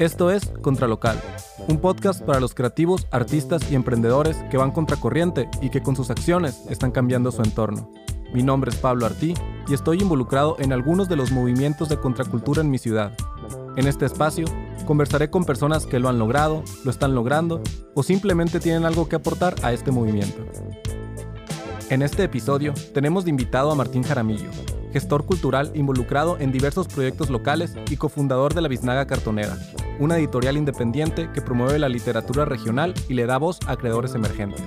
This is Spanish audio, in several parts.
Esto es Contralocal, un podcast para los creativos, artistas y emprendedores que van contracorriente y que con sus acciones están cambiando su entorno. Mi nombre es Pablo Artí y estoy involucrado en algunos de los movimientos de contracultura en mi ciudad. En este espacio conversaré con personas que lo han logrado, lo están logrando o simplemente tienen algo que aportar a este movimiento. En este episodio tenemos de invitado a Martín Jaramillo, gestor cultural involucrado en diversos proyectos locales y cofundador de La Biznaga Cartonera, una editorial independiente que promueve la literatura regional y le da voz a creadores emergentes.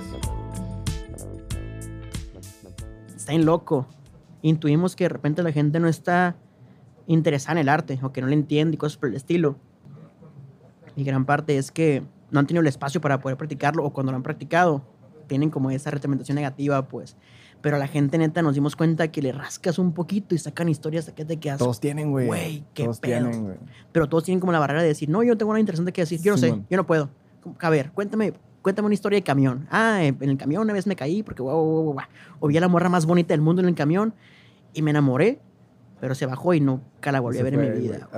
Está en loco. Intuimos que de repente la gente no está interesada en el arte o que no le entiende y cosas por el estilo. Y gran parte es que no han tenido el espacio para poder practicarlo o cuando lo han practicado tienen como esa retroalimentación negativa, pues pero la gente neta nos dimos cuenta que le rascas un poquito y sacan historias de que te quedas. Todos tienen, güey. Güey, qué todos Tienen, güey. Pero todos tienen como la barrera de decir, no, yo no tengo nada interesante que decir. Yo no sé, yo no puedo. A ver, cuéntame, cuéntame una historia de camión. Ah, en el camión una vez me caí porque, wow, wow, wow, o vi a la morra más bonita del mundo en el camión y me enamoré pero se bajó y nunca la volví a ver en mi vida.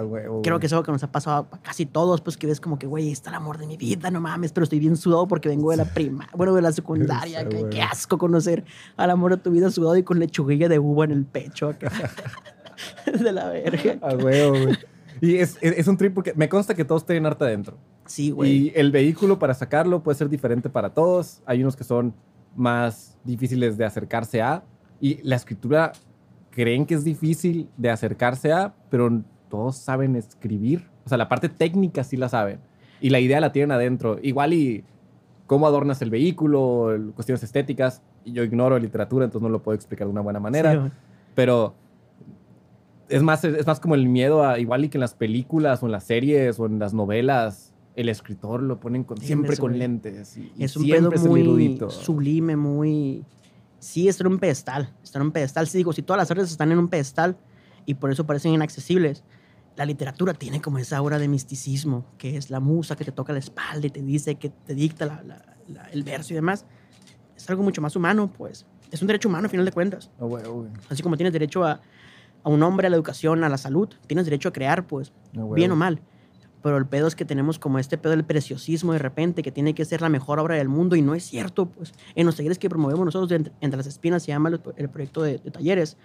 Creo que es algo que nos ha pasado a casi todos, pues que ves como que, güey, está el amor de mi vida, no mames, pero estoy bien sudado porque vengo de la prima, bueno, de la secundaria, qué, asco conocer al amor de tu vida sudado y con lechuguilla de uva en el pecho acá. de la verga. A huevo, güey. Y es, es, un trip porque me consta que todos tienen arte adentro. Sí, güey. Y el vehículo para sacarlo puede ser diferente para todos. Hay unos que son más difíciles de acercarse a. Y la escritura creen que es difícil de acercarse a, pero todos saben escribir. O sea, la parte técnica sí la saben. Y la idea la tienen adentro. Igual y cómo adornas el vehículo, cuestiones estéticas. Y yo ignoro literatura, entonces no lo puedo explicar de una buena manera. pero es más, es más como el miedo a, igual y que en las películas o en las series o en las novelas, el escritor lo ponen siempre con lentes. Y, es un pedo muy sublime, muy sí está en un pedestal, está en un pedestal. Sí, digo, si todas las artes están en un pedestal y por eso parecen inaccesibles, la literatura tiene como esa aura de misticismo, que es la musa que te toca la espalda y te dice, que te dicta el verso y demás. Es algo mucho más humano, pues. Es un derecho humano, a final de cuentas. Así como tienes derecho a, a, un hombre, a la educación, a la salud, tienes derecho a crear, pues, bien o mal pero el pedo es que tenemos como este pedo del preciosismo de repente, que tiene que ser la mejor obra del mundo y no es cierto, pues. En los talleres que promovemos nosotros, entre, las espinas se llama el, proyecto de, talleres,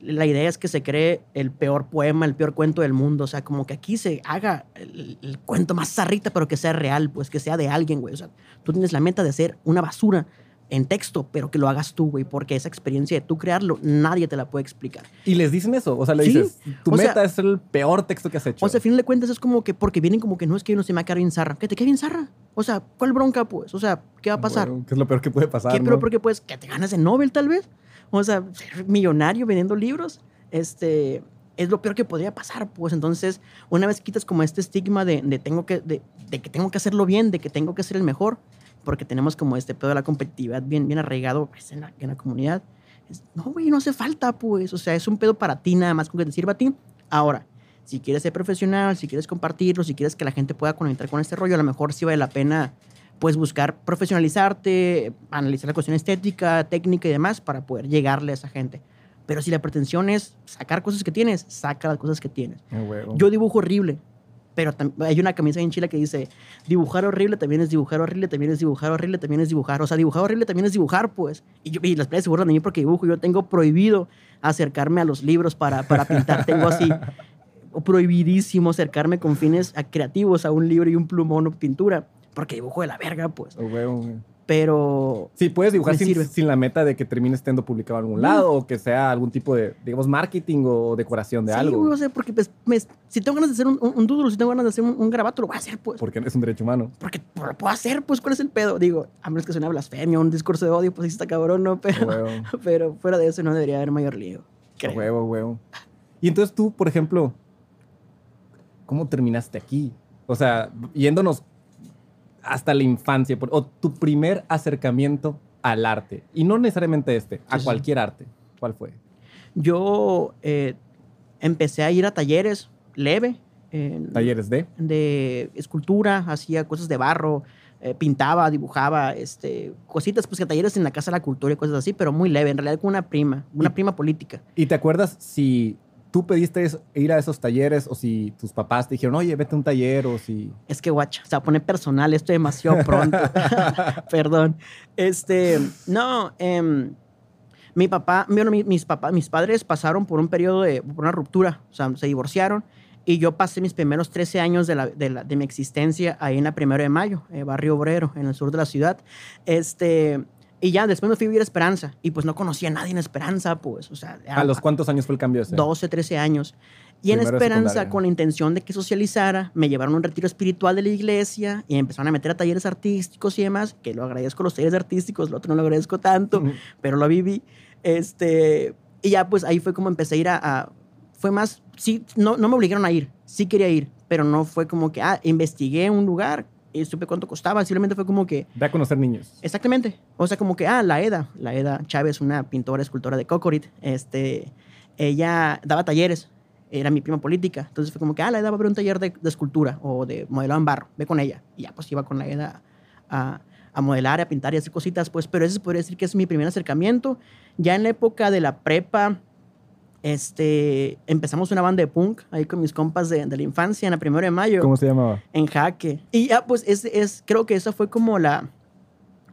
la idea es que se cree el peor poema, el peor cuento del mundo, o sea, como que aquí se haga el, el cuento más zarrita, pero que sea real, pues que sea de alguien, güey, o sea, tú tienes la meta de hacer una basura en texto, pero que lo hagas tú, güey, porque esa experiencia de tú crearlo, nadie te la puede explicar. Y les dicen eso, o sea, le dices, tu meta es el peor texto que has hecho. O sea, al final de cuentas es como que, porque vienen como que no es que uno se me va a quedar bien zarra, que te quede bien zarra. O sea, ¿cuál bronca, pues? O sea, ¿qué va a pasar? ¿Qué es lo peor que puede pasar? ¿Qué lo peor que puedes? Que te ganas de Nobel, tal vez. O sea, ser millonario vendiendo libros, este, es lo peor que podría pasar, pues. Entonces, una vez quitas como este estigma de, de tengo que, de, de que tengo que hacerlo bien, de que tengo que ser el mejor, porque tenemos como este pedo de la competitividad bien, bien arraigado pues, en, la, en, la, comunidad. no, güey, no hace falta, pues. O sea, es un pedo para ti nada más con que te sirva a ti. Ahora, si quieres ser profesional, si quieres compartirlo, si quieres que la gente pueda conectar con este rollo, a lo mejor sí vale la pena pues buscar profesionalizarte, analizar la cuestión estética, técnica y demás para poder llegarle a esa gente. Pero si la pretensión es sacar cosas que tienes, saca las cosas que tienes. Yo dibujo horrible, pero hay una camisa en Chile que dice, dibujar horrible también es dibujar horrible, también es dibujar horrible, también es dibujar. O sea, dibujar horrible también es dibujar, pues. Y, las playas se burlan de porque dibujo. Yo tengo prohibido acercarme a los libros para, para pintar. tengo así prohibidísimo acercarme con fines creativos a un libro y un plumón o pintura. Porque dibujo de la verga, pues. Oh, pero... Sí, puedes dibujar sin, la meta de que termine estando publicado en algún lado o que sea algún tipo de, digamos, marketing o decoración de algo. Sí, o sea, porque pues, si tengo ganas de hacer un, un, si tengo ganas de hacer un, un, grabato, lo voy a hacer, pues. Porque es un derecho humano. Porque lo puedo hacer, pues, ¿cuál es el pedo? Digo, a menos que sea una blasfemia, un discurso de odio, pues sí está cabrón, ¿no? Pero, pero fuera de eso no debería haber mayor lío. Huevo, huevo. Y entonces tú, por ejemplo, ¿cómo terminaste aquí? O sea, yéndonos hasta la infancia o tu primer acercamiento al arte? Y no necesariamente este, a cualquier arte. ¿Cuál fue? Yo eh, empecé a ir a talleres leve. ¿Talleres de? De escultura, hacía cosas de barro, eh, pintaba, dibujaba, este, cositas, pues que talleres en la Casa de la Cultura y cosas así, pero muy leve, en realidad con una prima, una prima política. ¿Y te acuerdas si tú pediste ir a esos talleres o si tus papás te dijeron, oye, vete a un taller o si... Es que, guacha, se va a poner personal esto demasiado pronto. Perdón. Este, no, em, mi papá, mis, papás, mis padres pasaron por un periodo de, por una ruptura, o sea, se divorciaron y yo pasé mis primeros 13 años de, la, de, la, de mi existencia ahí en la Primero de Mayo, eh, Barrio Obrero, en el sur de la ciudad. Este, y ya, después me fui a vivir a Esperanza. Y pues no conocía a nadie en Esperanza, pues. O sea, ¿A los cuántos años fue el cambio ese? 12, 13 años. Y en Esperanza, con la intención de que socializara, me llevaron a un retiro espiritual de la iglesia y empezaron a meter a talleres artísticos y demás, que lo agradezco los talleres artísticos, lo otro no lo agradezco tanto, pero lo viví. Este, y ya pues ahí fue como empecé a ir a, fue más, sí, no, no me obligaron a ir, sí quería ir, pero no fue como que, ah, investigué un lugar, y supe cuánto costaba. Simplemente fue como que... Ve a conocer niños. Exactamente. O sea, como que, ah, la Eda. La Eda Chávez, una pintora, escultora de Cocorit. Este, ella daba talleres. Era mi prima política. Entonces fue como que, ah, la Eda va a abrir un taller de, escultura o de modelado en barro. Ve con ella. Y ya, pues iba con la Eda a, a modelar, a pintar y hacer cositas. Pues, pero ese podría decir que es mi primer acercamiento. Ya en la época de la prepa este, empezamos una banda de punk ahí con mis compas de, de, la infancia en la primera de mayo. ¿Cómo se llamaba? En Jaque. Y ya, pues, es, es, creo que esa fue como la,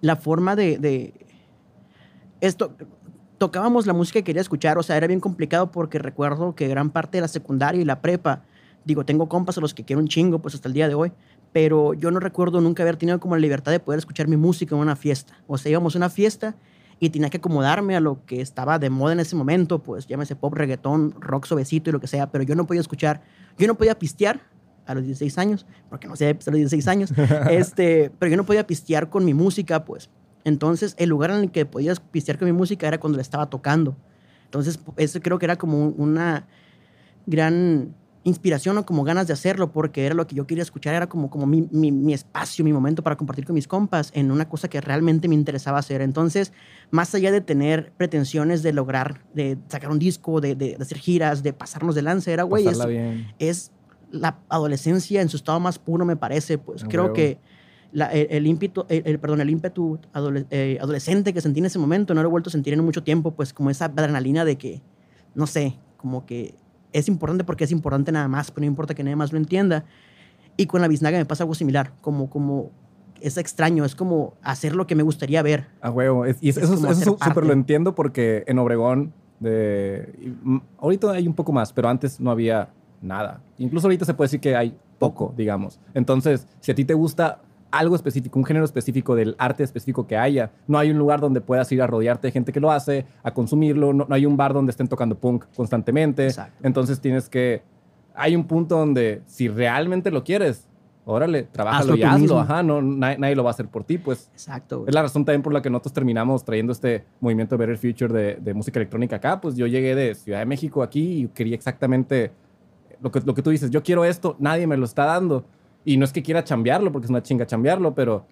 la forma de, de, Esto, tocábamos la música que quería escuchar, o sea, era bien complicado porque recuerdo que gran parte de la secundaria y la prepa, digo, tengo compas a los que quiero un chingo, pues hasta el día de hoy, pero yo no recuerdo nunca haber tenido como la libertad de poder escuchar mi música en una fiesta. O sea, íbamos a una fiesta y tenía que acomodarme a lo que estaba de moda en ese momento, pues llámese pop, reggaetón, rock suavecito y lo que sea, pero yo no podía escuchar, yo no podía pistear a los 16 años, porque no sé, a los 16 años, este, pero yo no podía pistear con mi música, pues. Entonces, el lugar en el que podías pistear con mi música era cuando la estaba tocando. Entonces, eso creo que era como una gran inspiración o como ganas de hacerlo, porque era lo que yo quería escuchar, era como, como mi, mi, espacio, mi momento para compartir con mis compas en una cosa que realmente me interesaba hacer. Entonces, más allá de tener pretensiones de lograr, de sacar un disco, de, de, hacer giras, de pasarnos de lance, era, güey, es, es, la adolescencia en su estado más puro, me parece. Pues creo que la, el, ímpetu, el, perdón, el ímpetu eh, adolescente que sentí en ese momento, no lo he vuelto a sentir en mucho tiempo, pues como esa adrenalina de que, no sé, como que es importante porque es importante nada más, pero no importa que nadie más lo entienda. Y con la biznaga me pasa algo similar, como, como es extraño, es como hacer lo que me gustaría ver. A huevo, y eso, eso súper lo entiendo porque en Obregón, de, ahorita hay un poco más, pero antes no había nada. Incluso ahorita se puede decir que hay poco, digamos. Entonces, si a ti te gusta algo específico, un género específico del arte específico que haya. No hay un lugar donde puedas ir a rodearte de gente que lo hace, a consumirlo. No, hay un bar donde estén tocando punk constantemente. Entonces tienes que... Hay un punto donde si realmente lo quieres, órale, trabájalo y hazlo. Ajá, no, nadie, lo va a hacer por ti, pues. Exacto. Es la razón también por la que nosotros terminamos trayendo este movimiento Better Future de, de, música electrónica acá. Pues yo llegué de Ciudad de México aquí y quería exactamente lo que, lo que tú dices. Yo quiero esto, nadie me lo está dando. Y no es que quiera chambearlo, porque es una chinga chambearlo, pero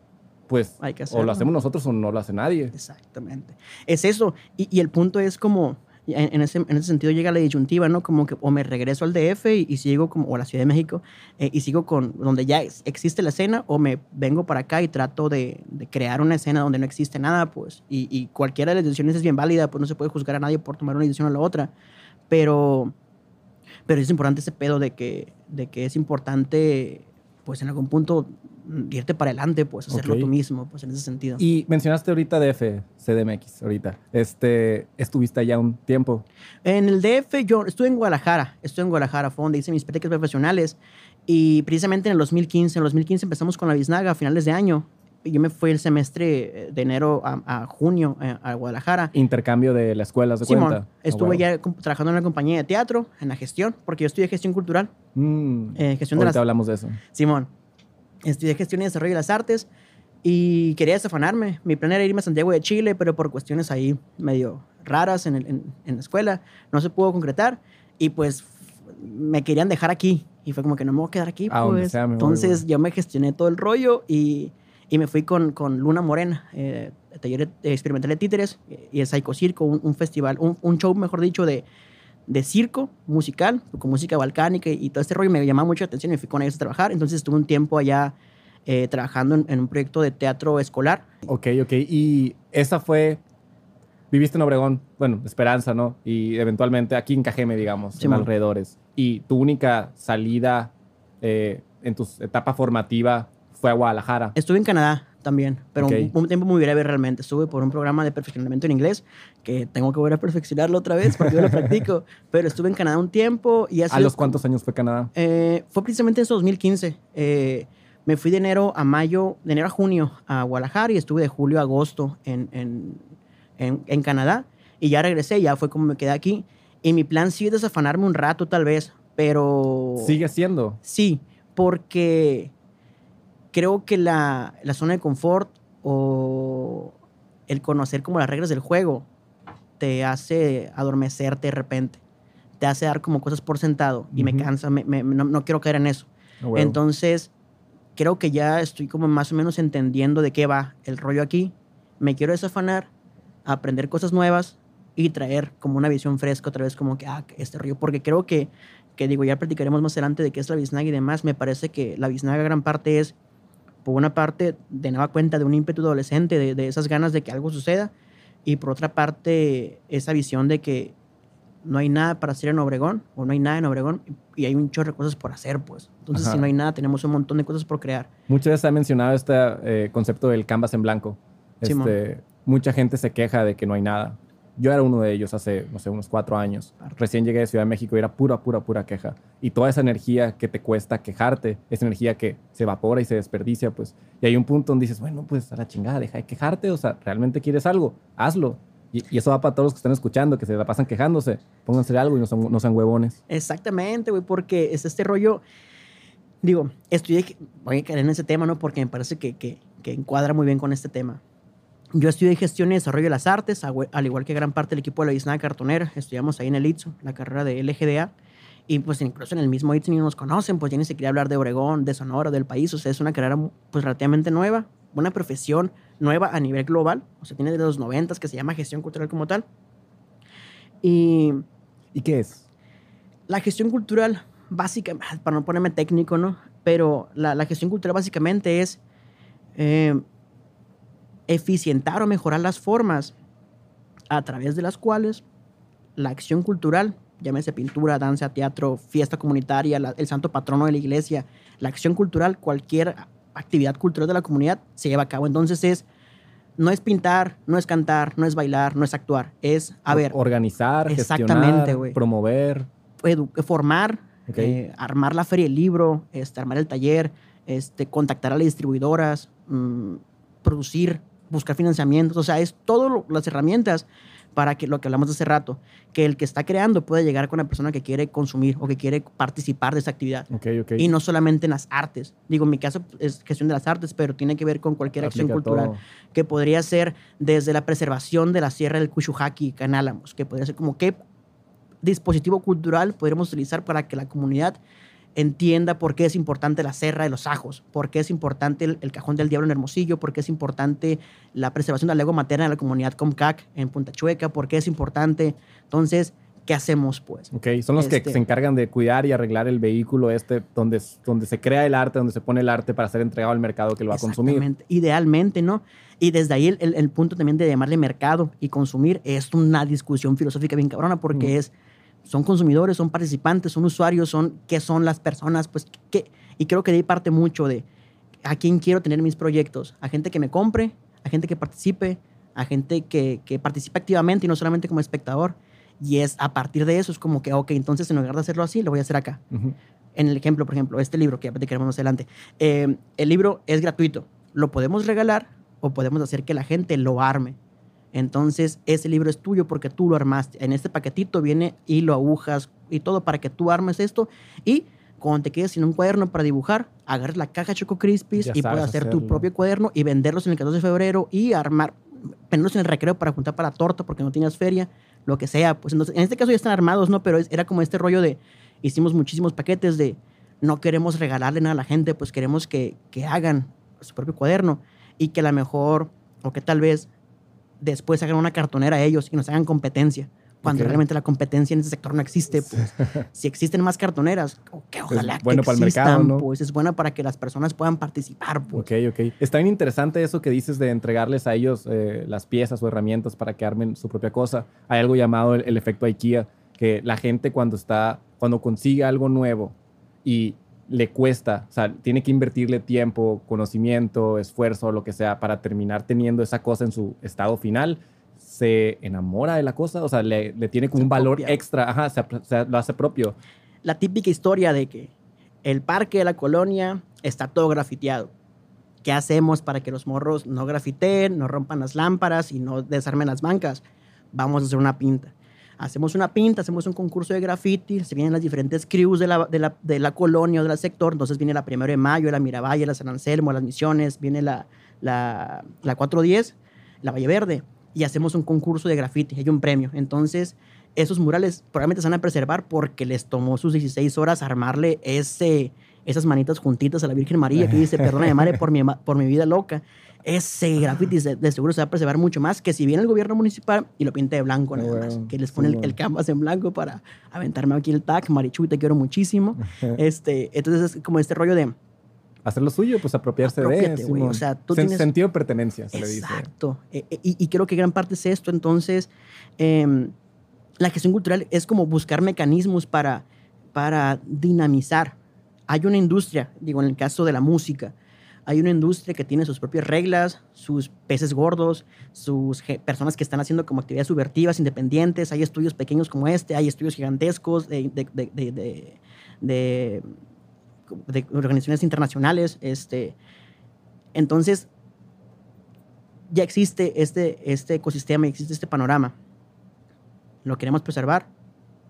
pues Hay que o lo hacemos nosotros o no lo hace nadie. Exactamente. Es eso. Y, y el punto es como, en, ese, en, ese, sentido llega la disyuntiva, ¿no? Como que o me regreso al DF y, sigo como, o a la Ciudad de México, eh, y sigo con donde ya existe la escena, o me vengo para acá y trato de, de crear una escena donde no existe nada, pues, y, y, cualquiera de las decisiones es bien válida, pues no se puede juzgar a nadie por tomar una decisión o la otra, pero, pero es importante ese pedo de que, de que es importante pues en algún punto mm, irte para adelante, pues hacerlo tú mismo, pues en ese sentido. Y mencionaste ahorita DF, CDMX, ahorita. Este, ¿Estuviste allá un tiempo? En el DF, yo estuve en Guadalajara, estuve en Guadalajara, fue donde hice mis prácticas profesionales. Y precisamente en el 2015, en el 2015 empezamos con la Biznaga a finales de año yo me fui el semestre de enero a, junio eh, a, Guadalajara. Intercambio de la escuela, ¿se Simón, cuenta? Estuve ya trabajando en una compañía de teatro, en la gestión, porque yo estudié gestión cultural. Mm, eh, gestión de las... hablamos de eso. Simón, estudié gestión y desarrollo de las artes y quería desafanarme. Mi plan era irme a Santiago de Chile, pero por cuestiones ahí medio raras en, en, en la escuela no se pudo concretar y pues me querían dejar aquí. Y fue como que no me voy a quedar aquí, pues. Entonces yo me gestioné todo el rollo y y me fui con, con Luna Morena, eh, taller experimental de títeres y el Psycho Circo, un, festival, un, un, show, mejor dicho, de, de circo musical, con música balcánica y, todo este rollo. Me llamaba mucho la atención y fui con ellos a trabajar. Entonces estuve un tiempo allá eh, trabajando en, un proyecto de teatro escolar. Ok, ok. Y esa fue viviste en Obregón, bueno, Esperanza, ¿no? Y eventualmente aquí en Cajeme, digamos, Sí, en man. alrededores. Y tu única salida eh, en tu etapa formativa fue a Guadalajara. Estuve en Canadá también, pero Ok. un, un tiempo muy breve realmente. Estuve por un programa de perfeccionamiento en inglés, que tengo que volver a perfeccionarlo otra vez porque yo lo practico. Pero estuve en Canadá un tiempo y ha ¿A los cuántos años fue Canadá? Eh, fue precisamente en ese 2015. Eh, me fui de enero a mayo, de enero a junio a Guadalajara y estuve de julio a agosto en, en, en- en Canadá. Y ya regresé, ya fue como me quedé aquí. Y mi plan sí es desafanarme un rato tal vez, pero... Sigue siendo. Sí, porque creo que la, la zona de confort o el conocer como las reglas del juego te hace adormecerte de repente. Te hace dar como cosas por sentado y me Ujú. cansa, me- me- no, no quiero caer en eso. Ah, huevo. Entonces, creo que ya estoy como más o menos entendiendo de qué va el rollo aquí. Me quiero desafanar, aprender cosas nuevas y traer como una visión fresca otra vez como que, ah, este rollo. Porque creo que, que digo, ya platicaremos más adelante de qué es la biznaga y demás. Me parece que la biznaga gran parte es, por una parte, de nueva cuenta de un ímpetu adolescente, de, de esas ganas de que algo suceda. Y por otra parte, esa visión de que no hay nada para hacer en Obregón, o no hay nada en Obregón, y hay un chorro de cosas por hacer, pues. Entonces, Ajá. si no hay nada, tenemos un montón de cosas por crear. Muchas veces ha mencionado este eh, concepto del canvas en blanco. Este, mucha gente se queja de que no hay nada. Yo era uno de ellos hace, no sé, unos cuatro años. Recién llegué de Ciudad de México y era pura, pura, pura queja. Y toda esa energía que te cuesta quejarte, esa energía que se evapora y se desperdicia, pues. Y hay un punto donde dices, bueno, pues a la chingada, deja de quejarte. O sea, realmente quieres algo, hazlo. Y, y eso va para todos los que están escuchando, que se la pasan quejándose. Pónganse algo y no, son, no sean huevones. Exactamente, güey, porque es este rollo. Digo, estudié, voy a caer en ese tema, ¿no? Porque me parece que, que, que encuadra muy bien con este tema. Yo estudié gestión y desarrollo de las artes, al igual que gran parte del equipo de la Biznaga Cartonera. Estudiamos ahí en el ITSO, la carrera de LGDA. Y pues incluso en el mismo ITSO ni nos conocen, pues ya ni siquiera hablar de Obregón, de Sonora, del país. O sea, es una carrera pues relativamente nueva, una profesión nueva a nivel global. O sea, tiene de los 90 que se llama gestión cultural como tal. Y ¿Y qué es? la gestión cultural, básica, para no ponerme técnico, ¿no? Pero la, la gestión cultural básicamente es eh, eficientar o mejorar las formas a través de las cuales la acción cultural, llámese pintura, danza, teatro, fiesta comunitaria, la- el santo patrono de la iglesia, la acción cultural, cualquier actividad cultural de la comunidad se lleva a cabo. Entonces es, no es pintar, no es cantar, no es bailar, no es actuar, es, a ver, Organizar, Exactamente, gestionar, promover. formar, eh, armar la feria del libro, este, armar el taller, este, contactar a las distribuidoras, mm, producir, buscar financiamientos, o sea, es todas las herramientas para que lo que hablamos de hace rato, que el que está creando pueda llegar con la persona que quiere consumir o que quiere participar de esa actividad. Y no solamente en las artes. Digo, en mi caso es gestión de las artes, pero tiene que ver con cualquier acción cultural todo. que podría ser desde la preservación de la sierra del Cuchuhaki, Canálamos, que podría ser como qué dispositivo cultural podríamos utilizar para que la comunidad entienda por qué es importante la serra de los ajos, por qué es importante el, el cajón del diablo en Hermosillo, por qué es importante la preservación de la lengua materna de la comunidad Comcac en Punta Chueca, por qué es importante. Entonces, ¿qué hacemos pues? Ok, son los que Este- se encargan de cuidar y arreglar el vehículo este donde, donde se crea el arte, donde se pone el arte para ser entregado al mercado que lo va a consumir. Idealmente, ¿no? Y desde ahí el, el- punto también de llamarle mercado y consumir es una discusión filosófica bien cabrona porque es, son consumidores, son participantes, son usuarios, son qué son las personas, pues qué. Y creo que de ahí parte mucho de a quién quiero tener mis proyectos, a gente que me compre, a gente que participe, a gente que, que participe activamente y no solamente como espectador. Y es a partir de eso, es como que, ok, entonces en lugar de hacerlo así, lo voy a hacer acá Ujú. en el ejemplo, por ejemplo, este libro que ya platicaremos más adelante, eh, el libro es gratuito. Lo podemos regalar o podemos hacer que la gente lo arme. Entonces, ese libro es tuyo porque tú lo armaste. En este paquetito viene hilo, agujas y todo para que tú armes esto. Y cuando te quedes sin un cuaderno para dibujar, agarres la caja Choco Crispies Ya y puedas hacer hacerlo. tu propio cuaderno y venderlos en el 14 de febrero y armar, ponerlos en el recreo para juntar para la torta porque no tienes feria, lo que sea. Pues entonces, en este caso ya están armados, ¿no? Pero es- era como este rollo de, hicimos muchísimos paquetes de, no queremos regalarle nada a la gente, pues queremos que, que hagan su propio cuaderno y que a lo mejor, o que tal vez después hagan una cartonera a ellos y nos hagan competencia. cuando realmente la competencia en ese sector no existe. Pues. si existen más cartoneras, que ojalá que bueno para el existan, mercado, ¿no? pues es buena para que las personas puedan participar. Pues. Ok, ok. Está bien interesante eso que dices de entregarles a ellos eh, las piezas o herramientas para que armen su propia cosa. Hay algo llamado el, el efecto IKEA, que la gente cuando está, cuando consigue algo nuevo y le cuesta, o sea, tiene que invertirle tiempo, conocimiento, esfuerzo, lo que sea, para terminar teniendo esa cosa en su estado final, se enamora de la cosa, o sea, le, le tiene como Se un valor extra, ajá, se lo hace propio. La típica historia de que el parque de la colonia está todo grafiteado. ¿Qué hacemos para que los morros no grafiteen, no rompan las lámparas y no desarmen las bancas? Vamos a hacer una pinta. Hacemos una pinta, hacemos un concurso de graffiti, se vienen las diferentes crews de la, de la, de la colonia o del sector, entonces viene la Primero de Mayo, la Miravalle, la San Anselmo, las Misiones, viene la, la, la 410, la Valle Verde, y hacemos un concurso de graffiti, hay un premio. Entonces, esos murales probablemente se van a preservar porque les tomó sus 16 horas armarle ese, esas manitas juntitas a la Virgen María que dice, perdóname madre por mi, por mi vida loca. Ese graffiti de, de seguro se va a preservar mucho más que si viene el gobierno municipal y lo pinta de blanco nada más. Que les pone el, canvas en blanco para aventarme aquí el tag. Marichuy, te quiero muchísimo. este, entonces es como este rollo de... Hacer lo suyo, pues apropiarse de Apropiate, Simón. o sea, tú Sen- tienes- Sentido de pertenencia, se le dice. Exacto. Eh, y, y creo que gran parte es esto. Entonces, em, la gestión cultural es como buscar mecanismos para, para dinamizar. Hay una industria, digo, en el caso de la música, hay una industria que tiene sus propias reglas, sus peces gordos, sus personas que están haciendo como actividades subvertivas, independientes. Hay estudios pequeños como este, hay estudios gigantescos de, organizaciones internacionales. Este, entonces, ya existe este, este ecosistema, existe este panorama. Lo queremos preservar,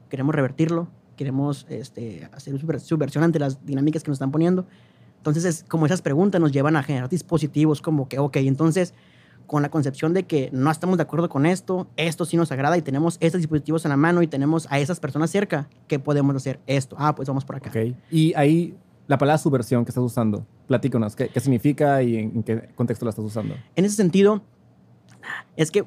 queremos revertirlo, queremos este, hacer subver- subversión ante las dinámicas que nos están poniendo. Entonces, es como esas preguntas nos llevan a generar dispositivos como que, ok, entonces, con la concepción de que no estamos de acuerdo con esto, esto sí nos agrada y tenemos estos dispositivos en la mano y tenemos a esas personas cerca, ¿qué podemos hacer? Esto. Ah, pues vamos por acá. Ok. Y ahí, la palabra subversión que estás usando, platícanos, ¿qué, qué significa y en, en qué contexto la estás usando? En ese sentido, es que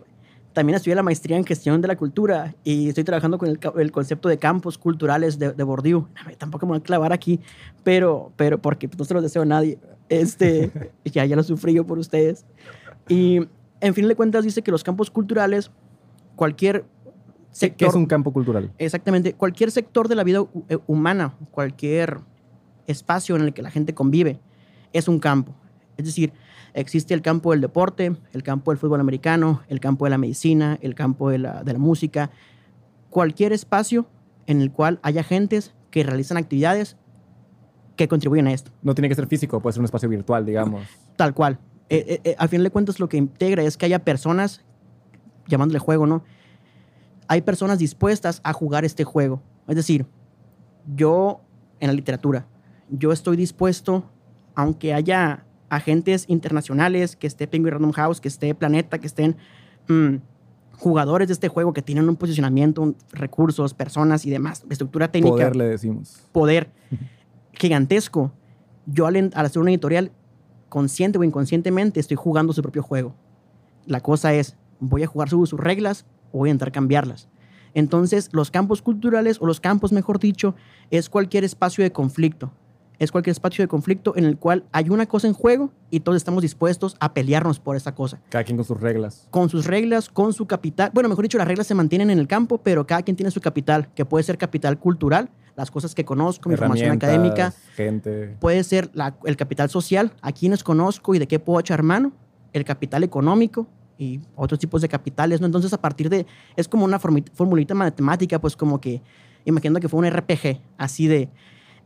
también estudié la maestría en gestión de la cultura y estoy trabajando con el, concepto de campos culturales de, de Tampoco me voy a clavar aquí, pero, pero porque no se los deseo a nadie. Este, ya, ya lo sufrí yo por ustedes. Y en fin de cuentas dice que los campos culturales, cualquier ¿Qué, sector... qué es un campo cultural? Exactamente. Cualquier sector de la vida eh, humana, cualquier espacio en el que la gente convive, es un campo. Es decir, existe el campo del deporte, el campo del fútbol americano, el campo de la medicina, el campo de la, de la música. Cualquier espacio en el cual haya gentes que realizan actividades que contribuyen a esto. No tiene que ser físico, puede ser un espacio virtual, digamos. Tal cual. Eh, eh, eh, al final de cuentas, lo que integra es que haya personas, llamándole juego, ¿no? Hay personas dispuestas a jugar este juego. Es decir, yo en la literatura, yo estoy dispuesto, aunque haya agentes internacionales, que esté Penguin Random House, que esté Planeta, que estén mm, jugadores de este juego que tienen un posicionamiento, recursos, personas y demás, estructura técnica Poder le decimos. poder gigantesco. Yo al, al hacer una editorial, consciente o inconscientemente, estoy jugando su propio juego. La cosa es, ¿voy a jugar sus sus reglas o voy a intentar cambiarlas? Entonces, los campos culturales, o los campos, mejor dicho, es cualquier espacio de conflicto. Es cualquier espacio de conflicto en el cual hay una cosa en juego y todos estamos dispuestos a pelearnos por esa cosa Cada quien con sus reglas. con sus reglas, con su capital. Bueno, mejor dicho, las reglas se mantienen en el campo, pero cada quien tiene su capital, que puede ser capital cultural, las cosas que conozco, mi formación académica, Gente. puede ser la- el capital social, a quienes conozco y de qué puedo echar mano, el capital económico y otros tipos de capitales, ¿no? Entonces, a partir de, es como una formulita matemática, pues como que, imaginando que fue un RPG, así de,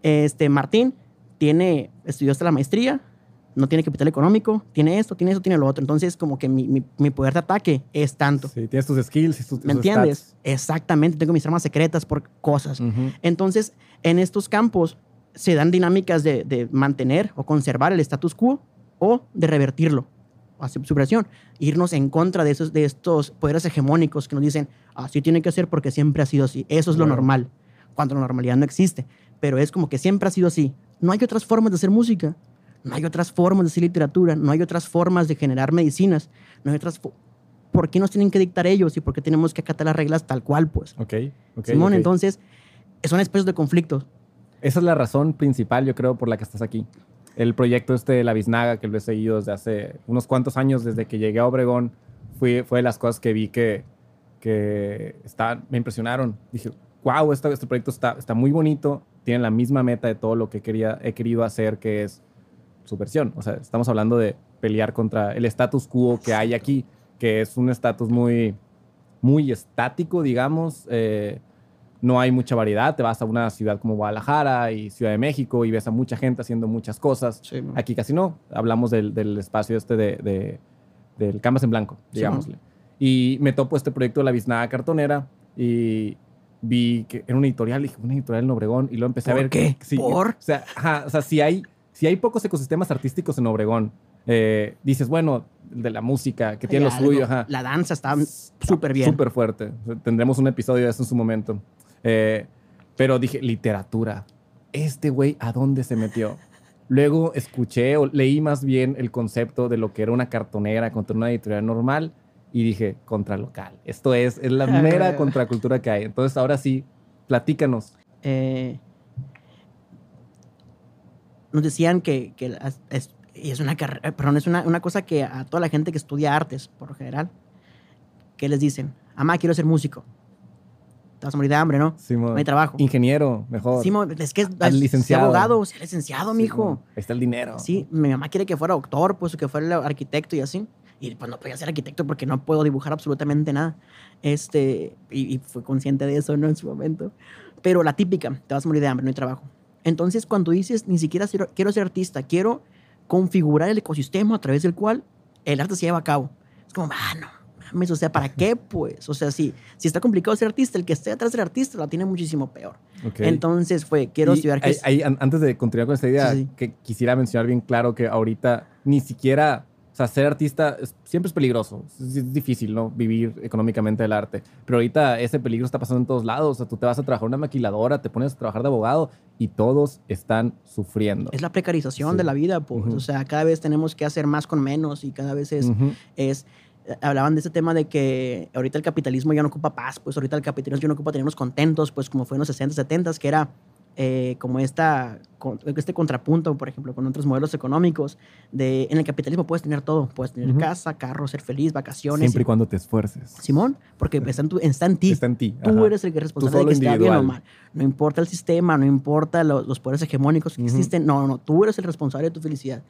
este, Martín tiene, estudió hasta la maestría, no tiene capital económico, tiene esto, tiene eso, tiene lo otro. Entonces, como que mi, mi- mi poder de ataque es tanto. Sí, tienes tus skills y tus, ¿Me entiendes? Exactamente, tengo mis armas secretas por cosas. Entonces, en estos campos se dan dinámicas de, de mantener o conservar el status quo o de revertirlo, hacer supresión, irnos en contra de, esos, de estos poderes hegemónicos que nos dicen, así tiene que ser porque siempre ha sido así, eso es lo normal, cuando la normalidad no existe, pero es como que siempre ha sido así. No hay otras formas de hacer música, no hay otras formas de hacer literatura, no hay otras formas de generar medicinas, no hay otras... ¿por qué nos tienen que dictar ellos y por qué tenemos que acatar las reglas tal cual, pues? Ok, ok. Simón, ok. entonces, son espacios de conflicto. Esa es la razón principal, yo creo, por la que estás aquí. El proyecto este de la Biznaga, que lo he seguido desde hace unos cuantos años, desde que llegué a Obregón, fue, fue de las cosas que vi que, que está- me impresionaron. Dije, wow, este, este proyecto está, está muy bonito, tiene la misma meta de todo lo que quería, he querido hacer, que es subversión. O sea, estamos hablando de pelear contra el status quo que hay aquí, que es un estatus muy, muy estático, digamos. eh, no hay mucha variedad. Te vas a una ciudad como Guadalajara y Ciudad de México y ves a mucha gente haciendo muchas cosas. Sí. Aquí casi no. Hablamos del, del espacio este de, de- del canvas en blanco, Sí, digámosle. y me topo este proyecto de la biznada cartonera y vi que era una editorial, dije, una editorial en Obregón y luego empecé a ¿Por ver qué? sí, ¿Por? O sea, ajá, o sea, si hay, si hay pocos ecosistemas artísticos en Obregón, eh, dices, bueno, de la música, que tiene lo suyo, ajá. La danza está súper bien. Súper fuerte. Tendremos un episodio de eso en su momento. Eh, pero dije, literatura. Este güey, ¿a dónde se metió? Luego escuché o leí más bien el concepto de lo que era una cartonera contra una editorial normal y dije, contralocal. Esto es, es la mera contracultura que hay. Entonces, ahora sí, platícanos. Eh, nos decían que, que es, es una carrera, perdón, es una, una cosa que a toda la gente que estudia artes, por lo general, que les dicen, mamá, quiero ser músico. Te vas a morir de hambre, ¿no? No hay trabajo. Ingeniero, mejor. Sí, es que es, licenciado. abogado, sea licenciado, mijo. Simón. Ahí está el dinero. Sí, mi mamá quiere que fuera doctor, pues, o que fuera arquitecto y así. Y pues no podía ser arquitecto porque no puedo dibujar absolutamente nada. Este, y, y fue consciente de eso, ¿no? En su momento. Pero la típica, te vas a morir de hambre, no hay trabajo. Entonces, cuando dices, ni siquiera quiero, quiero ser artista, quiero configurar el ecosistema a través del cual el arte se lleva a cabo. Es como, ah, no, mames, o sea, ¿para qué, pues? O sea, si, si está complicado ser artista, el que esté atrás del artista la tiene muchísimo peor. Ok. Entonces fue, quiero Y estudiar... antes de continuar con esta idea, Sí, sí. que quisiera mencionar bien claro que ahorita ni siquiera, sea, ser artista es- siempre es peligroso. Es, es difícil, ¿no? Vivir económicamente del arte. Pero ahorita ese peligro está pasando en todos lados. O sea, tú te vas a trabajar en una maquiladora, te pones a trabajar de abogado y todos están sufriendo. Es la precarización Sí. de la vida, pues. Ujú. O sea, cada vez tenemos que hacer más con menos y cada vez es, Ujú. es eh, hablaban de ese tema de que ahorita el capitalismo ya no ocupa paz, pues ahorita el capitalismo ya no ocupa tenernos contentos, pues como fue en los 60, 70, que era eh, como esta, con- este contrapunto, por ejemplo, con otros modelos económicos, de en el capitalismo puedes tener todo, puedes tener Ujú. casa, carro, ser feliz, vacaciones. Siempre y cuando te esfuerces. Simón, porque está en, tu- está en ti. Está en ti. Tú ajá. eres el que es responsable de que esté bien o individual. mal. No importa el sistema, no importa lo- los poderes hegemónicos que Ujú. existen. No, no, tú eres el responsable de tu felicidad.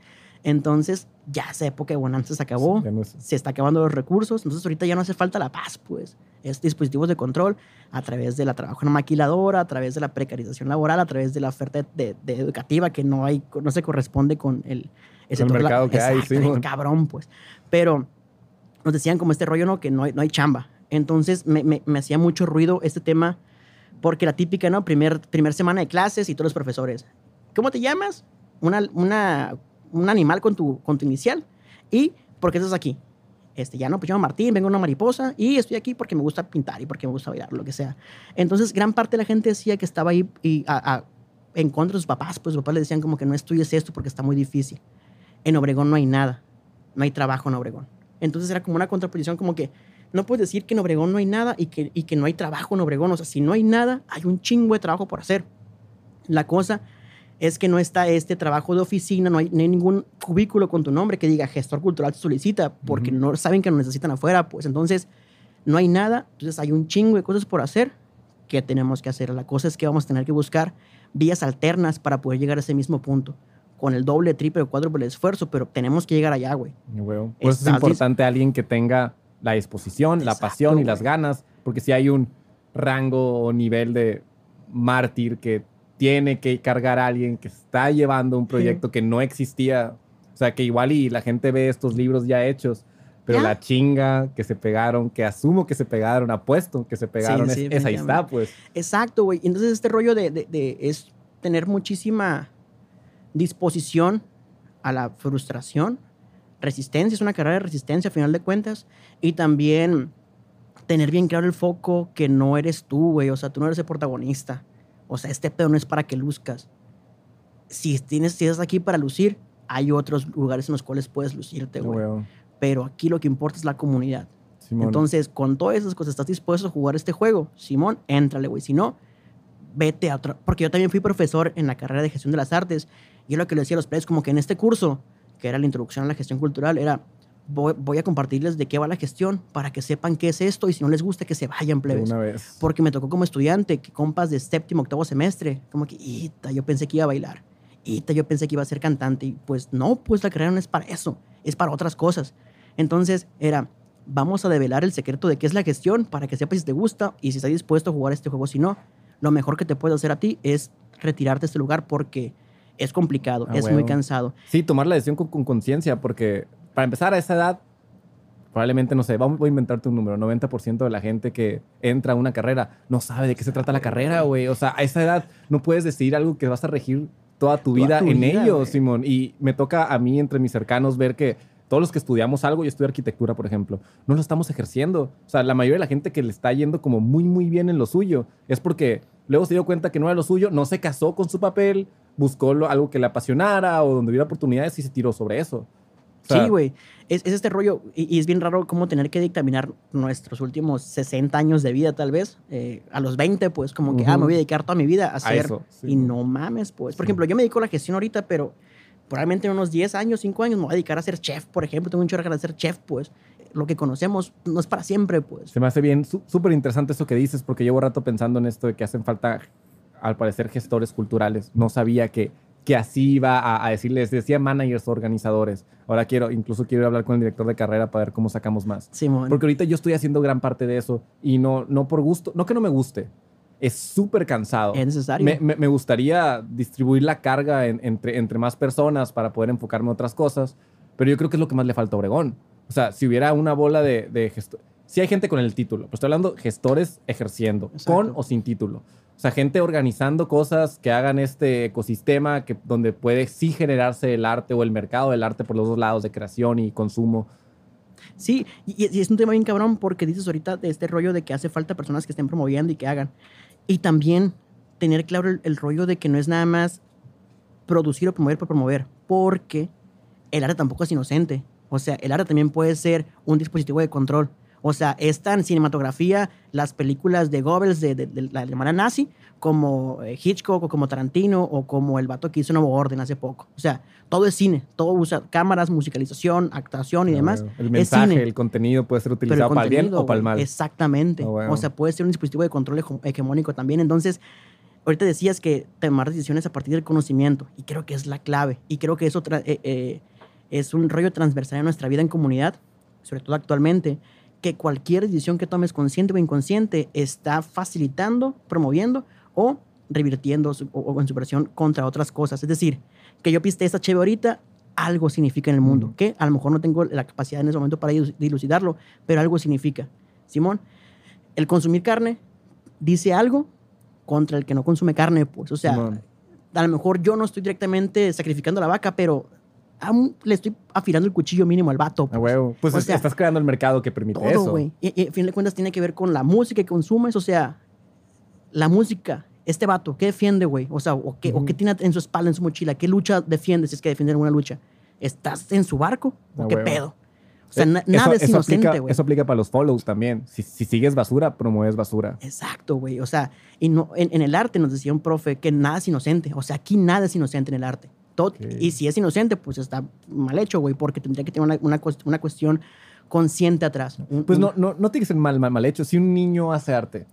Entonces, ya esa época de bonanza se acabó. Ya no es- Se está acabando los recursos. Entonces, ahorita ya no hace falta la paz, pues. Es dispositivos de control a través de la trabajo en maquiladora, a través de la precarización laboral, a través de la oferta de, de educativa que no, hay, no se corresponde con el, el sector la- mercado que hay, Exacto, sí, bien mon. cabrón, pues. Pero nos decían como este rollo, ¿no? Que no hay, no hay chamba. Entonces me, me- me hacía mucho ruido este tema porque la típica, ¿no? Primer, primer semana de clases y todos los profesores. ¿Cómo te llamas? Una, una, un animal con tu, con tu inicial. ¿Y por qué estás aquí? Este, ya no, pues yo llamo Martín, vengo una mariposa y estoy aquí porque me gusta pintar y porque me gusta bailar, lo que sea. Entonces, gran parte de la gente decía que estaba ahí a- en contra de sus papás, pues los papás le decían como que no estudies esto porque está muy difícil. En Obregón no hay nada, no hay trabajo en Obregón. Entonces era como una contraposición, como que no puedes decir que en Obregón no hay nada y que, y que no hay trabajo en Obregón. O sea, si no hay nada, hay un chingo de trabajo por hacer. La cosa es que no está este trabajo de oficina, no hay, no hay ningún cubículo con tu nombre que diga gestor cultural te solicita, porque no saben que lo necesitan afuera, pues entonces no hay nada, entonces hay un chingo de cosas por hacer que tenemos que hacer. La cosa es que vamos a tener que buscar vías alternas para poder llegar a ese mismo punto, con el doble, triple o cuádruple esfuerzo, pero tenemos que llegar allá, güey. Y, huevo. Pues es Estás importante alguien que tenga la disposición, la pasión y las ganas, porque si hay un rango o nivel de mártir que tiene que cargar a alguien que está llevando un proyecto que no existía, o sea, que igual y la gente ve estos libros ya hechos, pero Ya. la chinga que se pegaron, que asumo que se pegaron, apuesto que se pegaron, sí, es, es ahí está, pues. Exacto, güey. Entonces este rollo de, de- de- es tener muchísima disposición a la frustración, resistencia, es una carrera de resistencia a final de cuentas, y también tener bien claro el foco que no eres tú, güey, o sea, tú no eres el protagonista. O sea, este pedo no es para que luzcas. Si tienes, si estás aquí para lucir, hay otros lugares en los cuales puedes lucirte, güey. Pero aquí lo que importa es la comunidad. Simón. Entonces, con todas esas cosas, ¿estás dispuesto a jugar este juego? Simón, éntrale, güey. Si no, vete a otra. Porque yo también fui profesor en la carrera de gestión de las artes. Y lo que le decía a los players, como que en este curso, que era la introducción a la gestión cultural, era voy, voy a compartirles de qué va la gestión para que sepan qué es esto y si no les gusta que se vayan plebes. una vez. Porque me tocó como estudiante, que compas de séptimo, octavo semestre, como que, ita, yo pensé que iba a bailar. Ita, yo pensé que iba a ser cantante. Y pues no, pues la carrera no es para eso, es para otras cosas. Entonces era, vamos a develar el secreto de qué es la gestión para que sepas si te gusta y si estás dispuesto a jugar este juego. Si no, lo mejor que te puedo hacer a ti es retirarte de este lugar porque es complicado, Ah, es muy cansado. Sí, tomar la decisión con conciencia, porque para empezar a esa edad, probablemente, no sé, voy a inventarte un número, 90% de la gente que entra a una carrera no sabe de qué se trata la carrera, güey. O sea, a esa edad no puedes decidir algo que vas a regir toda tu Toda vida tu en vida, ello. Simón. Y me toca a mí, entre mis cercanos, ver que todos los que estudiamos algo, yo estudio arquitectura, por ejemplo, no lo estamos ejerciendo. O sea, la mayoría de la gente que le está yendo como muy, muy bien en lo suyo es porque luego se dio cuenta que no era lo suyo, no se casó con su papel, buscó algo que le apasionara o donde hubiera oportunidades y se tiró sobre eso. Sí, güey. Es, es este rollo, y, y es bien raro cómo tener que dictaminar nuestros últimos 60 años de vida, tal vez, eh, a los 20, pues, como que, ah, Ujú. me voy a dedicar toda mi vida a hacer. eso, sí. y no mames, pues. Por Sí. ejemplo, yo me dedico a la gestión ahorita, pero probablemente en unos 10 años, 5 años, me voy a dedicar a ser chef, por ejemplo. Tengo un chorro de ser chef, pues. Lo que conocemos no es para siempre, pues. Se me hace bien, súper interesante eso que dices, porque llevo rato pensando en esto de que hacen falta, al parecer, gestores culturales. No sabía que, que así iba a, a decirles, decía managers organizadores. Ahora quiero, incluso quiero hablar con el director de carrera para ver cómo sacamos más. Simón. Porque ahorita yo estoy haciendo gran parte de eso y no, no por gusto, no que no me guste, es súper cansado. es necesario. Me, me- me gustaría distribuir la carga en- entre, entre más personas para poder enfocarme en otras cosas, pero yo creo que es lo que más le falta a Obregón. O sea, si hubiera una bola de, de gestores... Sí hay gente con el título, pero estoy hablando gestores ejerciendo, Exacto. con o sin título. O sea, gente organizando cosas que hagan este ecosistema que, donde puede sí generarse el arte o el mercado del arte por los dos lados de creación y consumo. Sí, y, es un tema bien cabrón porque dices ahorita de este rollo de que hace falta personas que estén promoviendo y que hagan. Y también tener claro el, el rollo de que no es nada más producir o promover por promover, porque el arte tampoco es inocente. O sea, el arte también puede ser un dispositivo de control. O sea, está en cinematografía las películas de Goebbels de, de- de la alemana nazi, como eh, Hitchcock o como Tarantino o como el vato que hizo Nuevo Orden hace poco. O sea, todo es cine, todo usa cámaras, musicalización, actuación y demás. El es mensaje, cine. el contenido puede ser el utilizado para el bien o para el mal. Exactamente. Ah, bueno. O sea, puede ser un dispositivo de control hege- hegemónico también. Entonces, ahorita decías que tomar decisiones a partir del conocimiento, y creo que es la clave. Y creo que eso eh, eh, es un rollo transversal en nuestra vida en comunidad, sobre todo actualmente, que cualquier decisión que tomes consciente o inconsciente está facilitando, promoviendo o revirtiendo su- o, o en su versión contra otras cosas. Es decir, que yo piste esta chévere ahorita, algo significa en el mundo, que a lo mejor no tengo la capacidad en ese momento para dilu- dilucidarlo, pero algo significa. Simón, el consumir carne dice algo contra el que no consume carne, pues. O sea, a lo mejor yo no estoy directamente sacrificando a la vaca, pero le estoy afilando el cuchillo mínimo al vato. Pues. huevo. Pues O es- sea, estás creando el mercado que permite Todo, eso. güey. Y, y a fin de cuentas tiene que ver con la música que consumes, o sea, la música, este vato, ¿qué defiende, güey? O sea, o qué, o Ujú. qué tiene en su espalda, en su mochila, ¿qué lucha defiende si es que defiende alguna lucha? ¿Estás en su barco? ¿O A qué huevo. pedo? O sea, Eh, na- eso- nada es inocente, güey. Eso aplica para los follows también. Si, si sigues basura, promueves basura. Exacto, güey. O sea, y no, en, en el arte nos decía un profe que nada es inocente. O sea, aquí nada es inocente en el arte. Todo. Y si es inocente, pues está mal hecho, güey, porque tendría que tener una, una, una cuestión consciente atrás. Un- Pues un- no, no, no tiene que ser mal, mal, mal hecho. Si un niño hace arte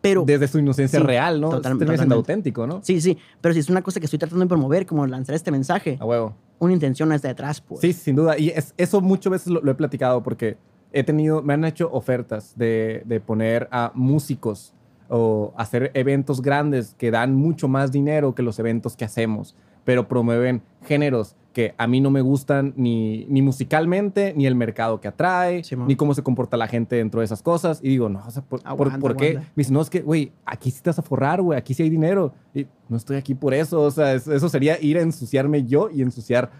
pero, desde su inocencia sí, real, ¿no? total- Termina siendo auténtico, ¿no? Sí, sí, pero si es una cosa que estoy tratando de promover, como lanzar este mensaje, A huevo. una intención está detrás, pues. Sí, sin duda. Y es- eso muchas veces lo, lo he platicado porque he tenido, me han hecho ofertas de, de poner a músicos o hacer eventos grandes que dan mucho más dinero que los eventos que hacemos, pero promueven géneros que a mí no me gustan ni, ni musicalmente, ni el mercado que atrae, Simón. ni cómo se comporta la gente dentro de esas cosas. Y digo, no, o sea, ¿por, por- Aguanta, por qué? Me dice, no, es que, güey, aquí sí te vas a forrar, güey, aquí sí hay dinero. Y no estoy aquí por eso, o sea, es- eso sería ir a ensuciarme yo y ensuciar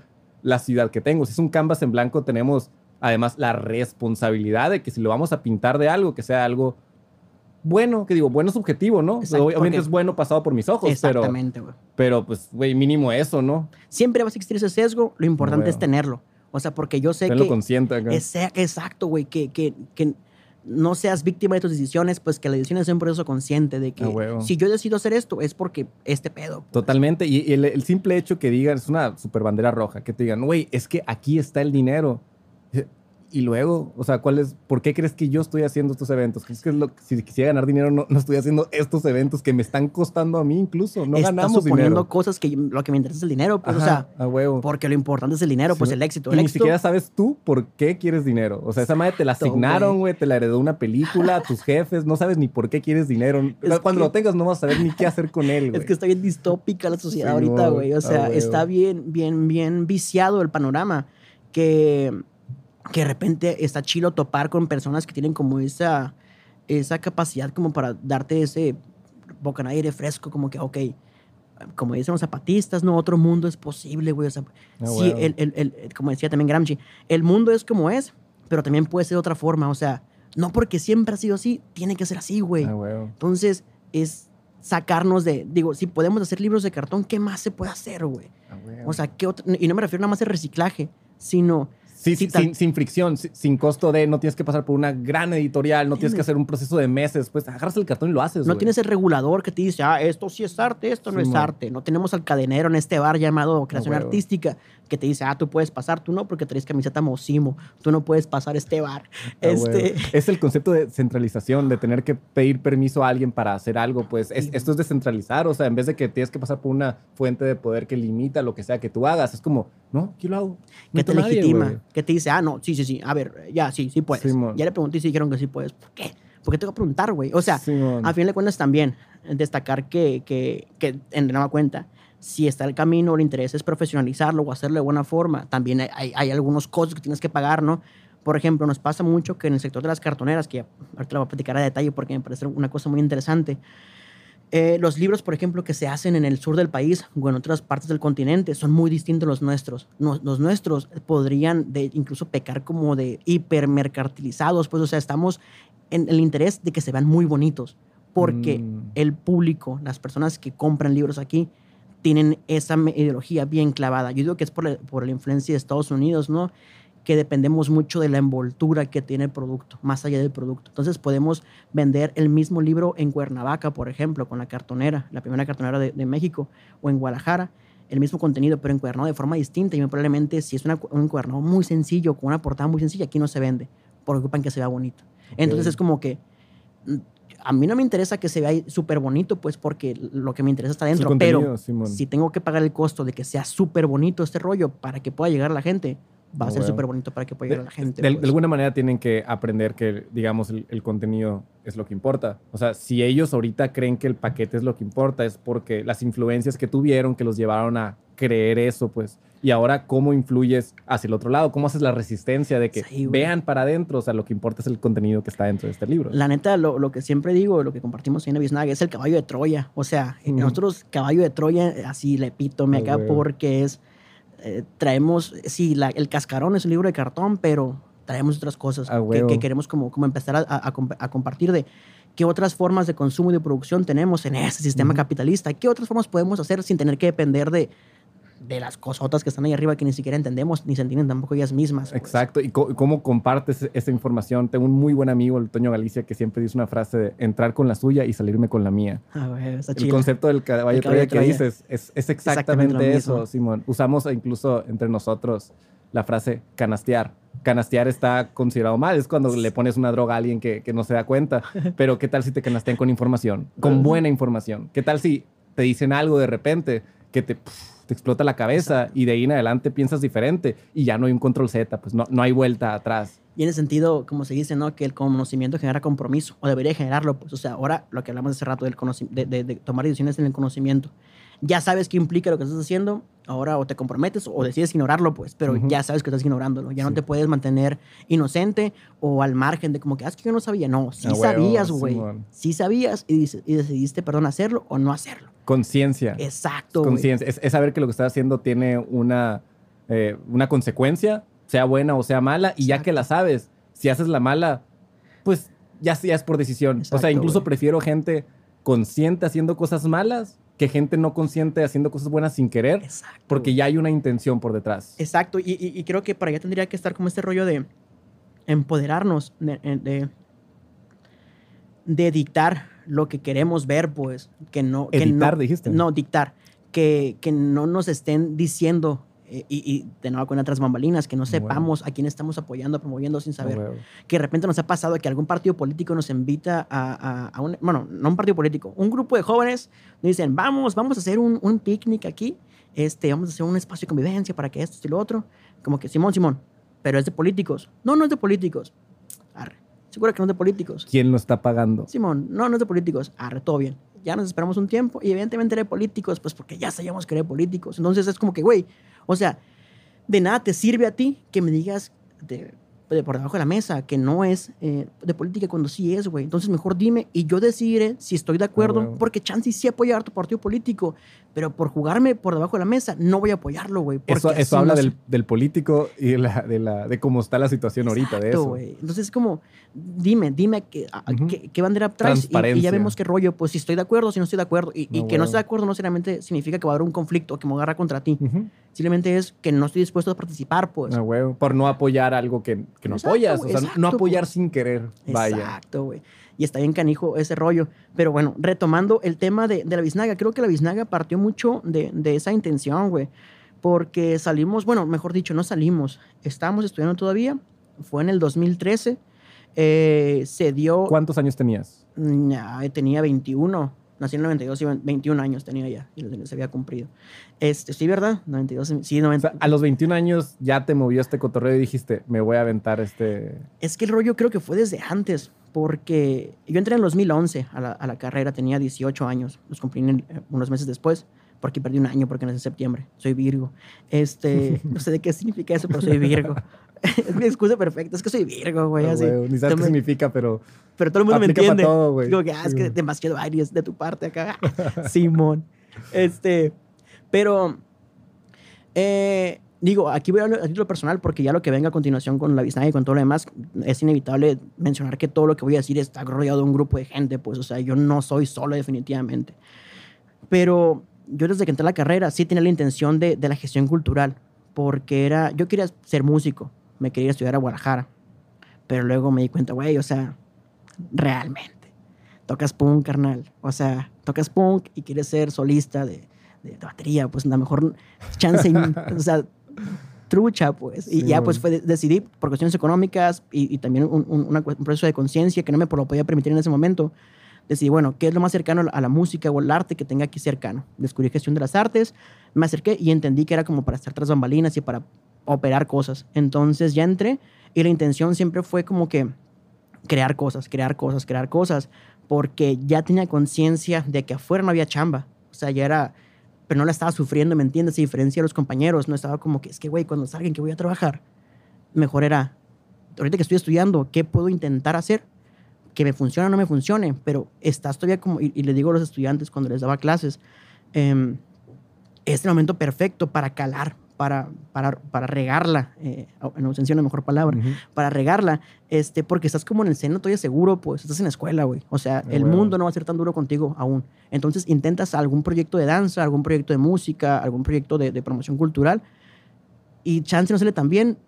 la ciudad que tengo. Si es un canvas en blanco, tenemos además la responsabilidad de que si lo vamos a pintar de algo, que sea algo bueno, que digo, bueno es subjetivo, ¿no? Exacto, Obviamente es bueno pasado por mis ojos, pero, Exactamente, güey. pero pues, güey, mínimo eso, ¿no? Siempre vas a existir ese sesgo, lo importante Bueno. es tenerlo. O sea, porque yo sé Tenlo que... consciente acá. Exacto, güey, que, que, que no seas víctima de tus decisiones, pues que la decisión es un proceso consciente de que Ah, si yo decido hacer esto es porque este pedo. pues. Totalmente. Y el, el simple hecho que digan, es una super bandera roja, que te digan, güey, es que aquí está el dinero. Y luego, o sea, ¿cuál es, ¿por qué crees que yo estoy haciendo estos eventos? ¿Crees que es lo, si quisiera ganar dinero, no, no estoy haciendo estos eventos que me están costando a mí incluso? No Estás ganamos suponiendo dinero. cosas que lo que me interesa es el dinero, pues, Ajá, o sea, a huevo. porque lo importante es el dinero, pues el éxito. Y ni siquiera sabes tú por qué quieres dinero. O sea, esa madre te la asignaron, güey. te la heredó una película, tus jefes, no sabes ni por qué quieres dinero. Es Cuando que- lo tengas no vas a saber ni qué hacer con él, güey. Es que está bien distópica la sociedad Sí, ahorita, no, güey. O sea, está bien, bien, bien viciado el panorama. Que, que de repente está chilo topar con personas que tienen como esa, esa capacidad como para darte ese bocanadire fresco, como que, ok, como dicen los zapatistas, no, otro mundo es posible, güey. O sea, Ah, sí, el, el- el- como decía también Gramsci, el mundo es como es, pero también puede ser de otra forma. O sea, no porque siempre ha sido así, tiene que ser así, güey. Ah, huevo. Entonces, es sacarnos de, digo, si podemos hacer libros de cartón, ¿qué más se puede hacer, güey? Ah, huevo. O sea, ¿qué otra- y no me refiero nada más al reciclaje, sino Sí, Sí, sin, sin fricción, si- sin costo de, no tienes que pasar por una gran editorial, no tienes que hacer un proceso de meses, pues agarras el cartón y lo haces. no tienes el regulador que te dice, ah, esto sí es arte, esto no Sí, es arte. No tenemos al cadenero en este bar llamado creación artística que te dice, ah, tú puedes pasar, tú no, porque traes camiseta Mosimo, tú no puedes pasar este bar. Ah, este. Es el concepto de centralización, de tener que pedir permiso a alguien para hacer algo, pues es- Sí. esto es descentralizar, o sea, en vez de que tienes que pasar por una fuente de poder que limita lo que sea que tú hagas, es como, no, aquí lo hago. que Meto te nadie, legitima, que te dice, ah, no, sí, sí, sí, a ver, ya, sí, sí puedes. Ya le pregunté y sí dijeron que sí puedes. ¿Por qué? ¿Por qué tengo que preguntar, güey? O sea. A fin de cuentas también destacar que, que, que en nueva cuenta, si está el camino, el interés es profesionalizarlo o hacerlo de buena forma, también hay- algunos costos que tienes que pagar, ¿no? Por ejemplo, nos pasa mucho que en el sector de las cartoneras, que ahorita lo voy a platicar a detalle porque me parece una cosa muy interesante, eh, los libros, por ejemplo, que se hacen en el sur del país o en otras partes del continente son muy distintos a los nuestros. Los nuestros podrían de, incluso pecar como de hipermercantilizados, pues, o sea, estamos en el interés de que se vean muy bonitos, porque Mm. el público, las personas que compran libros aquí, tienen esa ideología bien clavada. Yo digo que es por la, por la influencia de Estados Unidos, ¿no? Que dependemos mucho de la envoltura que tiene el producto, más allá del producto. Entonces podemos vender el mismo libro en Cuernavaca, por ejemplo, con la cartonera, la primera cartonera de, de México, o en Guadalajara, el mismo contenido, pero encuadernado de forma distinta. Y probablemente, si es una, un encuadernado muy sencillo, con una portada muy sencilla, aquí no se vende, porque ocupan que se vea bonito. Entonces es como que mm, a mí no me interesa que se vea súper bonito, pues porque lo que me interesa está dentro, pero Simón. si tengo que pagar el costo de que sea súper bonito este rollo para que pueda llegar a la gente, va a ser súper bonito para que De, llegar a la gente. de- de pues. alguna manera tienen que aprender que, digamos, el, el contenido es lo que importa. O sea, si ellos ahorita creen que el paquete es lo que importa, es porque las influencias que tuvieron que los llevaron a creer eso, pues. Y ahora, ¿cómo influyes hacia el otro lado? ¿Cómo haces la resistencia de que Sí, vean para adentro? O sea, lo que importa es el contenido que está dentro de este libro. La neta, lo, lo que siempre digo, lo que compartimos en Avisnaga es el caballo de Troya. O sea, Ujú. nosotros caballo de Troya, así le epítome Ah, acá porque es, eh, traemos, sí, la- el cascarón es un libro de cartón, pero traemos otras cosas Ah, que, queremos como, como empezar a, a comp- a compartir de qué otras formas de consumo y de producción tenemos en este sistema capitalista, qué otras formas podemos hacer sin tener que depender de, de las cosotas que están ahí arriba que ni siquiera entendemos ni se entienden tampoco ellas mismas. pues. Exacto, y cómo compartes esa información. Tengo un muy buen amigo, el Toño Galicia, que siempre dice una frase de entrar con la suya y salirme con la mía. Ah, güey, está El chila. concepto del caballo El caballo que dices es, es Exactamente eso. Simón. Usamos incluso entre nosotros la frase canastear. Canastear está considerado mal, es cuando le pones una droga a alguien que, que no se da cuenta. Pero ¿qué tal si te canastean con información? Con buena información. ¿Qué tal si te dicen algo de repente que te, te explota la cabeza y de ahí en adelante piensas diferente y ya no hay un control Z, pues no, no hay vuelta atrás. Y en ese sentido, como se dice, ¿no? Que el conocimiento genera compromiso, o debería generarlo, pues, o sea, ahora lo que hablamos hace rato del de, de- de tomar decisiones en el conocimiento. Ya sabes qué implica lo que estás haciendo, ahora o te comprometes o decides ignorarlo, pues, pero ya sabes que estás ignorándolo. Ya Sí. no te puedes mantener inocente o al margen de como que, ah, es que yo no sabía. No, sí Ah, sabías, güey. Sí sabías y, decidiste, perdón, hacerlo o no hacerlo. Conciencia. Exacto, conciencia. Es, es saber que lo que estás haciendo tiene una, eh, una consecuencia, sea buena o sea mala, y ya que la sabes, si haces la mala, pues ya, ya es por decisión. o sea, incluso prefiero gente consciente haciendo cosas malas que gente no consciente haciendo cosas buenas sin querer, Exacto. porque ya hay una intención por detrás. Exacto, y, y- y creo que para allá tendría que estar como este rollo de empoderarnos, de, de- de dictar lo que queremos ver, pues, que no... que Editar, no, dijiste. No, dictar. Que, que no nos estén diciendo, eh, y, y de nuevo con otras bambalinas, que no sepamos a quién estamos apoyando, promoviendo sin saber. Huevo. Que de repente nos ha pasado que algún partido político nos invita a, a- a un, bueno, no un partido político, un grupo de jóvenes nos dicen, vamos, vamos a hacer un, un picnic aquí, este, vamos a hacer un espacio de convivencia para que esto y lo otro. Como que, Simón, Simón, pero es de políticos. No, no es de políticos. Arre. Seguro que no es de políticos. ¿Quién lo está pagando? Simón, no, no es de políticos. Arre, todo bien. Ya nos esperamos un tiempo y evidentemente era de políticos, pues porque ya sabíamos que era de políticos. Entonces es como que, güey, o sea, de nada te sirve a ti que me digas de, de por debajo de la mesa que no es eh, de política cuando sí es, güey. Entonces mejor dime y yo decidiré si estoy de acuerdo, huevo. porque chance sí apoyar tu partido político, pero por jugarme por debajo de la mesa no voy a apoyarlo, güey. Eso, habla no del, del político y de, la, de, la, de cómo está la situación ahorita de eso. güey. Entonces es como, dime, dime qué, qué, bandera traes y- y, ya vemos qué rollo, pues si estoy de acuerdo, si no estoy de acuerdo. Y, que no esté de acuerdo no necesariamente significa que va a haber un conflicto, que me agarra contra ti. Simplemente es que no estoy dispuesto a participar, pues. Ah. Por no apoyar algo que, que no Exacto, apoyas. O sea, exacto, no apoyar sin querer. Vaya. Exacto, güey. Y está bien canijo ese rollo. Pero bueno, retomando el tema de, de la biznaga, creo que la biznaga partió mucho de, de esa intención, güey. Porque salimos, bueno, mejor dicho, no salimos. Estábamos estudiando todavía. Fue en el 2013. eh, se dio... ¿Cuántos años tenías? Ya, tenía 21. Nací en el 92 y 21 años tenía ya. Y se había cumplido. Este, sí, ¿verdad? 92. Sí, O 90. sea, a los 21 años ya te movió este cotorreo y dijiste, me voy a aventar este... Es que el rollo creo que fue desde antes, porque yo entré en el 2011 a la, a la carrera, tenía 18 años, los cumplí en eh, unos meses después, porque perdí un año porque nací en septiembre, soy Virgo. Este, no sé de qué significa eso, pero soy Virgo. es mi excusa perfecta, es que soy Virgo, güey, Ah, así. Ni sabes qué significa, pero... Pero todo el mundo me aplica pa' entiende. todo, güey. Digo que, ah, es que güey. demasiado aire de tu parte acá. Simón. Este, pero, eh, digo, aquí voy a hablar a título personal porque ya lo que venga a continuación con la biznaga y con todo lo demás, es inevitable mencionar que todo lo que voy a decir está rodeado de un grupo de gente, pues, o sea, yo no soy solo definitivamente. Pero yo desde que entré a la carrera sí tenía la intención de, de la gestión cultural, porque era, yo quería ser músico, me quería estudiar a Guadalajara, pero luego me di cuenta, güey, o sea, realmente, tocas punk, carnal, o sea, tocas punk y quieres ser solista de, de, de batería, pues la mejor chance, o sea, trucha, pues. Y Sí, ya, pues, fue, de- decidí por cuestiones económicas y, y también un, un- una cu- un proceso de conciencia que no me lo podía permitir en ese momento. Decidí, bueno, ¿qué es lo más cercano a la- a la música o al arte que tenga aquí cercano? Descubrí gestión de las artes, me acerqué y entendí que era como para estar tras bambalinas y para operar cosas. Entonces ya entré y la intención siempre fue como que crear cosas, crear cosas, crear cosas, porque ya tenía conciencia de que afuera no había chamba. O sea, ya era, pero no la estaba sufriendo, ¿me entiendes? A diferencia de los compañeros, no estaba como que, es que, güey, cuando salgan que voy a trabajar, mejor era, ahorita que estoy estudiando, ¿qué puedo intentar hacer? Que me funcione o no me funcione, pero estás todavía como, y, y le digo a los estudiantes cuando les daba clases, em, es el momento perfecto para calar, para, para, para regarla, eh, en ausencia de una mejor palabra, para regarla, este, porque estás como en el seno todavía seguro, pues estás en la escuela, güey. O sea, el mundo no va a ser tan duro contigo aún. Entonces intentas algún proyecto de danza, algún proyecto de música, algún proyecto de, de promoción cultural y chance no sale tan bien.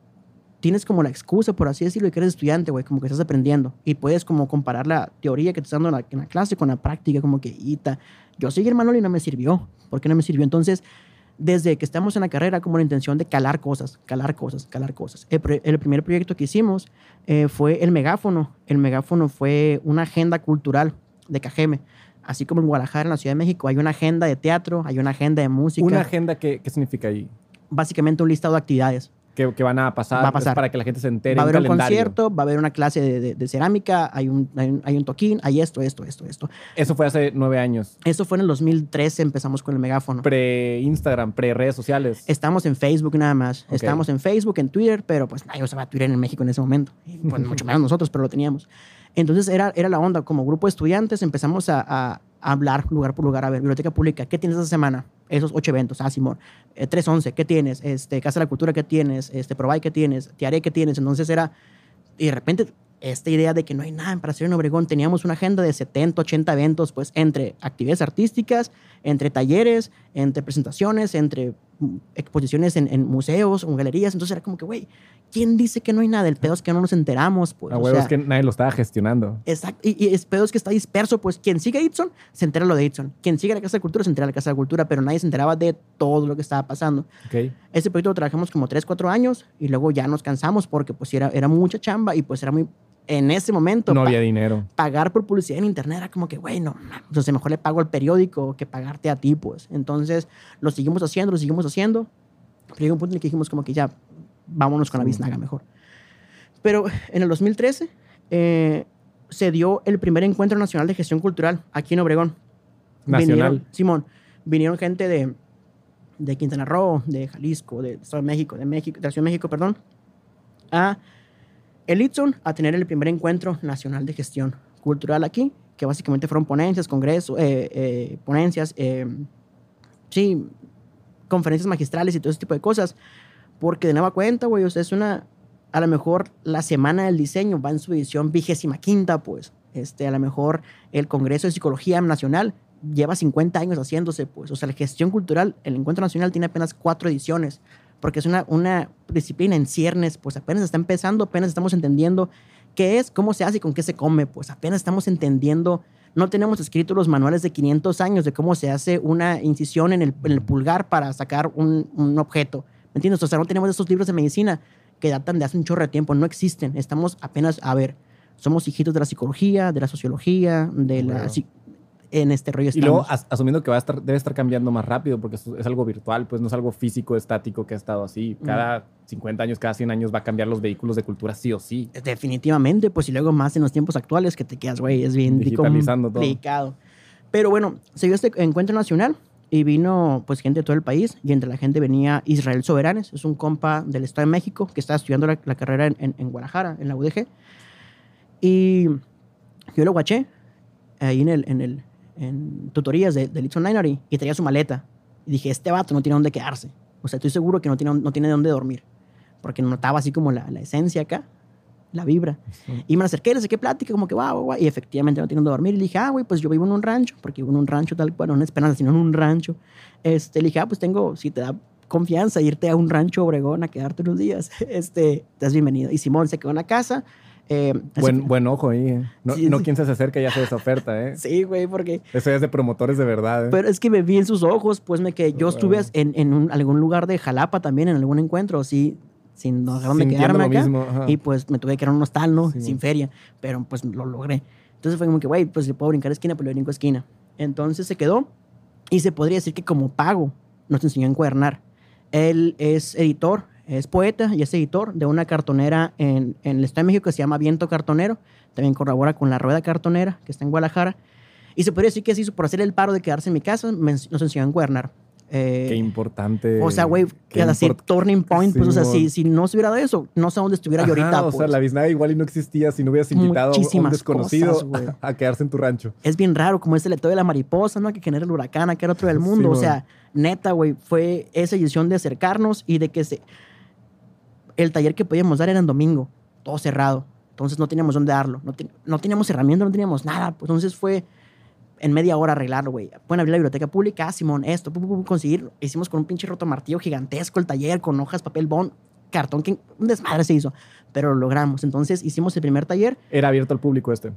Tienes como la excusa, por así decirlo, de que eres estudiante, güey, como que estás aprendiendo. Y puedes como comparar la teoría que te estás dando en la, en la clase con la práctica, como que, "Ita, yo seguí el manual y no me sirvió. ¿Por qué no me sirvió? Entonces, desde que estamos en la carrera, como la intención de calar cosas, calar cosas, calar cosas. El, pre- el primer proyecto que hicimos eh, fue el megáfono. El megáfono fue una agenda cultural de Cajeme. Así como en Guadalajara, en la Ciudad de México, hay una agenda de teatro, hay una agenda de música. Una agenda, ¿qué, qué significa ahí? básicamente un listado de actividades. Que, que van a pasar, Va a es pasar. para que la gente se entere. va a haber un calendario. concierto, va a haber una clase de, de- de cerámica, hay un, hay, un, hay un toquín, hay esto, esto, esto, esto. Eso fue hace nueve años. Eso fue en el 2013, empezamos con el megáfono. Pre-Instagram, pre-redes sociales. Estamos en Facebook nada más. Ok. Estábamos en Facebook, en Twitter, pero pues nadie usaba Twitter en México en ese momento. Pues mucho menos nosotros, pero lo teníamos. Entonces era, era la onda. Como grupo de estudiantes empezamos a, hablar lugar por lugar. A ver, biblioteca pública, ¿qué tienes esta semana? Esos ocho eventos. Ah, Simón. Eh, 311, ¿qué tienes? Este, Casa de la Cultura, ¿qué tienes? Este, Provay, ¿qué tienes? Tiare, ¿qué tienes? Entonces era... Y de repente esta idea de que no hay nada en Obregón, teníamos una agenda de 70, 80 eventos, pues entre actividades artísticas, entre talleres, entre presentaciones, entre exposiciones en, en museos o en galerías. Entonces era como que, güey, ¿quién dice que no hay nada? El pedo es que no nos enteramos, pues. A o sea, que nadie lo estaba gestionando. Exacto. Y, y es pedo es que está disperso, pues quien sigue a Itson se entera lo de Itson. Quien sigue a la Casa de Cultura se entera de la Casa de Cultura, pero nadie se enteraba de todo lo que estaba pasando. Ese proyecto lo trabajamos como 3, 4 años y luego ya nos cansamos porque pues era, era mucha chamba y pues era muy... En ese momento, No había dinero. pagar por publicidad en internet era como que, güey, no, mames, entonces mejor le pago al periódico que pagarte a ti, pues. Entonces lo seguimos haciendo, lo seguimos haciendo. Pero llegó un punto en el que dijimos como que ya, vámonos con la biznaga mejor. Pero en el 2013 eh, se dio el primer encuentro nacional de gestión cultural aquí en Obregón. Nacional. Vinieron- Simón, vinieron gente de, de Quintana Roo, de Jalisco, de Estado de México, de México, de la Ciudad de México, perdón, a el a tener el primer encuentro nacional de gestión cultural aquí, que básicamente fueron ponencias, congresos, eh, eh, ponencias, eh, sí, conferencias magistrales y todo ese tipo de cosas. Porque de nueva cuenta, güey, o sea, es una, a lo mejor la semana del diseño va en su edición vigésima quinta, pues. Este, a lo mejor el Congreso de Psicología Nacional lleva 50 años haciéndose, pues. O sea, la gestión cultural, el Encuentro Nacional tiene apenas cuatro ediciones, porque es una, una disciplina en ciernes, pues apenas está empezando, apenas estamos entendiendo qué es, cómo se hace y con qué se come, pues apenas estamos entendiendo, no tenemos escritos los manuales de 500 años de cómo se hace una incisión en el, en el pulgar para sacar un, un objeto, ¿me entiendes? O sea, no tenemos estos libros de medicina que datan de hace un chorro de tiempo, no existen, estamos apenas, a ver, somos hijitos de la psicología, de la sociología, de la... Bueno. En este rollo Y luego, estamos. as- asumiendo que va a estar, debe estar cambiando más rápido, porque es, es algo virtual, pues no es algo físico, estático que ha estado así. Cada 50 años, cada 100 años va a cambiar los vehículos de cultura sí o sí. Definitivamente, pues y luego más en los tiempos actuales que te quedas, güey, es bien Digitalizando todo. complicado. Pero bueno, se dio este encuentro nacional y vino pues gente de todo el país y entre la gente venía Israel Soberanes, es un compa del Estado de México que estaba estudiando la, la carrera en, en- en Guadalajara, en la UDG. Y yo lo guaché ahí en el, en el en tutorías de, de Litson Ninery y traía su maleta. Y dije, este vato no tiene dónde quedarse. O sea, estoy seguro que no tiene, no tiene dónde dormir. Porque notaba así como la, la esencia acá, la vibra. Y me acerqué, le saqué plática, como que guau, guau. Y efectivamente no tiene dónde dormir. Y dije, ah, güey, pues yo vivo en un rancho, porque vivo en un rancho tal cual, no en Esperanza, sino en un rancho. Este, le dije, ah, pues tengo, si te da confianza irte a un rancho Obregón a quedarte unos días, este, estás bienvenido. Y Simón se quedó en la casa. Eh, Buen, buen ojo ahí. eh. No, Sí, no sí. quien se acerca hace esa oferta, ¿eh? Sí, güey, porque Eso ya es de promotores de verdad, ¿eh? Pero es que me vi en sus ojos, pues me que yo estuve Wow. en, en un- algún lugar de Jalapa también, en algún encuentro, así, sin no dejar dónde quedarme acá. mismo. Y pues me tuve que quedar en un hostal, ¿no? Sí, sin feria, pero pues lo logré. Entonces fue como que, güey, pues le puedo brincar esquina, pues le brinco esquina. Entonces se quedó y se podría decir que como pago nos enseñó a encuadernar. Él es editor, es poeta y es editor de una cartonera en, en el Estado de México que se llama Viento Cartonero. También colabora con La Rueda Cartonera, que está en Guadalajara. Y se podría decir que así, por hacer el paro de quedarse en mi casa, nos enseñó a encuadernar. Eh, Qué importante. o sea, güey, que así, turning point, pues, o sea, si, si no se hubiera dado eso, no sé dónde estuviera yo Ajá, ahorita, O sea, pues. la biznaga igual y no existía si no hubieras invitado a un- a un Muchísimas desconocido cosas, a, a quedarse en tu rancho. es bien raro, como ese leto de la mariposa, ¿no? Que genera el huracán, que era otro del mundo. o sea, neta, güey, fue esa edición de acercarnos y de que se... El taller que podíamos dar era en domingo, todo cerrado. Entonces no teníamos dónde darlo. No, te- no teníamos herramientas, no teníamos nada. Pues entonces fue en media hora arreglarlo, güey. Pueden abrir la biblioteca pública, ah, Simón, esto, pu, pu, pu, conseguir. Hicimos con un pinche rotomartillo gigantesco el taller, con hojas, papel bond, cartón, que un desmadre se hizo. Pero lo logramos. Entonces hicimos el primer taller Era abierto al público este.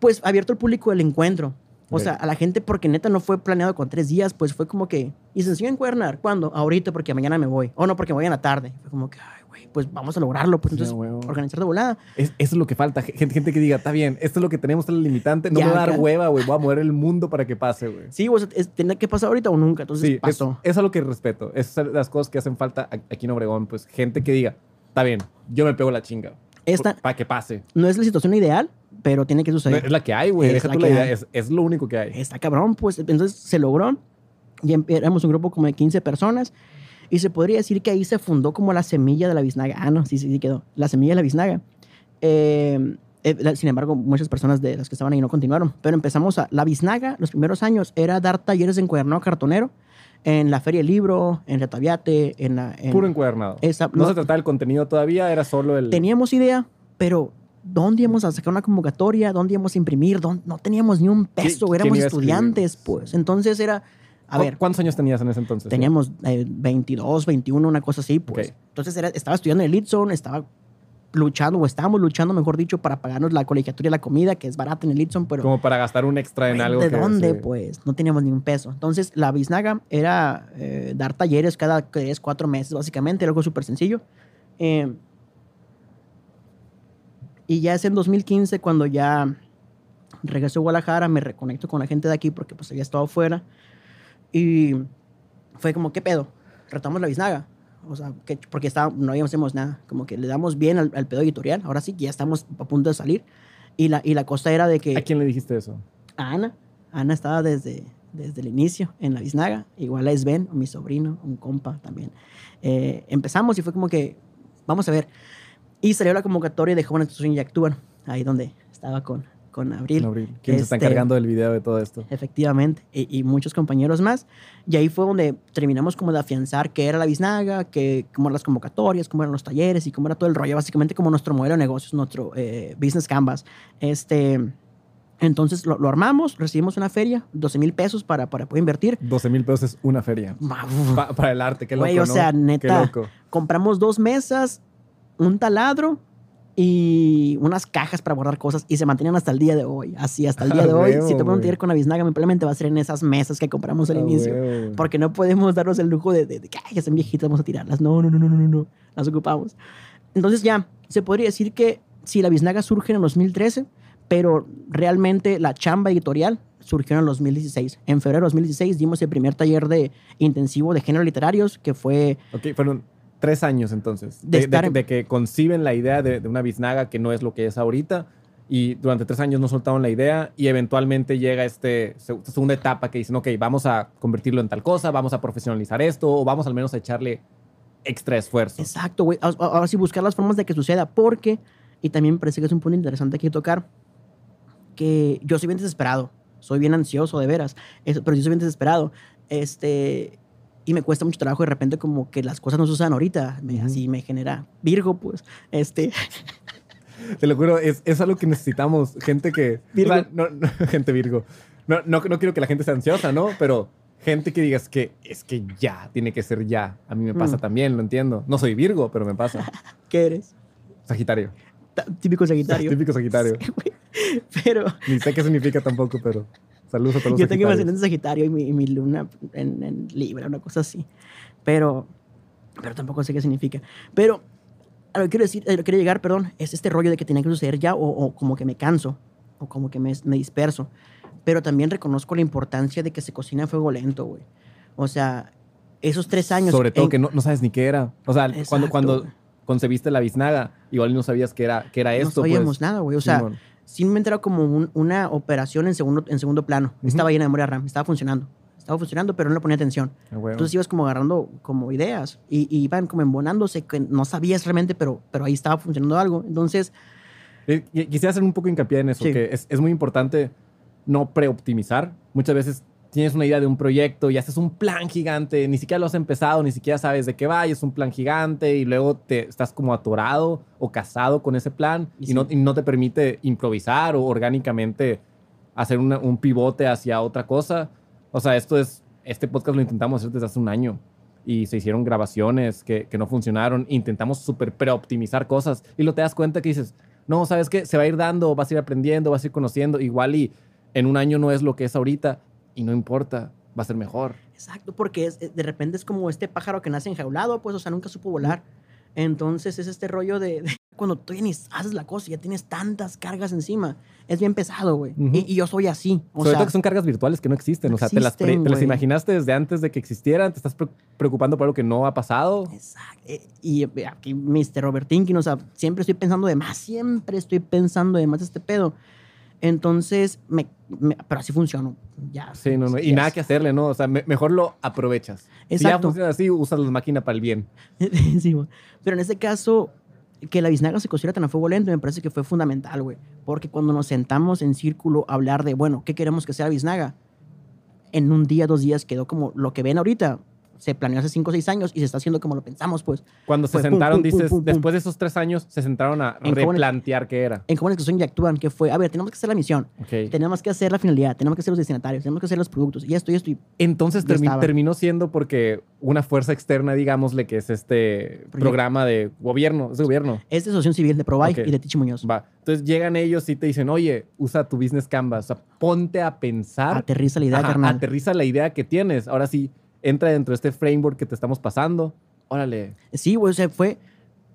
pues abierto al público el encuentro. O sea, a la gente, porque neta no fue planeado con tres días, pues fue como que, ¿y se enseñó a encuernar? ¿Cuándo? Ahorita, porque mañana me voy. O no, porque me voy en la tarde. Fue como que, ay, güey, pues vamos a lograrlo. Pues entonces, organizar de volada. Es- eso es lo que falta. Gente, gente que diga, está bien, esto es lo que tenemos, es la limitante. No me va a dar hueva, güey. Voy a mover el mundo para que pase, güey. Sí, o sea, es, tenía que pasar ahorita o nunca. Entonces Sí, es, pasó. eso es lo que respeto. Esas son las cosas que hacen falta aquí en Obregón. Pues gente que diga, está bien, yo me pego la chinga. Esta Para que pase. no es la situación ideal, pero tiene que No, suceder. es la que hay, güey. Es Deja la tú la que idea. hay. Es, es lo único que hay. Está cabrón, pues entonces se logró. Y éramos un grupo como de 15 personas. Y se podría decir que ahí se fundó como la semilla de la biznaga. Ah, no, sí, sí, sí quedó. La semilla de la biznaga. Eh, eh, sin embargo, muchas personas de las que estaban ahí no continuaron. Pero empezamos a... La biznaga, los primeros años, era dar talleres de encuadernado cartonero en la Feria del Libro, en Retaviate, en la... en- Puro encuadernado. esa- No, no- se trataba del contenido todavía, era solo el. Teníamos idea, pero ¿dónde íbamos a sacar una convocatoria? ¿Dónde íbamos a imprimir? ¿Dónde- No teníamos ni un peso, éramos estudiantes, pues. Entonces era, A ver, ¿Cuántos años tenías en ese entonces? teníamos eh, 22, 21, una cosa así, pues. Entonces era- estaba estudiando en el Litson, estaba luchando, o estábamos luchando, mejor dicho, para pagarnos la colegiatura y la comida, que es barata en el Litson, pero... Como para gastar un extra en algo ¿De que... dónde? sí. Pues no teníamos ni un peso. Entonces, la biznaga era eh, dar talleres cada tres, cuatro meses, básicamente, algo súper sencillo. Eh, y ya es en 2015 cuando ya regreso a Guadalajara, me reconecto con la gente de aquí porque pues había estado fuera. Y fue como, ¿qué pedo? Retamos la biznaga. O sea, que, porque estaba, no habíamos nada. Como que le damos bien al, al pedo editorial. Ahora sí, que ya estamos a punto de salir. Y la, y la cosa era de que ¿A quién le dijiste eso? a Ana. Ana estaba desde, desde el inicio en la biznaga. Igual a Sven, mi sobrino, un compa también. Eh, empezamos y fue como que, vamos a ver. Y salió la convocatoria de Jóvenes que y Actúan, ahí donde estaba con, con Abril. Abril. ¿Quién se está Este, encargando del video de todo esto? Efectivamente, y, y muchos compañeros más. Y ahí fue donde terminamos como de afianzar qué era la biznaga, que, cómo eran las convocatorias, cómo eran los talleres y cómo era todo el rollo, básicamente como nuestro modelo de negocios, nuestro eh, business canvas. Este, entonces lo, lo armamos, recibimos una feria, 12 mil pesos para, para poder invertir. 12 mil pesos es una feria. Pa- para el arte, qué loco, Güey, o ¿no? sea, Qué neta. loco. Compramos dos mesas, un taladro y unas cajas para guardar cosas y se mantenían hasta el día de hoy. Así, hasta el día Ah, de hoy. huevo, si te ponen un taller con la biznaga, probablemente va a ser en esas mesas que compramos al Ah, inicio. huevo. Porque no podemos darnos el lujo de, de, de que "Ay, ya son viejitas, vamos a tirarlas. No, no, no, no, no, no. Las ocupamos. Entonces ya, se podría decir que si la biznaga surge en el 2013, pero realmente la chamba editorial surgió en el 2016. En febrero de 2016 dimos el primer taller de intensivo de género literarios, que fue Ok, fueron tres años entonces. De De, de- estar en- de que conciben la idea de, de una biznaga que no es lo que es ahorita. Y durante tres años no soltaron la idea y eventualmente llega este se- segunda etapa que dicen, ok, vamos a convertirlo en tal cosa, vamos a profesionalizar esto o vamos al menos a echarle extra esfuerzo. Exacto, güey. Ahora- sí, buscar las formas de que suceda, porque, y también me parece que es un punto interesante aquí tocar, que yo soy bien desesperado, soy bien ansioso, de veras, pero yo soy bien desesperado. Este, y me cuesta mucho trabajo de repente como que las cosas no sucedan ahorita, me- Ujú. así me genera Virgo, pues, este, Te lo juro, es, es algo que necesitamos. Gente que. Virgo. no, no, gente Virgo. No, no, no quiero que la gente sea ansiosa, ¿no? Pero gente que digas que es que ya, tiene que ser ya. A mí me pasa Mm. también, lo entiendo. No soy Virgo, pero me pasa. ¿qué eres? Sagitario. Ta- Típico Sagitario. Típico Sagitario. Pero Ni sé qué significa tampoco, pero saludos a todos los yo tengo Sagitarios. ascendente Sagitario y mi, y mi luna en, en Libra, una cosa así. Pero, pero tampoco sé qué significa. Pero a lo que quiero decir, a lo que quiero llegar, perdón, es este rollo de que tenía que suceder ya o, o como que me canso o como que me, me disperso. Pero también reconozco la importancia de que se cocina a fuego lento, güey. O sea, esos tres años. Sobre todo en- que no, no sabes ni qué era. O sea, Exacto, cuando, cuando concebiste la biznaga, igual no sabías que era, que era no esto. sabíamos pues. nada, güey. O sea, Simón. Simplemente era como un- una operación en segundo, en segundo plano. Estaba llena de memoria RAM, estaba funcionando. Estaba funcionando, pero no le ponía atención. Ah. Entonces ibas como agarrando como ideas y, y iban como embonándose que no sabías realmente, pero, pero ahí estaba funcionando algo. Entonces, Eh, Quisiera hacer un poco hincapié en eso, Sí. que es, es muy importante no preoptimizar. Muchas veces tienes una idea de un proyecto y haces un plan gigante, ni siquiera lo has empezado, ni siquiera sabes de qué va, y es un plan gigante y luego te estás como atorado o casado con ese plan Y y, sí. no, y no te permite improvisar o orgánicamente hacer una- un pivote hacia otra cosa. O sea, esto es, este podcast lo intentamos hacer desde hace un año y se hicieron grabaciones que, que no funcionaron. Intentamos súper preoptimizar cosas y lo te das cuenta que dices, no, ¿sabes qué? Se va a ir dando, vas a ir aprendiendo, vas a ir conociendo. Igual y en un año no es lo que es ahorita y no importa, va a ser mejor. exacto, porque es- de repente es como este pájaro que nace enjaulado, pues, o sea, nunca supo volar. Entonces es este rollo de, de cuando tú ni haces la cosa, ya tienes tantas cargas encima. Es bien pesado, güey. Y, y yo soy así. O Sobre sea, todo que son cargas virtuales que no existen. no o sea, te las, pre- existen, te las güey. imaginaste desde antes de que existieran, te estás pre- preocupando por algo que no ha pasado. Exacto. Eh, Y eh, aquí Mr. Robert Tinkin, o sea, siempre estoy pensando de más, siempre estoy pensando de más este pedo. Entonces, me, me- pero así funciono. Ya. Sí, no, no. Y nada que hacerle, ¿no? O sea, me- mejor lo aprovechas. Si ya Exacto. funciona así, usas la máquina para el bien. Sí, pero en este caso, que la biznaga se cociera tan a fuego lento me parece que fue fundamental, güey. Porque cuando nos sentamos en círculo a hablar de, bueno, ¿qué queremos que sea la biznaga? En un día, dos días quedó como lo que ven ahorita. Se planeó hace 5 o 6 años y se está haciendo como lo pensamos, pues. Cuando se Fue pum, sentaron, pum, pum, dices, pum, después de esos tres años, se sentaron a En replantear qué era. En Jóvenes que Son y Actúan, que fue, a ver, tenemos que hacer la misión, Ok. tenemos que hacer la finalidad, tenemos que hacer los destinatarios, tenemos que hacer los productos, y esto y esto. Y Entonces termi- estaba. terminó siendo porque una fuerza externa, digámosle, que es este programa de gobierno, es de gobierno. es de Asociación Civil de Provide Ok. y de Tichi Muñoz. Va. Entonces llegan ellos y te dicen, oye, usa tu business canvas, o sea, ponte a pensar. Aterriza la idea, Ajá, carnal. Aterriza la idea que tienes. Ahora sí, entra dentro de este framework que te estamos pasando. Órale. Sí, güey, o sea, fue.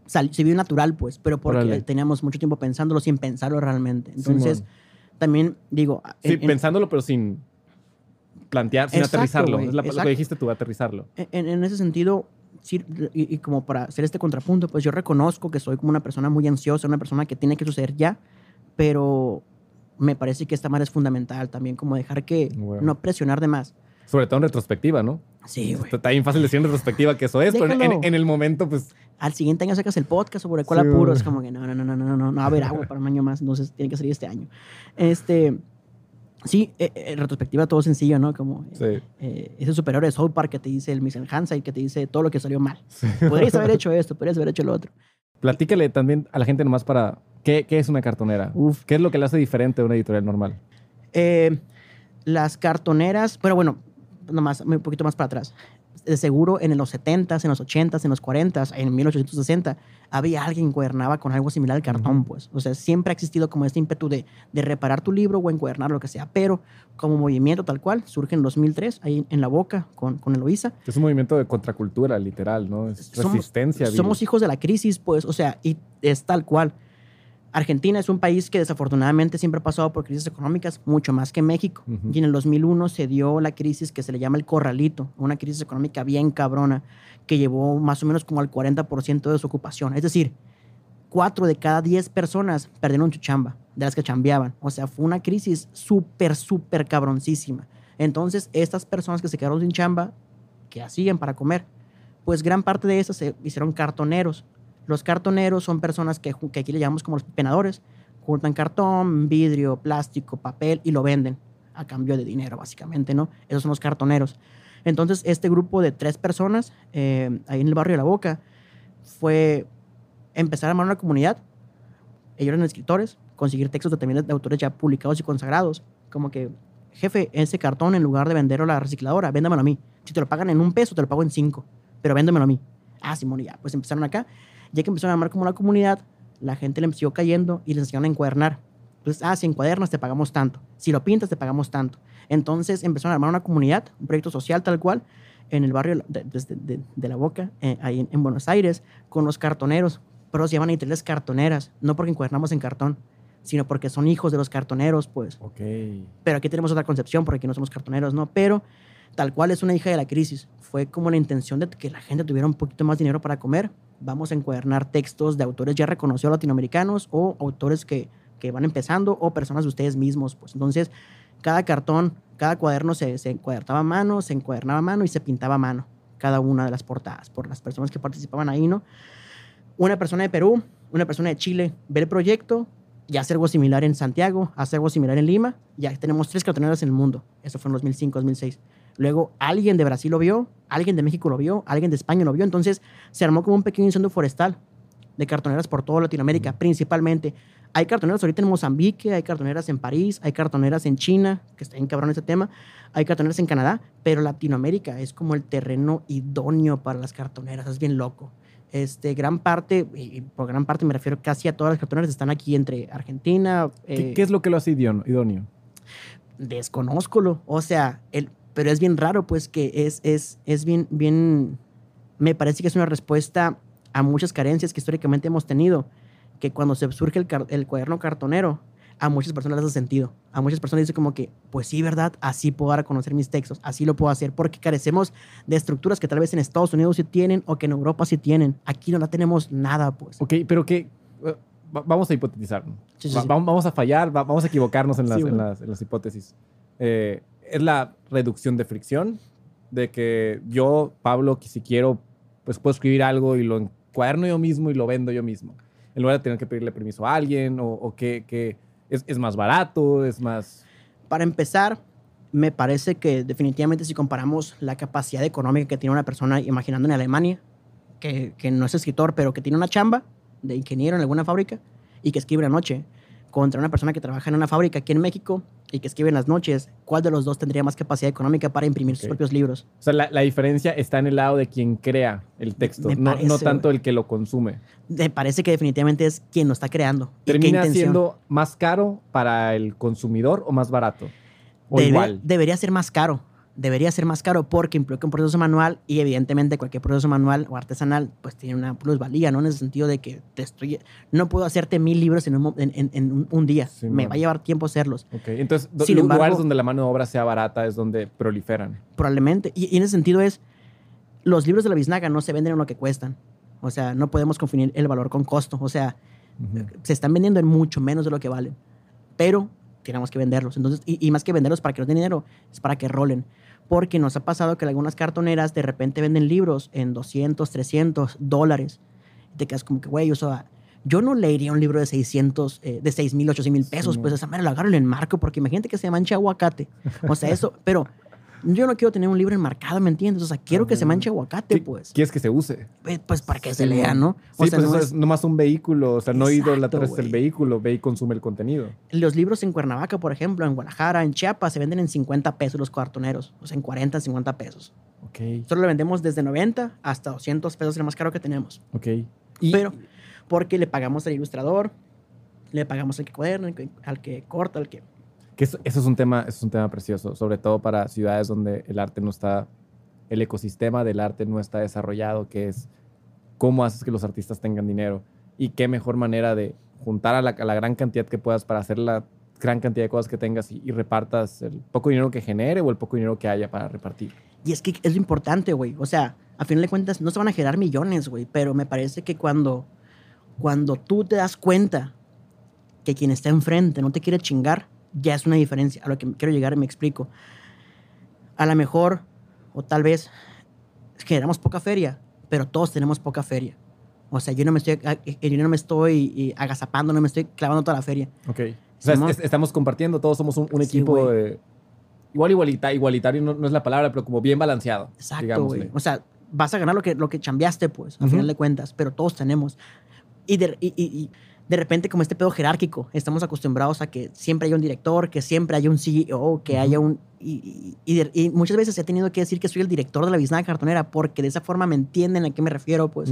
sal- se vio natural, pues, pero porque Órale. teníamos mucho tiempo pensándolo sin pensarlo realmente. Entonces, también digo. Sí, en- en- pensándolo, pero sin plantear, sin Exacto, aterrizarlo. güey, es la- lo que dijiste tú, aterrizarlo. en, en ese sentido, sí, y, y como para hacer este contrapunto, pues yo reconozco que soy como una persona muy ansiosa, una persona que tiene que suceder ya, pero me parece que esta manera es fundamental también, como dejar que Bueno. no presionar de más. Sobre todo en retrospectiva, ¿no? Sí, güey. Está bien fácil decir en retrospectiva que eso es, pero en, Déjalo. en el momento, pues, Al siguiente año sacas el podcast sobre cuál Sí, apuro. güey. Es como que no, no, no, no, no, no, no, a haber agua para un año más, entonces tiene que salir este año. Este, sí, eh, eh, retrospectiva todo sencillo, ¿no? Como sí. eh, ese superior de South Park que te dice el Miss y que te dice todo lo que salió mal. Podrías haber hecho esto, podrías haber hecho lo otro. Platícale también a la gente nomás para, ¿qué, qué es una cartonera? Uf. ¿Qué es lo que le hace diferente a una editorial normal? Eh, las cartoneras, pero bueno, nomás un poquito más para atrás. De seguro en los 70s, en los 80s, en los 40s, en 1860, había alguien que encuadernaba con algo similar al cartón, Ujú. pues. O sea, siempre ha existido como este ímpetu de, de reparar tu libro o encuadernar lo que sea, pero como movimiento tal cual, surge en 2003, ahí en La Boca, con, con Eloísa. Es un movimiento de contracultura, literal, ¿no? Es Somos- resistencia. vil. Somos hijos de la crisis, pues, o sea, y es tal cual. Argentina es un país que desafortunadamente siempre ha pasado por crisis económicas, mucho más que México. Y en el 2001 se dio la crisis que se le llama el corralito, una crisis económica bien cabrona, que llevó más o menos como al 40% de su ocupación. Es decir, cuatro de cada 10 personas perdieron su chamba, de las que chambeaban. O sea, fue una crisis súper, súper cabroncísima. Entonces, estas personas que se quedaron sin chamba, que hacían para comer? Pues gran parte de esas se hicieron cartoneros. Los cartoneros son personas que, que aquí le llamamos como los penadores. Juntan cartón, vidrio, plástico, papel y lo venden a cambio de dinero, básicamente, ¿no? Esos son los cartoneros. Entonces, este grupo de tres personas, eh, ahí en el barrio de La Boca, fue empezar a armar una comunidad. Ellos eran escritores, conseguir textos de, también de autores ya publicados y consagrados. Como que, jefe, ese cartón, en lugar de venderlo a la recicladora, véndamelo a mí. Si te lo pagan en un peso, te lo pago en cinco, pero véndemelo a mí. Ah, Simón, ya, pues empezaron acá. Ya que empezaron a armar como una comunidad, la gente le empezó cayendo y les enseñaron a encuadernar. Entonces, ah, si encuadernas te pagamos tanto. Si lo pintas te pagamos tanto. Entonces empezaron a armar una comunidad, un proyecto social tal cual, en el barrio de, de- de- de La Boca, eh, ahí en, en Buenos Aires, con los cartoneros. Pero se llaman editoriales cartoneras, no porque encuadernamos en cartón, sino porque son hijos de los cartoneros, pues. Ok. Pero aquí tenemos otra concepción, porque aquí no somos cartoneros, ¿no? Pero tal cual es una hija de la crisis. Fue como la intención de que la gente tuviera un poquito más dinero para comer. Vamos a encuadernar textos de autores ya reconocidos latinoamericanos o autores que, que van empezando o personas de ustedes mismos. Pues entonces, cada cartón, cada cuaderno se, se encuadernaba a mano, se encuadernaba a mano y se pintaba a mano cada una de las portadas por las personas que participaban ahí, ¿no? Una persona de Perú, una persona de Chile ve el proyecto y hace algo similar en Santiago, hace algo similar en Lima. Ya tenemos tres cartoneras en el mundo. Eso fue en 2005, 2006. Luego alguien de Brasil lo vio, alguien de México lo vio, alguien de España lo vio. Entonces se armó como un pequeño incendio forestal de cartoneras por toda Latinoamérica, principalmente. Hay cartoneras ahorita en Mozambique, hay cartoneras en París, hay cartoneras en China, que está bien cabrón ese tema, hay cartoneras en Canadá, pero Latinoamérica es como el terreno idóneo para las cartoneras, es bien loco. Este, gran parte, y por gran parte me refiero casi a todas las cartoneras, están aquí entre Argentina. ¿Qué, eh, qué es lo que lo hace idóneo? idóneo? desconózcolo. O sea, el, pero es bien raro, pues que es, es, es bien, bien, me parece que es una respuesta a muchas carencias que históricamente hemos tenido, que cuando se surge el, el cuaderno cartonero, a muchas personas les hace sentido. A muchas personas dicen como que, pues sí, ¿verdad? Así puedo dar a conocer mis textos, así lo puedo hacer, porque carecemos de estructuras que tal vez en Estados Unidos sí tienen o que en Europa sí tienen. Aquí no la tenemos nada, pues. Ok, pero que... eh, va- vamos a hipotetizar. Sí, sí, sí. va- Vamos a fallar, va- vamos a equivocarnos en las, Sí, en bueno. las, en las hipótesis. Eh, es la reducción de fricción, de que yo, Pablo, si quiero, pues puedo escribir algo y lo encuaderno yo mismo y lo vendo yo mismo. En lugar de tener que pedirle permiso a alguien o, que, que es, es más barato, es más... Para empezar, me parece que definitivamente si comparamos la capacidad económica que tiene una persona, imaginando en Alemania, que, que no es escritor, pero que tiene una chamba de ingeniero en alguna fábrica y que escribe la noche, contra una persona que trabaja en una fábrica aquí en México y que escribe en las noches, ¿cuál de los dos tendría más capacidad económica para imprimir sus propios libros? O sea, la, la diferencia está en el lado de quien crea el texto, no, parece, no tanto el que lo consume. Me parece que definitivamente es quien lo está creando. ¿Termina siendo más caro para el consumidor o más barato? O Debe- igual. Debería ser más caro. Debería ser más caro porque implica un proceso manual y evidentemente cualquier proceso manual o artesanal pues tiene una plusvalía, ¿no? En el sentido de que te estoy... No puedo hacerte mil libros en un, en, un- día. Sí, Me man. va a llevar tiempo hacerlos. Ok, Entonces, Sin embargo- lugares donde la mano de obra sea barata es donde proliferan. Probablemente. Y, y en ese sentido es... Los libros de la biznaga no se venden en lo que cuestan. O sea, no podemos confundir el valor con costo. O sea, se están vendiendo en mucho menos de lo que valen. Pero tenemos que venderlos. Entonces, y, y más que venderlos para que nos den dinero, es para que rolen. Porque nos ha pasado que algunas cartoneras de repente venden libros en 200, 300 dólares. Y te quedas como que, güey, o sea, yo no leería un libro de 600, eh, de 6 mil, 8 mil pesos. Sí, pues esa manera lo agarro y lo enmarco porque imagínate que se manche aguacate. O sea, eso, pero yo no quiero tener un libro enmarcado, ¿me entiendes? O sea, quiero que se manche aguacate, ¿Qué- pues. ¿Quieres que se use? Eh, Pues para que Sí, se lea, ¿no? Sí, O sea, pues no eso es- es nomás un vehículo, o sea, no Exacto, idolatres el güey. vehículo, ve y consume el contenido. Los libros en Cuernavaca, por ejemplo, en Guadalajara, en Chiapas, se venden en 50 pesos los cartoneros. O sea, en 40, 50 pesos. Ok, Solo lo vendemos desde 90 hasta 200 pesos, es el más caro que tenemos. ok. Y, Pero- Porque le pagamos al ilustrador, le pagamos al que cuaderna, al que, al que corta, al que... que eso, eso es un tema, eso es un tema precioso, sobre todo para ciudades donde el arte no está, el ecosistema del arte no está desarrollado, que es cómo haces que los artistas tengan dinero y qué mejor manera de juntar a la, a la gran cantidad que puedas para hacer la gran cantidad de cosas que tengas y, y repartas el poco dinero que genere o el poco dinero que haya para repartir. Y es que es lo importante, güey. O sea, a final de cuentas no se van a generar millones, güey. Pero me parece que cuando, cuando tú te das cuenta que quien está enfrente no te quiere chingar, ya es una diferencia. A lo que quiero llegar me explico. A lo mejor, o tal vez, generamos poca feria, pero todos tenemos poca feria. O sea, yo no me estoy, yo no me estoy eh, agazapando, no me estoy clavando toda la feria. Ok. O sea, es- estamos compartiendo, todos somos un, un Sí, equipo güey. de- igual igualita, igualitario, no, no es la palabra, pero como bien balanceado. Exacto, güey. O sea, vas a ganar lo que, lo que chambeaste, pues, al Ujú. final de cuentas, pero todos tenemos. Y de, y, y- y de repente, como este pedo jerárquico, estamos acostumbrados a que siempre haya un director, que siempre haya un CEO, que haya un... Y, y- y de- y muchas veces he tenido que decir que soy el director de la biznaga cartonera, porque de esa forma me entienden a qué me refiero, pues.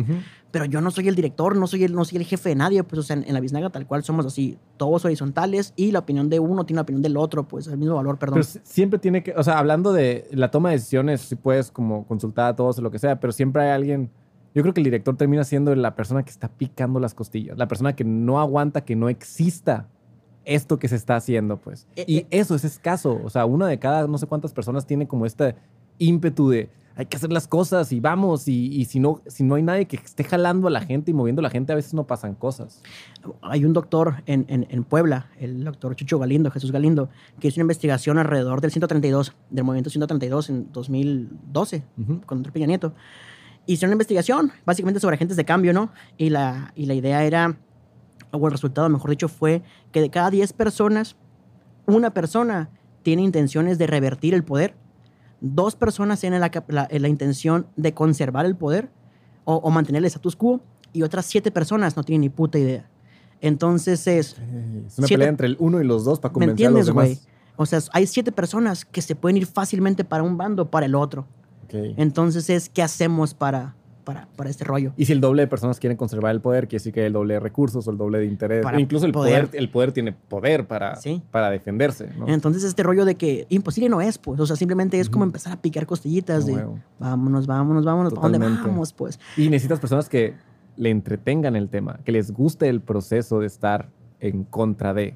Pero yo no soy el director, no soy el, no soy el jefe de nadie, pues, o sea, en, en la biznaga tal cual somos así, todos horizontales, y la opinión de uno tiene la opinión del otro, pues, el mismo valor, perdón. Pero si- siempre tiene que, o sea, hablando de la toma de decisiones, si puedes como consultar a todos o lo que sea, pero siempre hay alguien, yo creo que el director termina siendo la persona que está picando las costillas, la persona que no aguanta que no exista esto que se está haciendo, pues. Eh, Y eh. eso es escaso, o sea, una de cada no sé cuántas personas tiene como este ímpetu de hay que hacer las cosas y vamos, y, y si, no, si no hay nadie que esté jalando a la gente y moviendo a la gente, a veces no pasan cosas. hay un doctor en, en- en Puebla, el doctor Chucho Galindo, Jesús Galindo, que hizo una investigación alrededor del 132, del movimiento 132 en 2012, Ujú. con Peña Nieto. Hizo una investigación, básicamente sobre agentes de cambio, ¿no? Y la, y la idea era, o el resultado, mejor dicho, fue que de cada 10 personas, una persona tiene intenciones de revertir el poder, dos personas tienen la, la- la intención de conservar el poder o, o mantener el status quo, y otras siete personas no tienen ni puta idea. Entonces es, Es una Siete- pelea entre el uno y los dos para ¿me convencer a los entiendes, güey? demás. O sea, hay siete personas que se pueden ir fácilmente para un bando o para el otro. Ok. Entonces es, ¿qué hacemos para, para, para este rollo? Y si el doble de personas quieren conservar el poder, quiere decir que hay el doble de recursos o el doble de interés. Para incluso el poder. poder. el poder tiene poder para, Sí. para defenderse. ¿no? Entonces este rollo de que imposible no es, pues. O sea, simplemente es como Ujú. empezar a picar costillitas de vámonos, vámonos, vámonos. ¿Para dónde vamos, pues? Y necesitas personas que le entretengan el tema, que les guste el proceso de estar en contra de.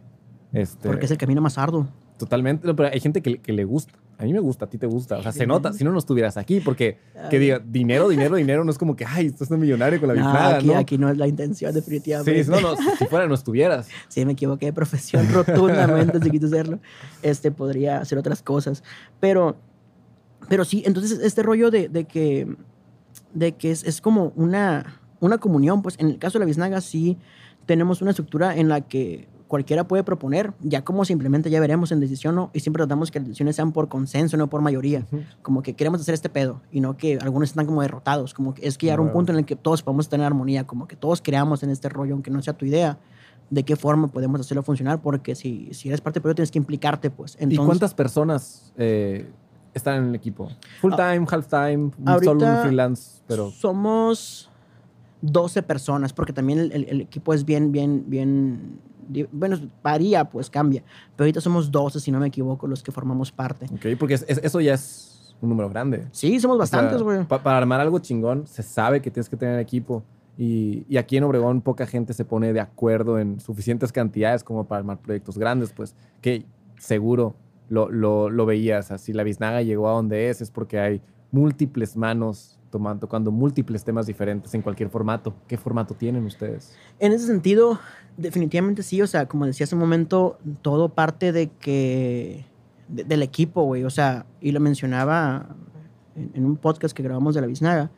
Este, Porque es el camino más arduo. Totalmente. no, pero hay gente que, que le gusta. A mí me gusta, a ti te gusta. O sea, se nota. Si no, no estuvieras aquí. Porque, que Ay. diga, dinero, dinero, dinero, no es como que, ay, estás un millonario con la No, biznaga, aquí, ¿no? aquí no es la intención, definitivamente. Sí, no, no, si, fuera no estuvieras. Sí, me equivoqué de profesión rotundamente si quise hacerlo. Este, podría hacer otras cosas. Pero, pero sí, entonces este rollo de, de que, de que es, es como una, una comunión, pues en el caso de la biznaga sí tenemos una estructura en la que cualquiera puede proponer, ya como simplemente ya veremos en decisión ¿no? y siempre tratamos que las decisiones sean por consenso, no por mayoría, como que queremos hacer este pedo y no que algunos están como derrotados, como que es que llegar a un punto en el que todos podemos tener armonía, como que todos creamos en este rollo, aunque no sea tu idea, de qué forma podemos hacerlo funcionar, porque si, si eres parte del proyecto tienes que implicarte, pues. ¿Y cuántas personas eh, están en el equipo? ¿Full ah, time, half time, solo un freelance? Pero... Somos 12 personas, porque también el, el equipo es bien, bien, bien bueno, varía, pues cambia. Pero ahorita somos 12, si no me equivoco, los que formamos parte. Ok, porque eso ya es un número grande. Sí, somos bastantes, güey. para armar algo chingón, se sabe que tienes que tener equipo. Y, y, aquí en Obregón poca gente se pone de acuerdo en suficientes cantidades como para armar proyectos grandes, pues que seguro lo, lo, lo veías. Así la biznaga llegó a donde es, es porque hay múltiples manos tomando, tocando múltiples temas diferentes en cualquier formato. ¿Qué formato tienen ustedes? En ese sentido, definitivamente sí. O sea, como decía hace un momento, todo parte de que. del equipo, güey. O sea, y lo mencionaba en, un podcast que grabamos de la Biznaga,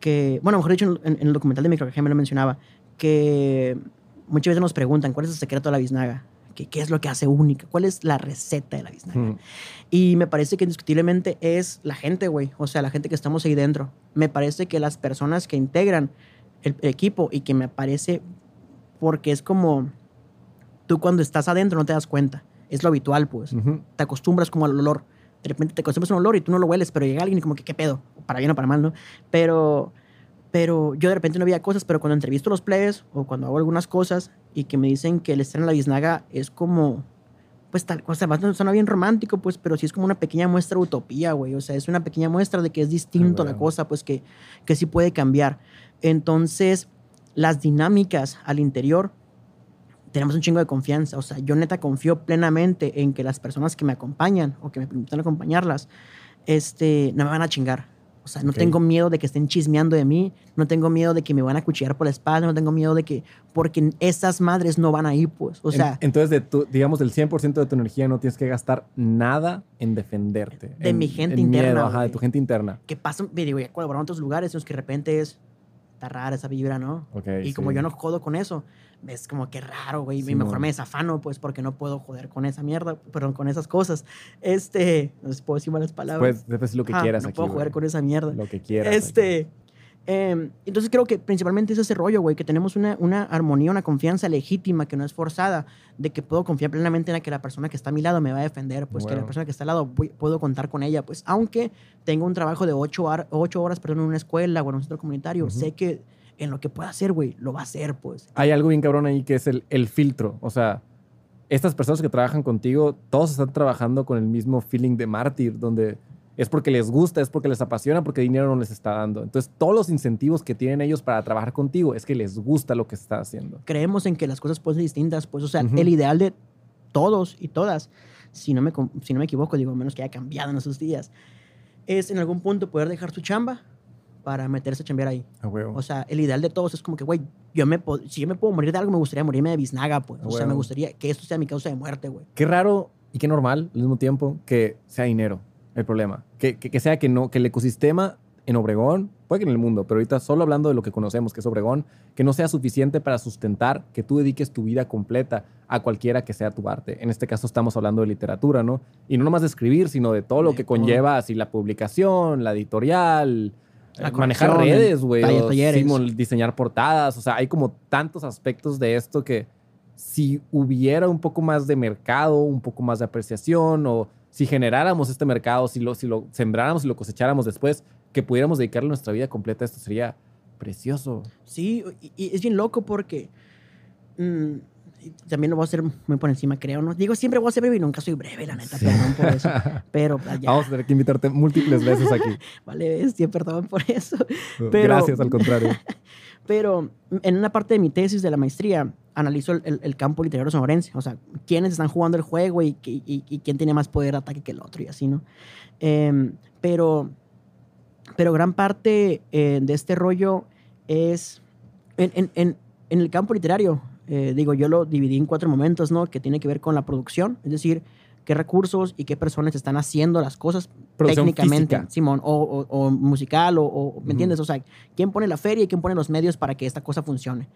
que. Bueno, mejor dicho, en, el documental de Micro me lo mencionaba, que muchas veces nos preguntan cuál es el secreto de la Biznaga qué es lo que hace única, cuál es la receta de la biznaga. Y me parece que indiscutiblemente es la gente, güey, o sea, la gente que estamos ahí dentro. Me parece que las personas que integran el, equipo y que me parece, porque es como, tú cuando estás adentro no te das cuenta, es lo habitual, pues, te acostumbras como al olor. De repente te acostumbras a un olor y tú no lo hueles, pero llega alguien y como que, ¿qué pedo? Para bien o para mal, ¿no? Pero pero yo de repente no veía cosas, pero cuando entrevisto a los players o cuando hago algunas cosas y que me dicen que el estar en la biznaga es como, pues tal cosa, no suena bien romántico, pues, pero sí es como una pequeña muestra de utopía, güey. O sea, es una pequeña muestra de que es distinto la cosa, pues que, que sí puede cambiar. Entonces, las dinámicas al interior, tenemos un chingo de confianza. O sea, yo neta confío plenamente en que las personas que me acompañan o que me permitan acompañarlas, este, no me van a chingar o sea, no tengo miedo de que estén chismeando de mí, no tengo miedo de que me van a cuchillar por la espalda, no tengo miedo de que, porque esas madres no van ahí, pues. O sea. Entonces, de tu, digamos, el 100% de tu energía no tienes que gastar nada en defenderte. De mi gente interna. ajá, de tu gente interna. Que pasa, me digo, ya colaborar en otros lugares en los que de repente es, está rara esa vibra, ¿no? y como yo no jodo con eso, es como que raro, güey. y mejor me desafano, pues, porque no puedo joder con esa mierda, perdón, con esas cosas. Este, no sé si puedo decir malas palabras. Puedes decir lo que quieras no puedo joder con esa mierda. Lo que quieras. Este, em, entonces creo que principalmente es ese rollo, güey, que tenemos una, una armonía, una confianza legítima que no es forzada, de que puedo confiar plenamente en que la persona que está a mi lado me va a defender, pues que la persona que está al lado puedo contar con ella, pues aunque tengo un trabajo de ocho, ocho horas, perdón, en una escuela o en un centro comunitario, sé que en lo que pueda hacer, güey, lo va a hacer, pues. Hay algo bien cabrón ahí que es el, el filtro. O sea, estas personas que trabajan contigo, todos están trabajando con el mismo feeling de mártir, donde es porque les gusta, es porque les apasiona, porque dinero no les está dando. Entonces, todos los incentivos que tienen ellos para trabajar contigo es que les gusta lo que está haciendo. Creemos en que las cosas pueden ser distintas, pues, o sea, el ideal de todos y todas, si no, me, si no me equivoco, digo, menos que haya cambiado en esos días, es en algún punto poder dejar su chamba para meterse a chambear ahí. O sea, el ideal de todos es como que, güey, yo me si yo me puedo morir de algo, me gustaría morirme de biznaga, pues. o sea, me gustaría que esto sea mi causa de muerte, güey. Qué raro y qué normal al mismo tiempo que sea dinero el problema. Que, que, sea que, no, que el ecosistema en Obregón, puede que en el mundo, pero ahorita solo hablando de lo que conocemos, que es Obregón, que no sea suficiente para sustentar que tú dediques tu vida completa a cualquiera que sea tu arte. En este caso estamos hablando de literatura, ¿no? Y no nomás de escribir, sino de todo lo que conlleva así la publicación, la editorial, manejar redes, güey. diseñar portadas. O sea, hay como tantos aspectos de esto que si hubiera un poco más de mercado, un poco más de apreciación, o si generáramos este mercado, si lo, si lo sembráramos y lo cosecháramos después, que pudiéramos dedicarle nuestra vida completa a esto, sería precioso. Sí, y, es bien loco porque. Mm, también lo voy a hacer muy por encima, creo, ¿no? Digo, siempre voy a ser breve y nunca soy breve, la neta, perdón por eso. Pero pues, Vamos a tener que invitarte múltiples veces aquí. vale, bestia, perdón por eso. Pero, Gracias, al contrario. pero en una parte de mi tesis de la maestría, analizo el, el, campo literario sonorense, o sea, quiénes están jugando el juego y, y, y, quién tiene más poder de ataque que el otro y así, ¿no? Em, pero, pero gran parte eh, de este rollo es en, en, en, en el campo literario eh, digo, yo lo dividí en cuatro momentos, ¿no? Que tiene que ver con la producción, es decir, qué recursos y qué personas están haciendo las cosas técnicamente, Simón, o, musical, o, ¿me entiendes? O sea, quién pone la feria y quién pone los medios para que esta cosa funcione.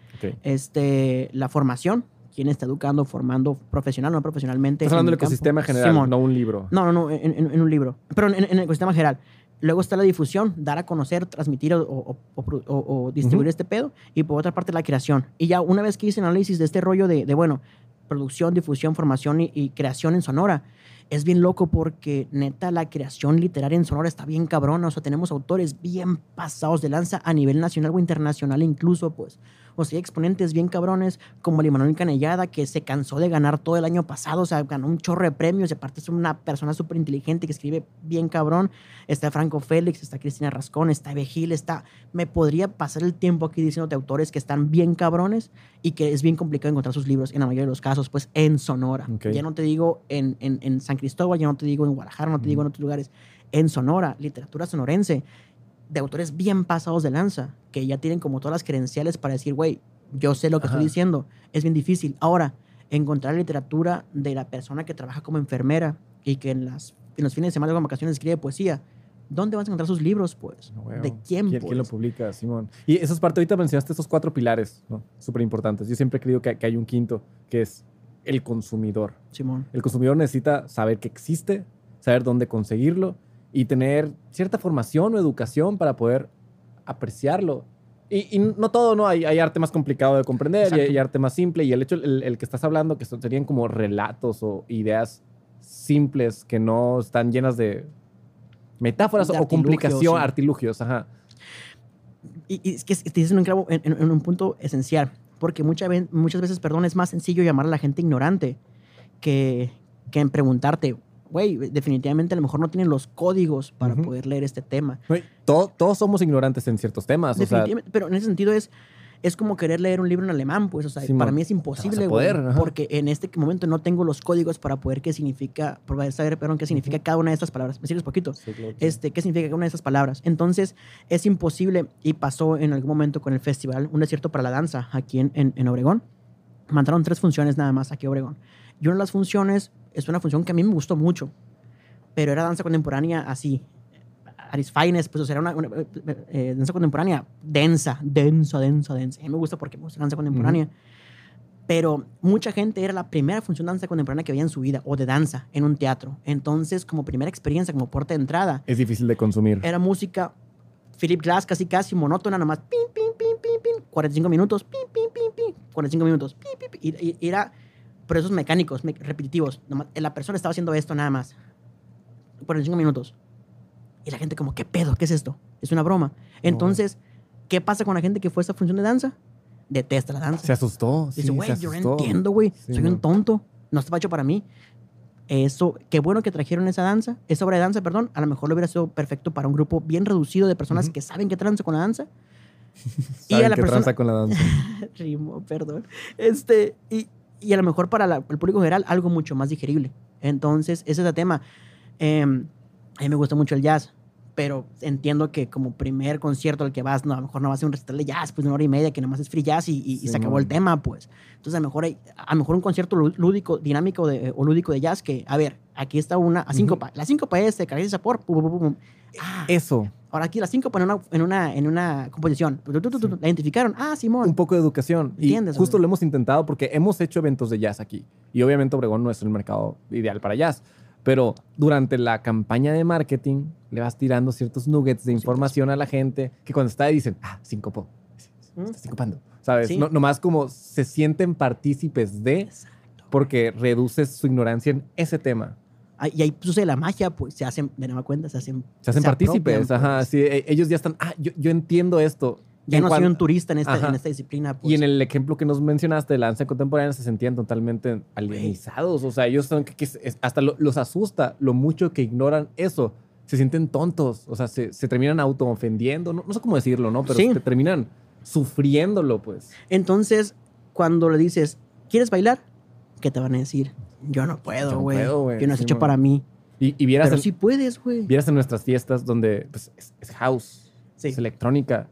Este, la formación, quién está educando, formando profesional o no profesionalmente. Estás hablando del ecosistema general, Simón. no un libro. No, no, no, en, en- en un libro. Pero en, en el ecosistema general. Luego está la difusión, dar a conocer, transmitir o, o- o produ- o- o distribuir este pedo. Y por otra parte, la creación. Y ya una vez que hice análisis de este rollo de, de, bueno, producción, difusión, formación y, y creación en Sonora, es bien loco porque neta la creación literaria en Sonora está bien cabrona. O sea, tenemos autores bien pasados de lanza a nivel nacional o internacional incluso, pues. O sea, hay exponentes bien cabrones como el Manuel Canellada, que se cansó de ganar todo el año pasado. O sea, ganó un chorro de premios. Y aparte es una persona súper inteligente que escribe bien cabrón. Está Franco Félix, está Cristina Rascón, está Eve Gil, está... Me podría pasar el tiempo aquí diciéndote autores que están bien cabrones y que es bien complicado encontrar sus libros, en la mayoría de los casos, pues en Sonora. Ya no te digo en, en, en San Cristóbal, ya no te digo en Guadalajara, no te digo en otros lugares. En Sonora, literatura sonorense, de autores bien pasados de lanza, que ya tienen como todas las credenciales para decir, güey, yo sé lo que Ajá. estoy diciendo, es bien difícil. Ahora, encontrar literatura de la persona que trabaja como enfermera y que en, las, en los fines de semana con vacaciones escribe poesía, ¿dónde vas a encontrar sus libros, pues? No, huevo. ¿De quién, ¿Quién, pues? quién lo publica, Simón? Y eso es parte, ahorita mencionaste estos cuatro pilares, ¿no? Súper importantes. Yo siempre he creído que, que hay un quinto, que es el consumidor. Simón. El consumidor necesita saber que existe, saber dónde conseguirlo y tener cierta formación o educación para poder apreciarlo. Y, y no todo, ¿no? Hay, hay arte más complicado de comprender y arte más simple. Y el hecho, el, el que estás hablando, que son- serían como relatos o ideas simples que no están llenas de metáforas De o complicación, sí. artilugios, ajá. Y, y es que te dices en en, un punto esencial, porque mucha ve- muchas veces, perdón, es más sencillo llamar a la gente ignorante que, que en preguntarte, güey, definitivamente a lo mejor no tienen los códigos para poder leer este tema. No, y todo- todos somos ignorantes en ciertos temas. O sea, pero en ese sentido es, es como querer leer un libro en alemán, pues, o sea, para mí es imposible, güey, porque en este momento no tengo los códigos para poder qué significa, para poder saber, perdón, qué significa cada una de estas palabras. ¿Me sigues poquito? Sí, claro que sí. este, qué significa cada una de esas palabras. Entonces, es imposible, y pasó en algún momento con el festival, un desierto para la danza aquí en, en, en Obregón. Mandaron tres funciones nada más aquí a Obregón. Y una de las funciones es una función que a mí me gustó mucho, pero era danza contemporánea así. Aris Fines, pues o sea, era una, una, eh, eh, danza contemporánea densa, densa, densa, densa. A mí me gusta porque me gusta danza contemporánea. Pero mucha gente era la primera función de danza contemporánea que veía en su vida, o de danza, en un teatro. Entonces, como primera experiencia, como puerta de entrada, Es difícil de consumir. era música Philip Glass casi casi monótona nomás pin pin pin pin pin 45 minutos pin pin pin pin 45 minutos pin pin, pin, y- y era procesos mecánicos me- repetitivos nomás, la persona estaba haciendo esto nada más 45 minutos y la gente como qué pedo qué es esto es una broma entonces qué pasa con la gente que fue a esta función de danza detesta la danza Se asustó. Dice, güey, yo no entiendo, güey. Sí, Soy no. un tonto. No estaba hecho para mí. Eso, qué bueno que trajeron esa danza, esa obra de danza, perdón. A lo mejor lo hubiera sido perfecto para un grupo bien reducido de personas Ujú. que saben qué tranza con la danza. y a la qué persona- tranza con la danza. Rimo, perdón. Este, y, y a lo mejor para la- el público general algo mucho más digerible. Entonces, ese es el tema. Eh, a mí me gusta mucho el jazz, pero entiendo que como primer concierto al que vas, no, a lo mejor no vas a un recital de jazz, pues de una hora y media, que nomás es free jazz y, y- y Sí, se acabó el tema, pues. Entonces, a lo mejor, hay- a lo mejor un concierto lú- lúdico, dinámico de- o lúdico de jazz que, a ver, aquí está una, a síncopa. La síncopa es de caracteriza por, pum, pum, pum. Ah, Eso, ahora aquí la síncopa en una, en una, en una composición. Sí. La identificaron. Ah, Simón. un poco de educación. Y ¿Entiendes, justo güey? lo hemos intentado porque hemos hecho eventos de jazz aquí. Y obviamente Obregón no es el mercado ideal para jazz. Pero durante la campaña de marketing le vas tirando ciertos nuggets de información a la gente que cuando está ahí dicen, ah, sincopó. ¿Mm? Está sincopando. ¿Sabes? Sí. No, nomás como se sienten partícipes de porque reduces su ignorancia en ese tema. Y ahí sucede la magia, pues se hacen, de nueva cuenta, se hacen. Se hacen partícipes. apropian, Ajá. pues. Sí, e- ellos ya están, ah, yo, yo entiendo esto. Ya En no soy un turista en esta, en esta disciplina. Pues. Y en el ejemplo que nos mencionaste de la danza contemporánea se sentían totalmente alienizados. O sea, ellos son que, hasta lo- los asusta lo mucho que ignoran eso. Se sienten tontos. O sea, se, se terminan auto-ofendiendo. No, no sé cómo decirlo, ¿no? Pero Sí. te terminan sufriéndolo, pues. Entonces, cuando le dices, ¿quieres bailar? ¿Qué te van a decir? Yo no Yo puedo, güey. Yo no es Sí, hecho para mí. Y, y vieras, Pero en, sí puedes, güey. vieras en nuestras fiestas donde pues, es, es house, Sí. es electrónica.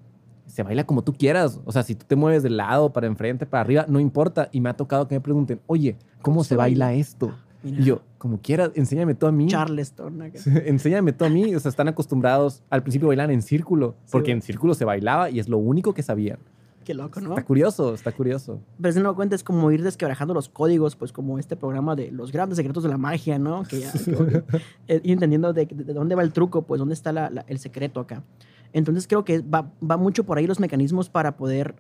Se baila como tú quieras. O sea, si tú te mueves de lado, para enfrente, para arriba, no importa. Y me ha tocado que me pregunten, oye, ¿cómo, se, baila, esto? Mira, Y yo, como quieras, enséñame tú a mí. Charleston. acá. Enséñame tú a mí. O sea, están acostumbrados al principio bailan en círculo, porque en círculo se bailaba y es lo único que sabían. Qué loco, ¿no? Está curioso, está curioso. Pero si no cuenta, es como ir desquebrajando los códigos, pues como este programa de los grandes secretos de la magia, ¿no? Que ya, eh, ir entendiendo de, de, dónde va el truco, pues dónde está la, la, el secreto acá. Entonces creo que va, va, mucho por ahí los mecanismos para poder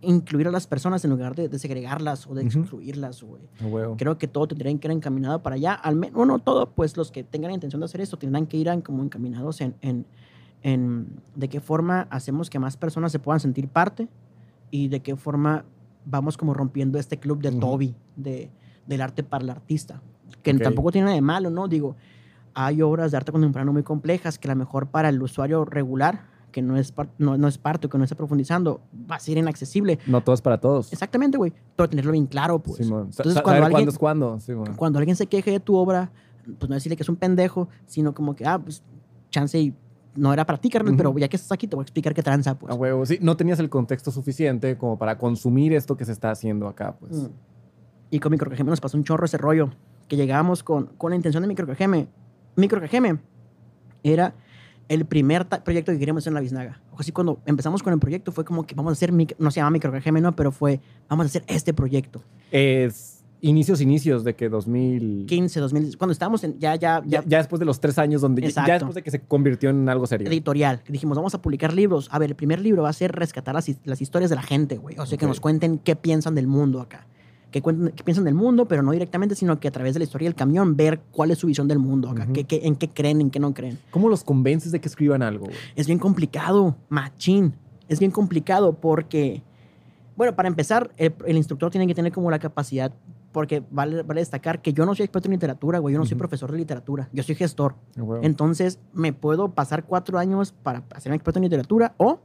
incluir a las personas en lugar de, de segregarlas o de excluirlas, güey. Oh, Creo que todo tendría que ir encaminado para allá. Al menos, no todo, pues los que tengan la intención de hacer esto tendrán que ir como encaminados en, en, en de qué forma hacemos que más personas se puedan sentir parte y de qué forma vamos como rompiendo este club de Toby, de, del arte para el artista, que okay. tampoco tiene nada de malo, ¿no? Digo, hay obras de arte contemporáneo muy complejas que a lo mejor para el usuario regular que no es, no, no, es parte que no está profundizando, va a ser inaccesible. No todo es para todos. Exactamente, güey. Pero tenerlo bien claro, pues. Entonces, cuando alguien, es cuándo. Cuando alguien se queje de tu obra, pues no decirle que es un pendejo, sino como que, ah, pues, chance y no era para ti, carnal, uh -huh. pero ya que estás aquí te voy a explicar qué tranza, pues. A huevo, sí. No tenías el contexto suficiente como para consumir esto que se está haciendo acá, pues. Mm. Y con Microcajeme nos pasó un chorro ese rollo, que llegábamos con, con la intención de Microcajeme. Microcajeme era el primer proyecto que queríamos hacer en la Biznaga. O así cuando empezamos con el proyecto fue como que vamos a hacer, no se llama microgm, no, pero fue, vamos a hacer este proyecto. Es inicios, inicios de que 2015, 2000, cuando estábamos en, ya, ya, ya, ya, después de los tres años, donde Exacto. ya después de que se convirtió en algo serio. Editorial. Dijimos, vamos a publicar libros. A ver, el primer libro va a ser rescatar las, las historias de la gente, güey. O sea, okay. que nos cuenten qué piensan del mundo acá. Que, cuenten, que piensan del mundo, pero no directamente, sino que a través de la historia del camión, ver cuál es su visión del mundo acá. Uh -huh. qué, qué, en qué creen, en qué no creen. ¿Cómo los convences de que escriban algo? Güey? Es bien complicado, machín. Es bien complicado porque, bueno, para empezar, el, el instructor tiene que tener como la capacidad porque vale, vale, destacar que yo no soy experto en literatura, güey. Yo no uh -huh. soy profesor de literatura. Yo soy gestor. Entonces, me puedo pasar cuatro años para hacerme experto en literatura o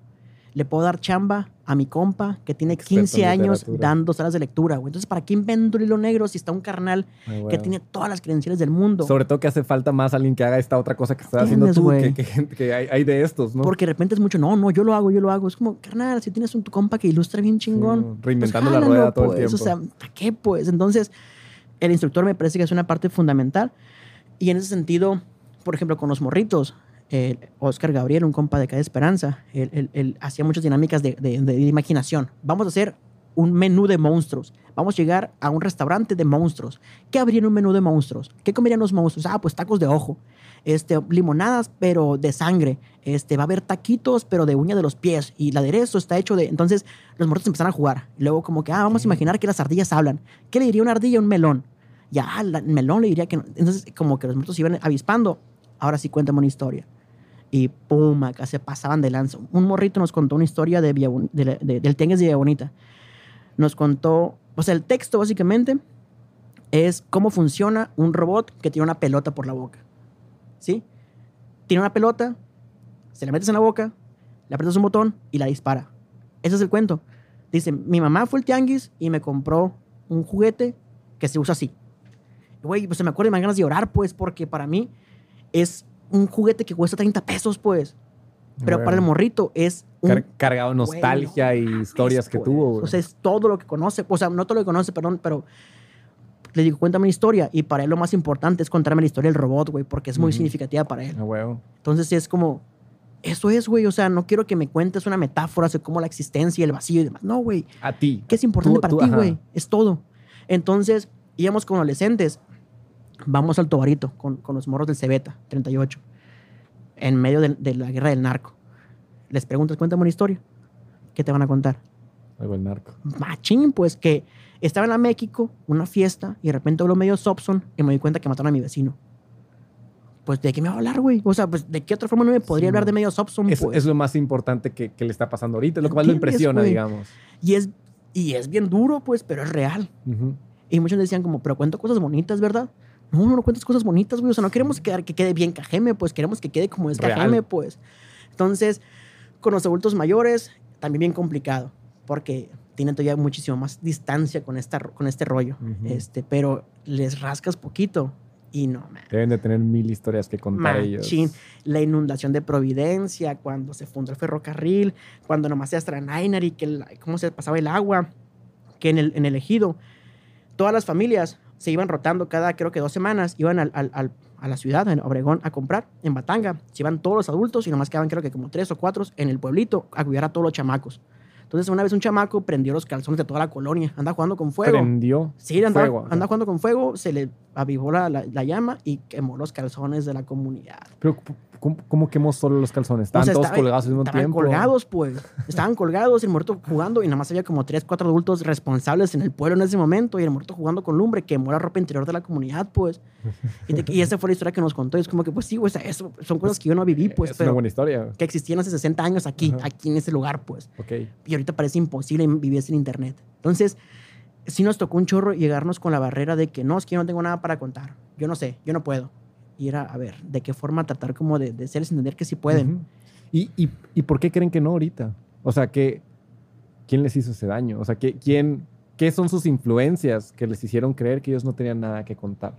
le puedo dar chamba a mi compa que tiene 15 años dando salas de lectura, güey. Entonces, ¿para qué invento el hilo negro si está un carnal Ay, bueno. que tiene todas las credenciales del mundo? Sobre todo que hace falta más alguien que haga esta otra cosa que estás haciendo tú, que, que, que hay, hay, de estos, ¿no? Porque de repente es mucho, no, no, yo lo hago, yo lo hago. Es como, carnal, si tienes un tu compa que ilustra bien chingón. Sí, reinventando pues, jálalo, la rueda todo pues. el tiempo. O sea, ¿para qué, pues? Entonces, el instructor me parece que es una parte fundamental. Y en ese sentido, por ejemplo, con los morritos, eh, Oscar Gabriel, un compa de Calle Esperanza, él, él, él hacía muchas dinámicas de, de, de, imaginación. Vamos a hacer un menú de monstruos. Vamos a llegar a un restaurante de monstruos. ¿Qué habría en un menú de monstruos? ¿Qué comerían los monstruos? Ah, pues tacos de ojo. Este, limonadas, pero de sangre. Este, va a haber taquitos, pero de uña de los pies. Y el aderezo está hecho de... Entonces, los morritos empezaron a jugar. Luego como que, ah, vamos a imaginar que las ardillas hablan. ¿Qué le diría una ardilla a un melón? Ya, el melón le diría que no. Entonces, como que los morritos iban avispando. Ahora sí, cuéntame una historia y pum, acá se pasaban de lanza. Un morrito nos contó una historia de, Villa, de, de, del Tianguis de Villa Bonita. Nos contó, o sea, el texto básicamente es cómo funciona un robot que tiene una pelota por la boca. ¿Sí? Tiene una pelota, se la metes en la boca, le aprietas un botón y la dispara. Ese es el cuento. Dice, mi mamá fue el tianguis y me compró un juguete que se usa así. Güey, pues se me acuerda y me dan ganas de llorar, pues, porque para mí es un juguete que cuesta 30 pesos, pues. Pero bueno. para el morrito es. Un, Car cargado nostalgia bueno, y historias que pues. tuvo. Güey. O sea, es todo lo que conoce. O sea, no todo lo que conoce, perdón, pero le digo, cuéntame una historia. Y para él lo más importante es contarme la historia del robot, güey, porque es muy uh -huh. significativa para él. Ah, bueno. Entonces es como. Eso es, güey. O sea, no quiero que me cuentes una metáfora sobre cómo la existencia y el vacío y demás. No, güey. A ti. ¿Qué es importante tú, para tú, ti, güey? Es todo. Entonces, íbamos con adolescentes. Vamos al Tobarito con, con los morros del Cebeta, 38 en medio de, de, la guerra del narco. Les preguntas, cuéntame una historia. ¿Qué te van a contar? Algo del narco. Machín, pues que estaba en la México, una fiesta, y de repente habló medio Sobson y me di cuenta que mataron a mi vecino. Pues, ¿de qué me va a hablar, güey? O sea, pues, ¿de qué otra forma no me podría sí, hablar de medio Sobson? Es, pues? es, lo más importante que, que, le está pasando ahorita, es lo que más lo impresiona, wey? digamos. Y es, y es bien duro, pues, pero es real. Uh -huh. Y muchos decían como, pero cuento cosas bonitas, ¿verdad? No, no, no cuentes cosas bonitas, güey. O sea, no queremos que, que quede bien Cajeme, pues queremos que quede como es. Cajeme, pues. Entonces, con los adultos mayores, también bien complicado, porque tienen todavía muchísimo más distancia con, esta, con este rollo. Uh -huh. este, pero les rascas poquito y no, man. Deben de tener mil historias que contar ellos. La inundación de Providencia, cuando se fundó el ferrocarril, cuando nomás se y que cómo se pasaba el agua, que en el, en el ejido, todas las familias se iban rotando cada, creo que dos semanas, iban al, al, al, a la ciudad, en Obregón, a comprar, en Batanga. Se iban todos los adultos y nomás quedaban, creo que como tres o cuatro en el pueblito a cuidar a todos los chamacos. Entonces, una vez un chamaco prendió los calzones de toda la colonia. Anda jugando con fuego. Prendió. Sí, anda, fuego, anda ajá. jugando con fuego, se le avivó la, la- la llama y quemó los calzones de la comunidad. Pero, ¿cómo, cómo quemó solo los calzones? Estaban O sea, todos estaba- colgados al mismo Estaban tiempo. colgados, pues. Estaban colgados y el muerto jugando y nada más había como tres, cuatro adultos responsables en el pueblo en ese momento y el muerto jugando con lumbre quemó la ropa interior de la comunidad, pues. Y, te- y esa fue la historia que nos contó. Y es como que, pues sí, o sea, eso son cosas que yo no viví, pues, es una pero buena historia. que existían hace 60 años aquí, Ajá. aquí en ese lugar, pues. Ok. Y ahorita parece imposible vivir sin internet. Entonces, sí nos tocó un chorro llegarnos con la barrera de que no, es que yo no tengo nada para contar. Yo no sé, yo no puedo. Y era, a ver, ¿de qué forma tratar como de, de hacerles entender que sí pueden? ¿Y, y, y por qué creen que no ahorita? O sea, ¿qué, ¿quién les hizo ese daño? O sea, ¿qué, quién, ¿qué son sus influencias que les hicieron creer que ellos no tenían nada que contar?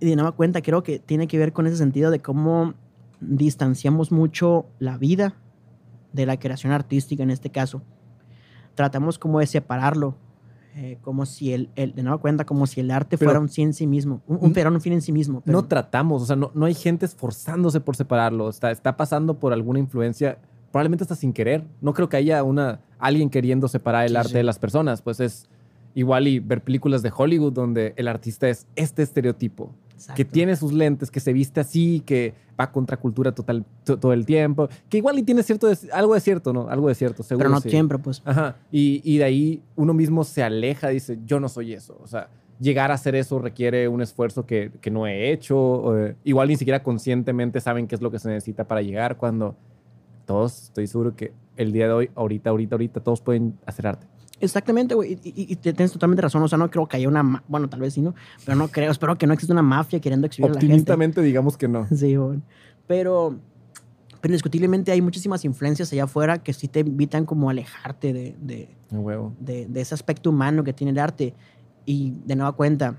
Y de nueva cuenta, creo que tiene que ver con ese sentido de cómo distanciamos mucho la vida de la creación artística en este caso. Tratamos como de separarlo, eh, como si el, el- de nueva cuenta, como si el arte Pero- fuera un fin en sí mismo, un, un, un fin en sí mismo. pero- No tratamos, o sea, no, no hay gente esforzándose por separarlo. Está, está pasando por alguna influencia, probablemente hasta sin querer. No creo que haya una, alguien queriendo separar el Sí, arte sí. de las personas. Pues es igual y ver películas de Hollywood donde el artista es este estereotipo. Exacto. que tiene sus lentes, que se viste así, que va contra cultura total to- todo el tiempo, que igual y tiene cierto de- algo de cierto, ¿no? Algo de cierto, seguro. Pero no sí. siempre, pues. Ajá. Y, y de ahí uno mismo se aleja, dice, yo no soy eso. O sea, llegar a hacer eso requiere un esfuerzo que, que no he hecho. eh, igual ni siquiera conscientemente saben qué es lo que se necesita para llegar cuando todos, estoy seguro que el día de hoy, ahorita, ahorita, ahorita, todos pueden hacer arte. Exactamente, güey. Y, y- tienes totalmente razón. O sea, no creo que haya una. Bueno, tal vez sí, ¿no? Pero no creo. Espero que no exista una mafia queriendo exhibir a la gente. Optimistamente digamos que no. Sí, güey. Pero. Pero indiscutiblemente hay muchísimas influencias allá afuera que sí te invitan como a alejarte de, huevo. de- de ese aspecto humano que tiene el arte. Y de nueva cuenta,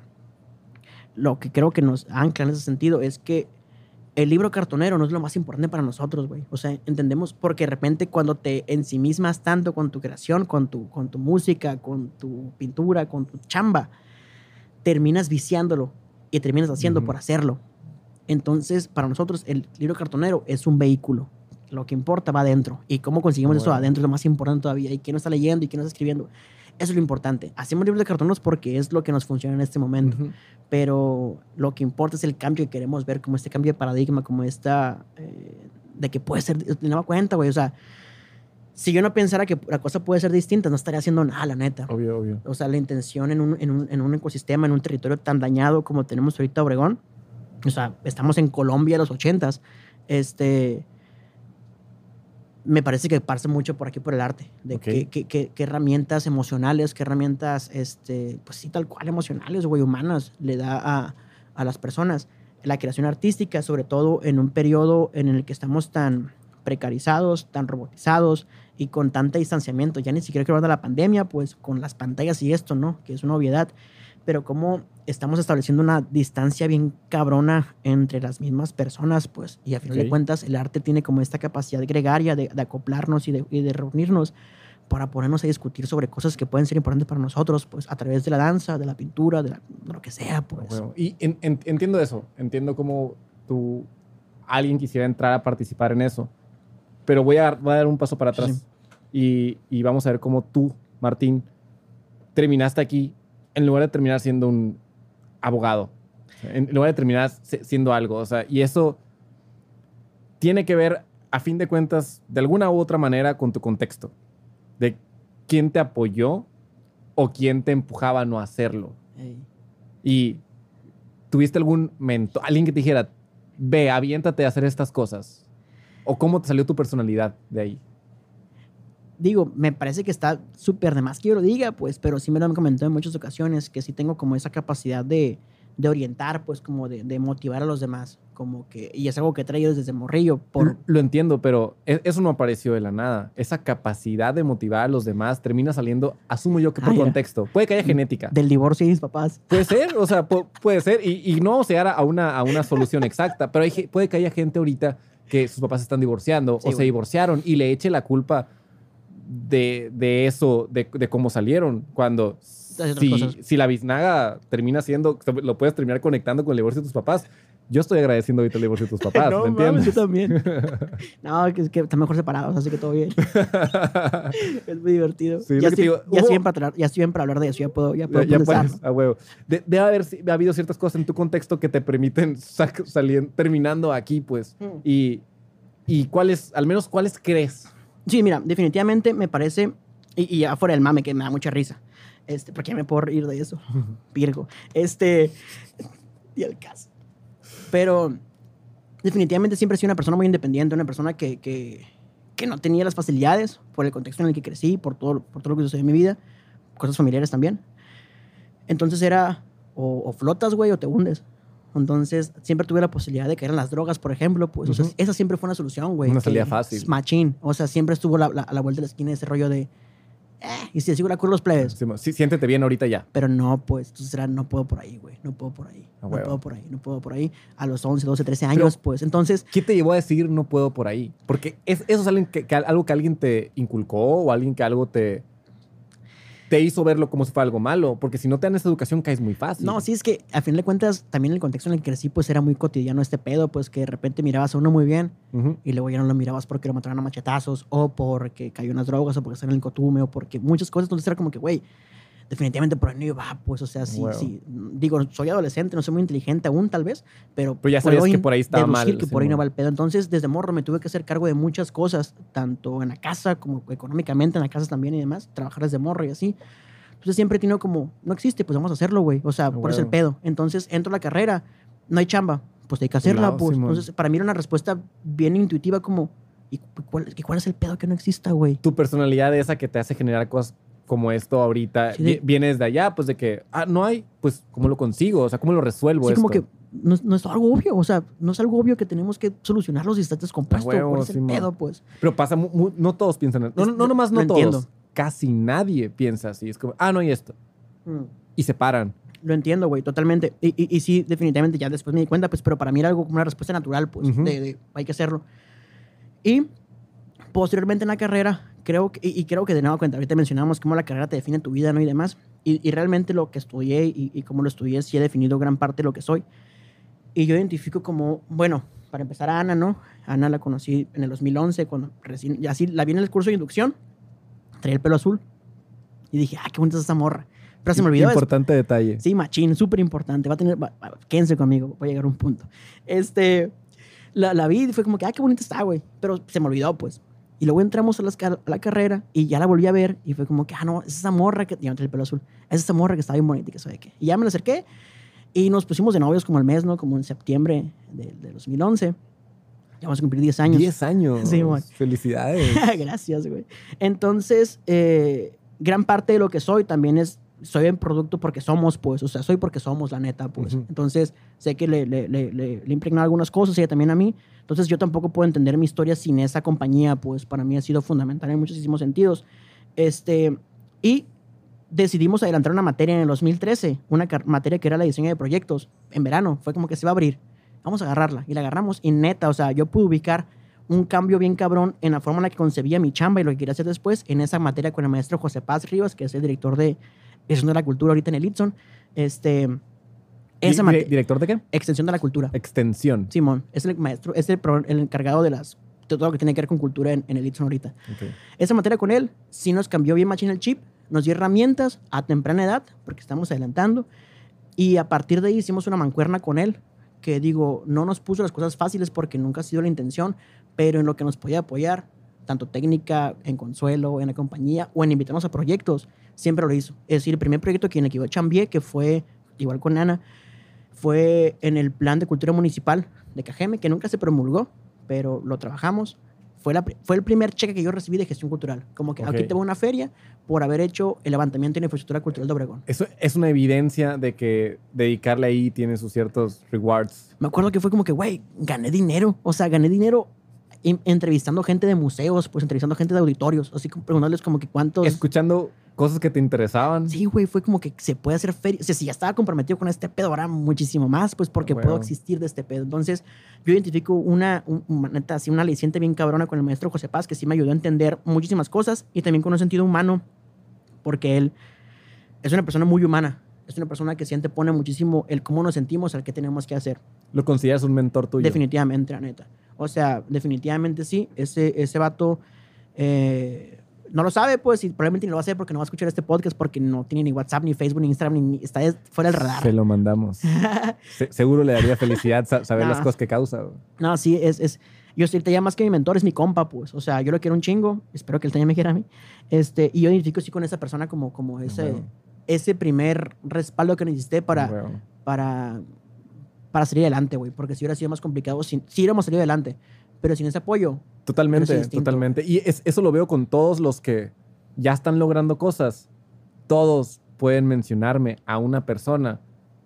lo que creo que nos ancla en ese sentido es que el libro cartonero no es lo más importante para nosotros, güey. O sea, entendemos porque de repente cuando te ensimismas tanto con tu creación, con tu, con tu música, con tu pintura, con tu chamba, terminas viciándolo y terminas haciendo por hacerlo. Entonces, para nosotros, el libro cartonero es un vehículo. Lo que importa va adentro. Y cómo conseguimos eso adentro es lo más importante todavía. Y quién está leyendo y quién está escribiendo. Eso es lo importante. Hacemos libros de cartoneros porque es lo que nos funciona en este momento. Ujú. Pero lo que importa es el cambio que queremos ver, como este cambio de paradigma, como esta. eh, de que puede ser. De nueva cuenta, güey. O sea, si yo no pensara que la cosa puede ser distinta, no estaría haciendo nada, la neta. Obvio, obvio. O sea, la intención en un, en, un, en un ecosistema, en un territorio tan dañado como tenemos ahorita Obregón. O sea, estamos en Colombia a los ochentas. Este. Me parece que pasa mucho por aquí por el arte. De Ok. qué, qué- herramientas emocionales, qué herramientas, este, pues sí, tal cual, emocionales, güey, humanas, le da a, a las personas. La creación artística, sobre todo en un periodo en el que estamos tan precarizados, tan robotizados y con tanto distanciamiento. Ya ni siquiera quiero hablar de la pandemia, pues con las pantallas y esto, ¿no? Que es una obviedad. Pero cómo estamos estableciendo una distancia bien cabrona entre las mismas personas, pues. Y a final Ok. de cuentas, el arte tiene como esta capacidad gregaria de, de acoplarnos y de, y de reunirnos para ponernos a discutir sobre cosas que pueden ser importantes para nosotros, pues a través de la danza, de la pintura, de, la- de lo que sea, pues. Huevo. Y en- en- entiendo eso, entiendo cómo tú, alguien quisiera entrar a participar en eso, pero voy a, voy a dar un paso para Sí, atrás y, y vamos a ver cómo tú, Martín, terminaste aquí en lugar de terminar siendo un abogado, en lugar de terminar siendo algo, o sea, y eso tiene que ver, a fin de cuentas, de alguna u otra manera con tu contexto, de quién te apoyó o quién te empujaba a no hacerlo. Y tuviste algún mentor, alguien que te dijera, ve, aviéntate a hacer estas cosas. ¿O cómo te salió tu personalidad de ahí? Digo, me parece que está súper de más que yo lo diga, pues, pero sí me lo han comentado en muchas ocasiones que sí tengo como esa capacidad de, de orientar, pues, como de, de motivar a los demás, como que, y es algo que he traído desde morrillo, por, Lo entiendo, pero e- eso no apareció de la nada. Esa capacidad de motivar a los demás termina saliendo, asumo yo que por Ah, contexto. Puede que haya genética. del divorcio de mis papás. Puede ser, o sea, pu- puede ser. Y, y no vamos a llegar a una, a una solución exacta, pero hay, puede que haya gente ahorita que sus papás se están divorciando Sí, o se divorciaron y le eche la culpa de, de eso, de, de cómo salieron, cuando si, si la biznaga termina siendo, lo puedes terminar conectando con el divorcio de tus papás, Yo estoy agradeciendo ahorita el divorcio de tus papás, no, ¿me mames, entiendes? yo también. no, que, es que están mejor separados, así que todo bien. es muy divertido. Sí, ya, estoy, digo, ya, estoy para, tra- ya estoy bien para hablar de eso, ya puedo, ya puedo Ya, puedes, a huevo. De- debe haber ha habido ciertas cosas en tu contexto que te permiten salir, terminando aquí, pues. Mm. Y, y cuáles, al menos cuáles crees. Sí, mira, definitivamente me parece, y, y ya fuera del mame, que me da mucha risa, este, porque ya me puedo reír de eso, Virgo, este, y el caso. Pero definitivamente siempre he sido una persona muy independiente, una persona que, que, que no tenía las facilidades por el contexto en el que crecí, por todo, por todo lo que sucedió en mi vida, cosas familiares también. Entonces era o, o flotas, güey, o te hundes. Entonces siempre tuve la posibilidad de caer en las drogas, por ejemplo, pues, o sea, Ujú. esa siempre fue una solución, güey. Una salida fácil. Machín. O sea, siempre estuvo la- la- a la vuelta de la esquina ese rollo de, eh, y si sigo la curva los plebes. Sí, sí, siéntete bien ahorita ya. Pero no, pues, entonces era, no puedo por ahí, güey, no puedo por ahí, no huevo. puedo por ahí, no puedo por ahí. A los 11, 12, 13 años, pues, entonces, ¿Qué te llevó a decir no puedo por ahí? Porque es, eso es alguien que, que- algo que alguien te inculcó o alguien que algo te, te hizo verlo como si fuera algo malo. Porque si no te dan esa educación, caes muy fácil. no, sí es que a final de cuentas, también el contexto en el que crecí, pues, era muy cotidiano este pedo, pues, que de repente mirabas a uno muy bien y luego ya no lo mirabas porque lo mataron a machetazos o porque cayó en las drogas o porque está en el cotume o porque muchas cosas. Entonces era como que, güey, definitivamente por ahí no iba, pues, o sea, sí, Huevo. sí. Digo, soy adolescente, no soy muy inteligente aún, tal vez, pero. Pero ya sabías que por ahí estaba mal, que por ahí no va el pedo. Entonces, desde morro me tuve que hacer cargo de muchas cosas, tanto en la casa como económicamente en la casa también y demás, trabajar desde morro y así. Entonces siempre he tenido como, no existe, pues vamos a hacerlo, güey. O sea, por eso el pedo. Entonces entro a la carrera, no hay chamba, pues hay que hacerla, Claro, pues. Simón. Entonces, para mí era una respuesta bien intuitiva como, ¿y cu- cuál, y cuál es el pedo que no exista, güey? Tu personalidad esa que te hace generar cosas como esto ahorita, Sí, viene desde allá, pues de que, ah, no hay, pues, ¿cómo lo consigo? O sea, ¿cómo lo resuelvo Sí, esto? como que no, es- no es algo obvio, o sea, no es algo obvio que tenemos que solucionarlo si está descompuesto. huevo, ¿Cuál es el Simón. pedo, pues? Pero pasa, mu- mu- no todos piensan, no, no, no nomás no Lo todos, entiendo. casi nadie piensa así. Es como, ah, no hay esto. Mm. Y se paran. Lo entiendo, güey, totalmente. Y, y, y sí, definitivamente, ya después me di cuenta, pues, pero para mí era algo como una respuesta natural, pues, Ujú. de, de hay que hacerlo. Y posteriormente en la carrera, creo que, y, y creo que de nuevo cuenta, ahorita mencionamos cómo la carrera te define tu vida, ¿no? Y demás. Y, y realmente lo que estudié y, y cómo lo estudié sí ha definido gran parte de lo que soy. Y yo identifico como, bueno, para empezar a Ana, ¿no? Ana la conocí en el 2011, cuando recién, y así la vi en el curso de inducción, traía el pelo azul. Y dije, ah, qué bonita es esa morra. Pero se me olvidó. Importante detalle. Sí, machín, súper importante. Va a tener, va- va- quédense conmigo, voy a llegar a un punto. Este, la, la vi y fue como que, ah, qué bonita está, güey. Pero se me olvidó, pues. Y luego entramos a, car- a la carrera y ya la volví a ver y fue como que, ah, no, es esa morra que, ya el pelo azul, es esa morra que está bien bonita y que sabe qué. Y ya me la acerqué y nos pusimos de novios como el mes, ¿no? Como en septiembre de, de 2011. Ya vamos a cumplir 10 años. 10 años. Sí, man. Felicidades. Gracias, güey. Entonces, eh, gran parte de lo que soy también es, soy el producto porque somos, pues, o sea, soy porque somos, la neta, pues. Ujú. Entonces, sé que le, le, le, le, impregnan algunas cosas, ella también a mí. Entonces, yo tampoco puedo entender mi historia sin esa compañía, pues, para mí ha sido fundamental en muchísimos sentidos. Este, y decidimos adelantar una materia en el 2013, una materia que era la diseño de proyectos, en verano. Fue como que se va a abrir. Vamos a agarrarla. Y la agarramos. Y neta, o sea, yo pude ubicar un cambio bien cabrón en la forma en la que concebía mi chamba y lo que quería hacer después en esa materia con el maestro José Paz Rivas, que es el director de Extensión de la Cultura ahorita en el Itson. Este, esa ¿Director de qué? Extensión de la Cultura. Extensión. Simón, es el maestro, es el, el encargado de las de todo lo que tiene que ver con cultura en, en el Itson ahorita. Esa materia con él sí nos cambió bien machín el chip, nos dio herramientas a temprana edad, porque estamos adelantando, y a partir de ahí hicimos una mancuerna con él, que digo, no nos puso las cosas fáciles porque nunca ha sido la intención, pero en lo que nos podía apoyar, tanto técnica, en consuelo, en la compañía o en invitarnos a proyectos, siempre lo hizo. Es decir, el primer proyecto que en el que yo chambié, que fue igual con Ana, fue en el plan de cultura municipal de Cajeme, que nunca se promulgó, pero lo trabajamos. Fue, la, fue el primer cheque que yo recibí de gestión cultural. Como que aquí Ok. te va una feria por haber hecho el levantamiento de la infraestructura cultural de Obregón. Eso es una evidencia de que dedicarle ahí tiene sus ciertos rewards. Me acuerdo que fue como que, güey, gané dinero. O sea, gané dinero entrevistando gente de museos, pues entrevistando gente de auditorios, así como preguntándoles como que cuántos... Escuchando cosas que te interesaban. Sí, güey, fue como que se puede hacer feria. O sea, si ya estaba comprometido con este pedo, ahora muchísimo más, pues porque Ah, puedo existir de este pedo. Entonces, yo identifico una, un- un- neta, así, una aliciente bien cabrona con el maestro José Paz, que sí me ayudó a entender muchísimas cosas y también con un sentido humano, porque él es una persona muy humana. es una persona que siente, pone muchísimo el cómo nos sentimos, al que tenemos que hacer. ¿Lo consideras un mentor tuyo? Definitivamente, la neta. O sea, definitivamente sí. Ese, ese vato eh, no lo sabe, pues, y probablemente ni lo va a hacer porque no va a escuchar este podcast porque no tiene ni WhatsApp, ni Facebook, ni Instagram, ni, está fuera del radar. Se lo mandamos. seguro le daría felicidad saber las cosas que causa. No, sí, es, es yo te ya más que mi mentor, es mi compa, pues. O sea, yo lo quiero un chingo. Espero que él también me quiera a mí. Este, y yo identifico sí con esa persona como, como ese, ese primer respaldo que necesité para, para, para salir adelante, güey. Porque si hubiera sido más complicado, si, si hubiéramos salido adelante. Pero sin ese apoyo. Totalmente, totalmente. Y eso lo veo con todos los que ya están logrando cosas. Todos pueden mencionarme a una persona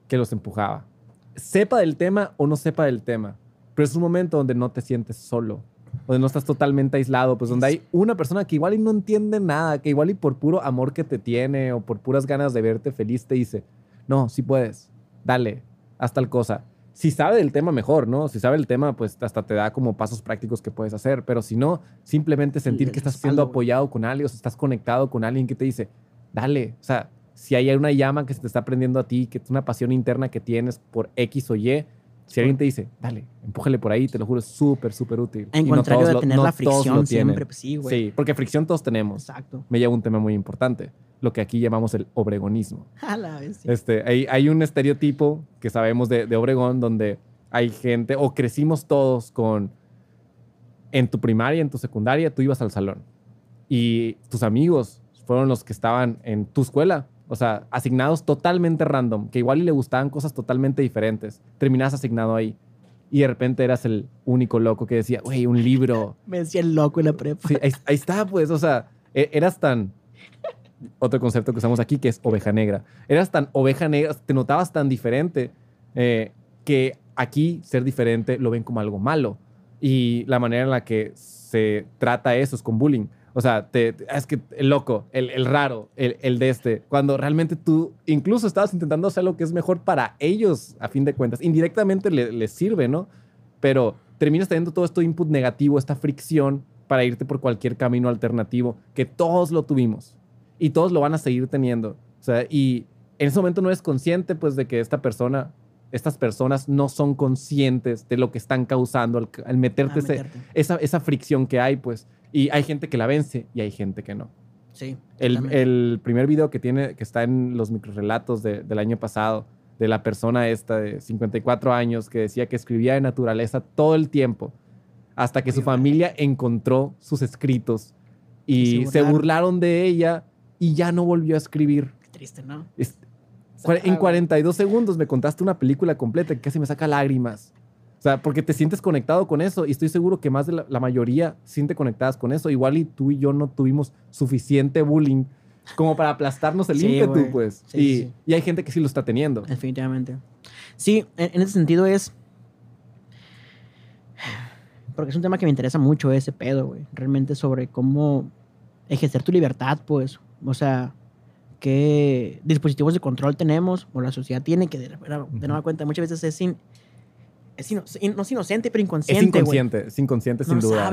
que los empujaba. Sepa del tema o no sepa del tema pero es un momento donde no te sientes solo, donde no estás totalmente aislado, pues donde hay una persona que igual y no entiende nada, que igual y por puro amor que te tiene o por puras ganas de verte feliz te dice, no, sí puedes, dale, haz tal cosa. Si sabe del tema, mejor, ¿no? Si sabe el tema, pues hasta te da como pasos prácticos que puedes hacer, pero si no, simplemente sentir que estás siendo apoyado con alguien o estás conectado con alguien que te dice, dale, o sea, si hay una llama que se te está prendiendo a ti, que es una pasión interna que tienes por X o Y, si alguien te dice, dale, empújale por ahí, te lo juro, es súper, súper útil. En contrario de tener la fricción siempre, pues sí, güey. Sí, porque fricción todos tenemos. Exacto. Me lleva un tema muy importante, lo que aquí llamamos el obregonismo. A la vez, este, hay, hay, un estereotipo que sabemos de, de Obregón donde hay gente, o crecimos todos con, en tu primaria, en tu secundaria, tú ibas al salón y tus amigos fueron los que estaban en tu escuela o sea, asignados totalmente random, que igual y le gustaban cosas totalmente diferentes. Terminas asignado ahí. Y de repente eras el único loco que decía, güey, un libro. Me decía el loco en la prepa. Sí, ahí, está, pues. O sea, e, eras tan. Otro concepto que usamos aquí que es oveja negra. Eras tan oveja negra, te notabas tan diferente eh, que aquí ser diferente lo ven como algo malo. Y la manera en la que se trata eso es con bullying. O sea, te, es que el loco, el, el raro, el, el, de este, cuando realmente tú incluso estabas intentando hacer lo que es mejor para ellos, a fin de cuentas. Indirectamente les le sirve, ¿no? Pero terminas teniendo todo esto input negativo, esta fricción para irte por cualquier camino alternativo, que todos lo tuvimos y todos lo van a seguir teniendo. O sea, y en ese momento no eres consciente, pues, de que esta persona, estas personas no son conscientes de lo que están causando al, meterte, esa, esa fricción que hay, pues. Y hay gente que la vence y hay gente que no. Sí. El, el, primer video que tiene, que está en los microrelatos de, del año pasado, de la persona esta de 54 años que decía que escribía de naturaleza todo el tiempo, hasta que su familia encontró sus escritos y se burlaron. de ella y ya no volvió a escribir. Qué triste, ¿no? en 42 segundos me contaste una película completa que casi me saca lágrimas. O sea, porque te sientes conectado con eso y estoy seguro que más de la, mayoría siente conectadas con eso. Igual y tú y yo no tuvimos suficiente bullying como para aplastarnos el ímpetu, pues. y, y, hay gente que sí lo está teniendo. Definitivamente. Sí, en, ese sentido es... Porque es un tema que me interesa mucho ese pedo, güey. Realmente sobre cómo ejercer tu libertad, pues. O sea, qué dispositivos de control tenemos o la sociedad tiene que de, de, nueva cuenta muchas veces es sin es no es inocente, pero inconsciente. Es inconsciente, es inconsciente sin duda.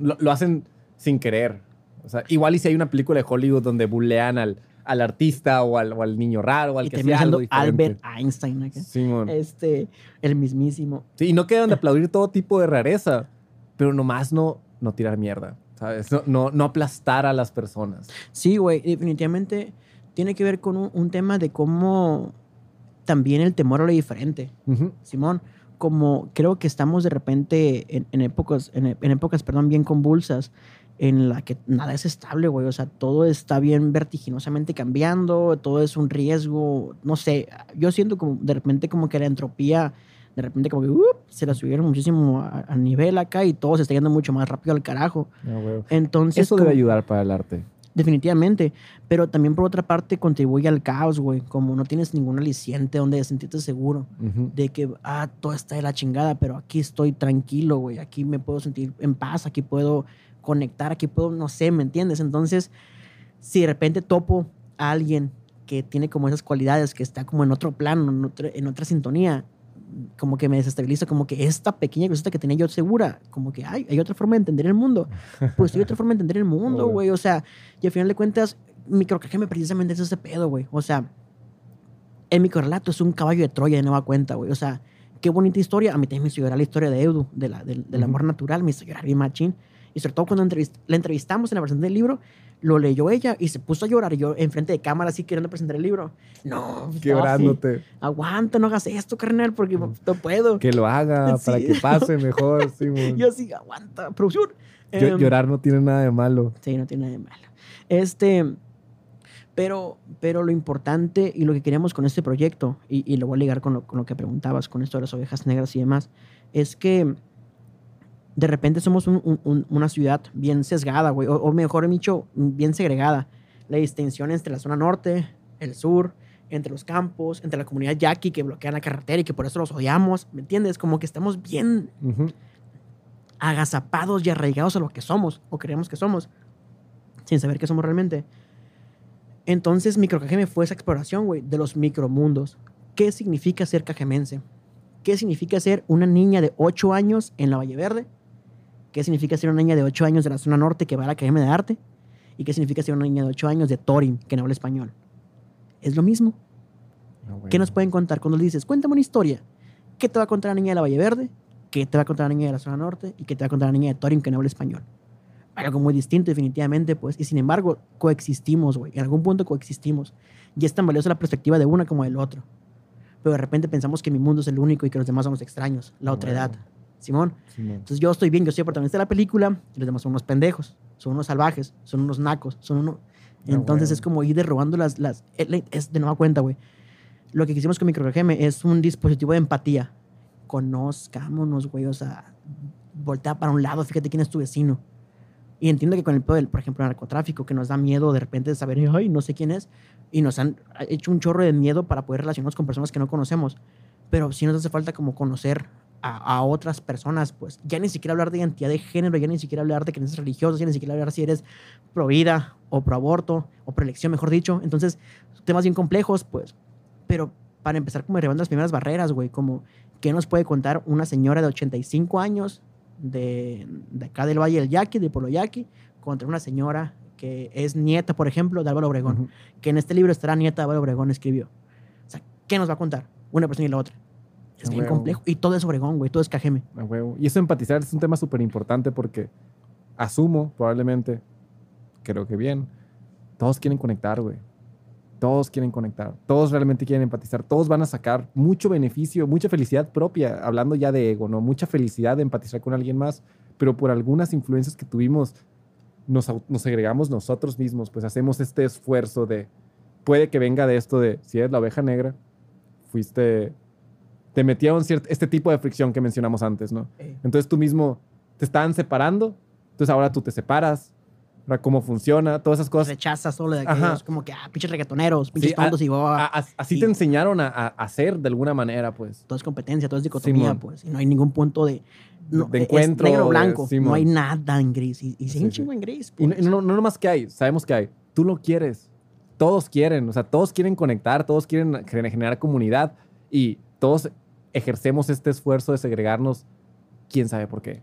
lo, hacen sin querer. O sea, igual y si hay una película de Hollywood donde bulean al, al artista o al, o al, niño raro o al que sea algo Albert Einstein. Simón. Este, el mismísimo. Sí, y no quedan de aplaudir todo tipo de rareza, pero nomás no, no tirar mierda, ¿sabes? No, no, aplastar a las personas. Sí, güey, definitivamente tiene que ver con un, tema de cómo también el temor a lo diferente. Simón, como creo que estamos de repente en, épocas, en, épocas, perdón, bien convulsas, en la que nada es estable, güey. O sea, todo está bien vertiginosamente cambiando, todo es un riesgo, no sé. Yo siento como de repente como que la entropía, de repente como que uh, se la subieron muchísimo a, nivel acá y todo se está yendo mucho más rápido al carajo. Ah, Entonces, Eso debe ayudar para el arte definitivamente. Pero también por otra parte contribuye al caos, güey. Como no tienes ningún aliciente donde sentirte seguro de que, ah, todo está de la chingada, pero aquí estoy tranquilo, güey. Aquí me puedo sentir en paz, aquí puedo conectar, aquí puedo, no sé, ¿me entiendes? Entonces, si de repente topo a alguien que tiene como esas cualidades, que está como en otro plano, en, en otra sintonía, como que me desestabiliza, como que esta pequeña cosita que tenía yo segura, como que hay, hay otra forma de entender el mundo. Pues hay otra forma de entender el mundo, güey. O sea, y al final de cuentas, me precisamente es ese pedo, güey. O sea, en mi correlato es un caballo de Troya de nueva cuenta, güey. O sea, qué bonita historia. A mí también me hizo llorar la historia de Eudu, de la, del, del Ujú. amor natural, me hizo llorar bien machín. Y sobre todo cuando entrevist- la entrevistamos en la presentación del libro, lo leyó ella y se puso a llorar y yo enfrente de cámara así queriendo presentar el libro. No, así, Quebrándote. Aguanta, no hagas esto, carnal, porque no puedo. Que lo haga para Sí. que pase mejor, Simón. Yo así, aguanta, producción. Em, Llorar no tiene nada de malo. Sí, no tiene nada de malo. Este, pero, pero lo importante y lo que queríamos con este proyecto, y, y lo voy a ligar con lo, con lo que preguntabas, con esto de las ovejas negras y demás, es que de repente somos un- un- un- una ciudad bien sesgada, güey, o, o mejor dicho, bien segregada. La distinción entre la zona norte, el sur, entre los campos, entre la comunidad yaqui que bloquean la carretera y que por eso los odiamos, ¿me entiendes? Como que estamos bien agazapados y arraigados a lo que somos o creemos que somos, sin saber qué somos realmente. Entonces, Microcajeme fue esa exploración, güey, de los micromundos. ¿Qué significa ser cajemense? ¿Qué significa ser una niña de 8 años en la Valle Verde? ¿Qué significa ser una niña de 8 años de la zona norte que va a la Academia de Arte? ¿Y qué significa ser una niña de 8 años de Torin que no habla español? Es lo mismo. Ah, bueno. ¿Qué nos pueden contar cuando le dices, cuéntame una historia? ¿Qué te va a contar la niña de la Valle Verde? ¿Qué te va a contar la niña de la zona norte? ¿Y qué te va a contar la niña de Torin que no habla español? Algo muy distinto, definitivamente, pues. Y sin embargo, coexistimos, güey. En algún punto coexistimos. Y es tan valiosa la perspectiva de una como del otro. Pero de repente pensamos que mi mundo es el único y que los demás somos extraños. La otra bueno. edad. Simón. Simón. Entonces yo estoy bien, yo soy el protagonista de la película y los demás son unos pendejos, son unos salvajes, son unos nacos, son unos... Entonces bueno. es como ir derrubando las... las es, de nueva cuenta, güey. Lo que quisimos con Microgeme es un dispositivo de empatía. Conozcámonos, güey, o sea, voltea para un lado, fíjate quién es tu vecino. Y entiendo que con el pedo del, por ejemplo, narcotráfico, que nos da miedo de repente de saber, ay, no sé quién es, y nos han hecho un chorro de miedo para poder relacionarnos con personas que no conocemos. Pero sí nos hace falta como conocer a, a otras personas, pues ya ni siquiera hablar de identidad de género, ya ni siquiera hablar de creencias religiosas, ya ni siquiera hablar si eres pro vida o pro aborto o pro elección, mejor dicho. Entonces, temas bien complejos, pues, pero para empezar como derribando las primeras barreras, güey, como qué nos puede contar una señora de 85 años de, de acá del Valle del Yaqui, de Polo Yaqui, contra una señora que es nieta, por ejemplo, de Álvaro Obregón, que en este libro estará nieta de Álvaro Obregón, escribió. O sea, ¿qué nos va a contar? Una persona y la otra. Es A bien huevo. complejo. Y todo es Obregón, güey, todo es Cajeme. A huevo. Y eso empatizar es un tema súper importante porque asumo, probablemente, creo que bien, todos quieren conectar, güey. Todos quieren conectar. Todos realmente quieren empatizar. Todos van a sacar mucho beneficio, mucha felicidad propia, hablando ya de ego, ¿no? Mucha felicidad de empatizar con alguien más, pero por algunas influencias que tuvimos, nos, nos agregamos nosotros mismos, pues hacemos este esfuerzo de, puede que venga de esto de, si eres la oveja negra, fuiste, te metieron cierto, este tipo de fricción que mencionamos antes, ¿no? Entonces tú mismo te estaban separando, entonces ahora tú te separas, cómo funciona, todas esas cosas. Rechazas todo lo de Ajá. aquellos, como que, ah, pinches reggaetoneros, pinches Sí, ah, tontos, y A- a- así y- te enseñaron a, hacer de alguna manera, pues. todo es competencia, todo es dicotomía, Simón. pues. Y no hay ningún punto de. No, De es encuentro, negro o de- blanco. No hay nada en gris. Y, y sí, un chingo en gris. Y no, pues. y no, no nomás que hay, sabemos que hay. Tú lo quieres. Todos quieren, o sea, todos quieren conectar, todos quieren gener- generar comunidad y todos ejercemos este esfuerzo de segregarnos, quién sabe por qué.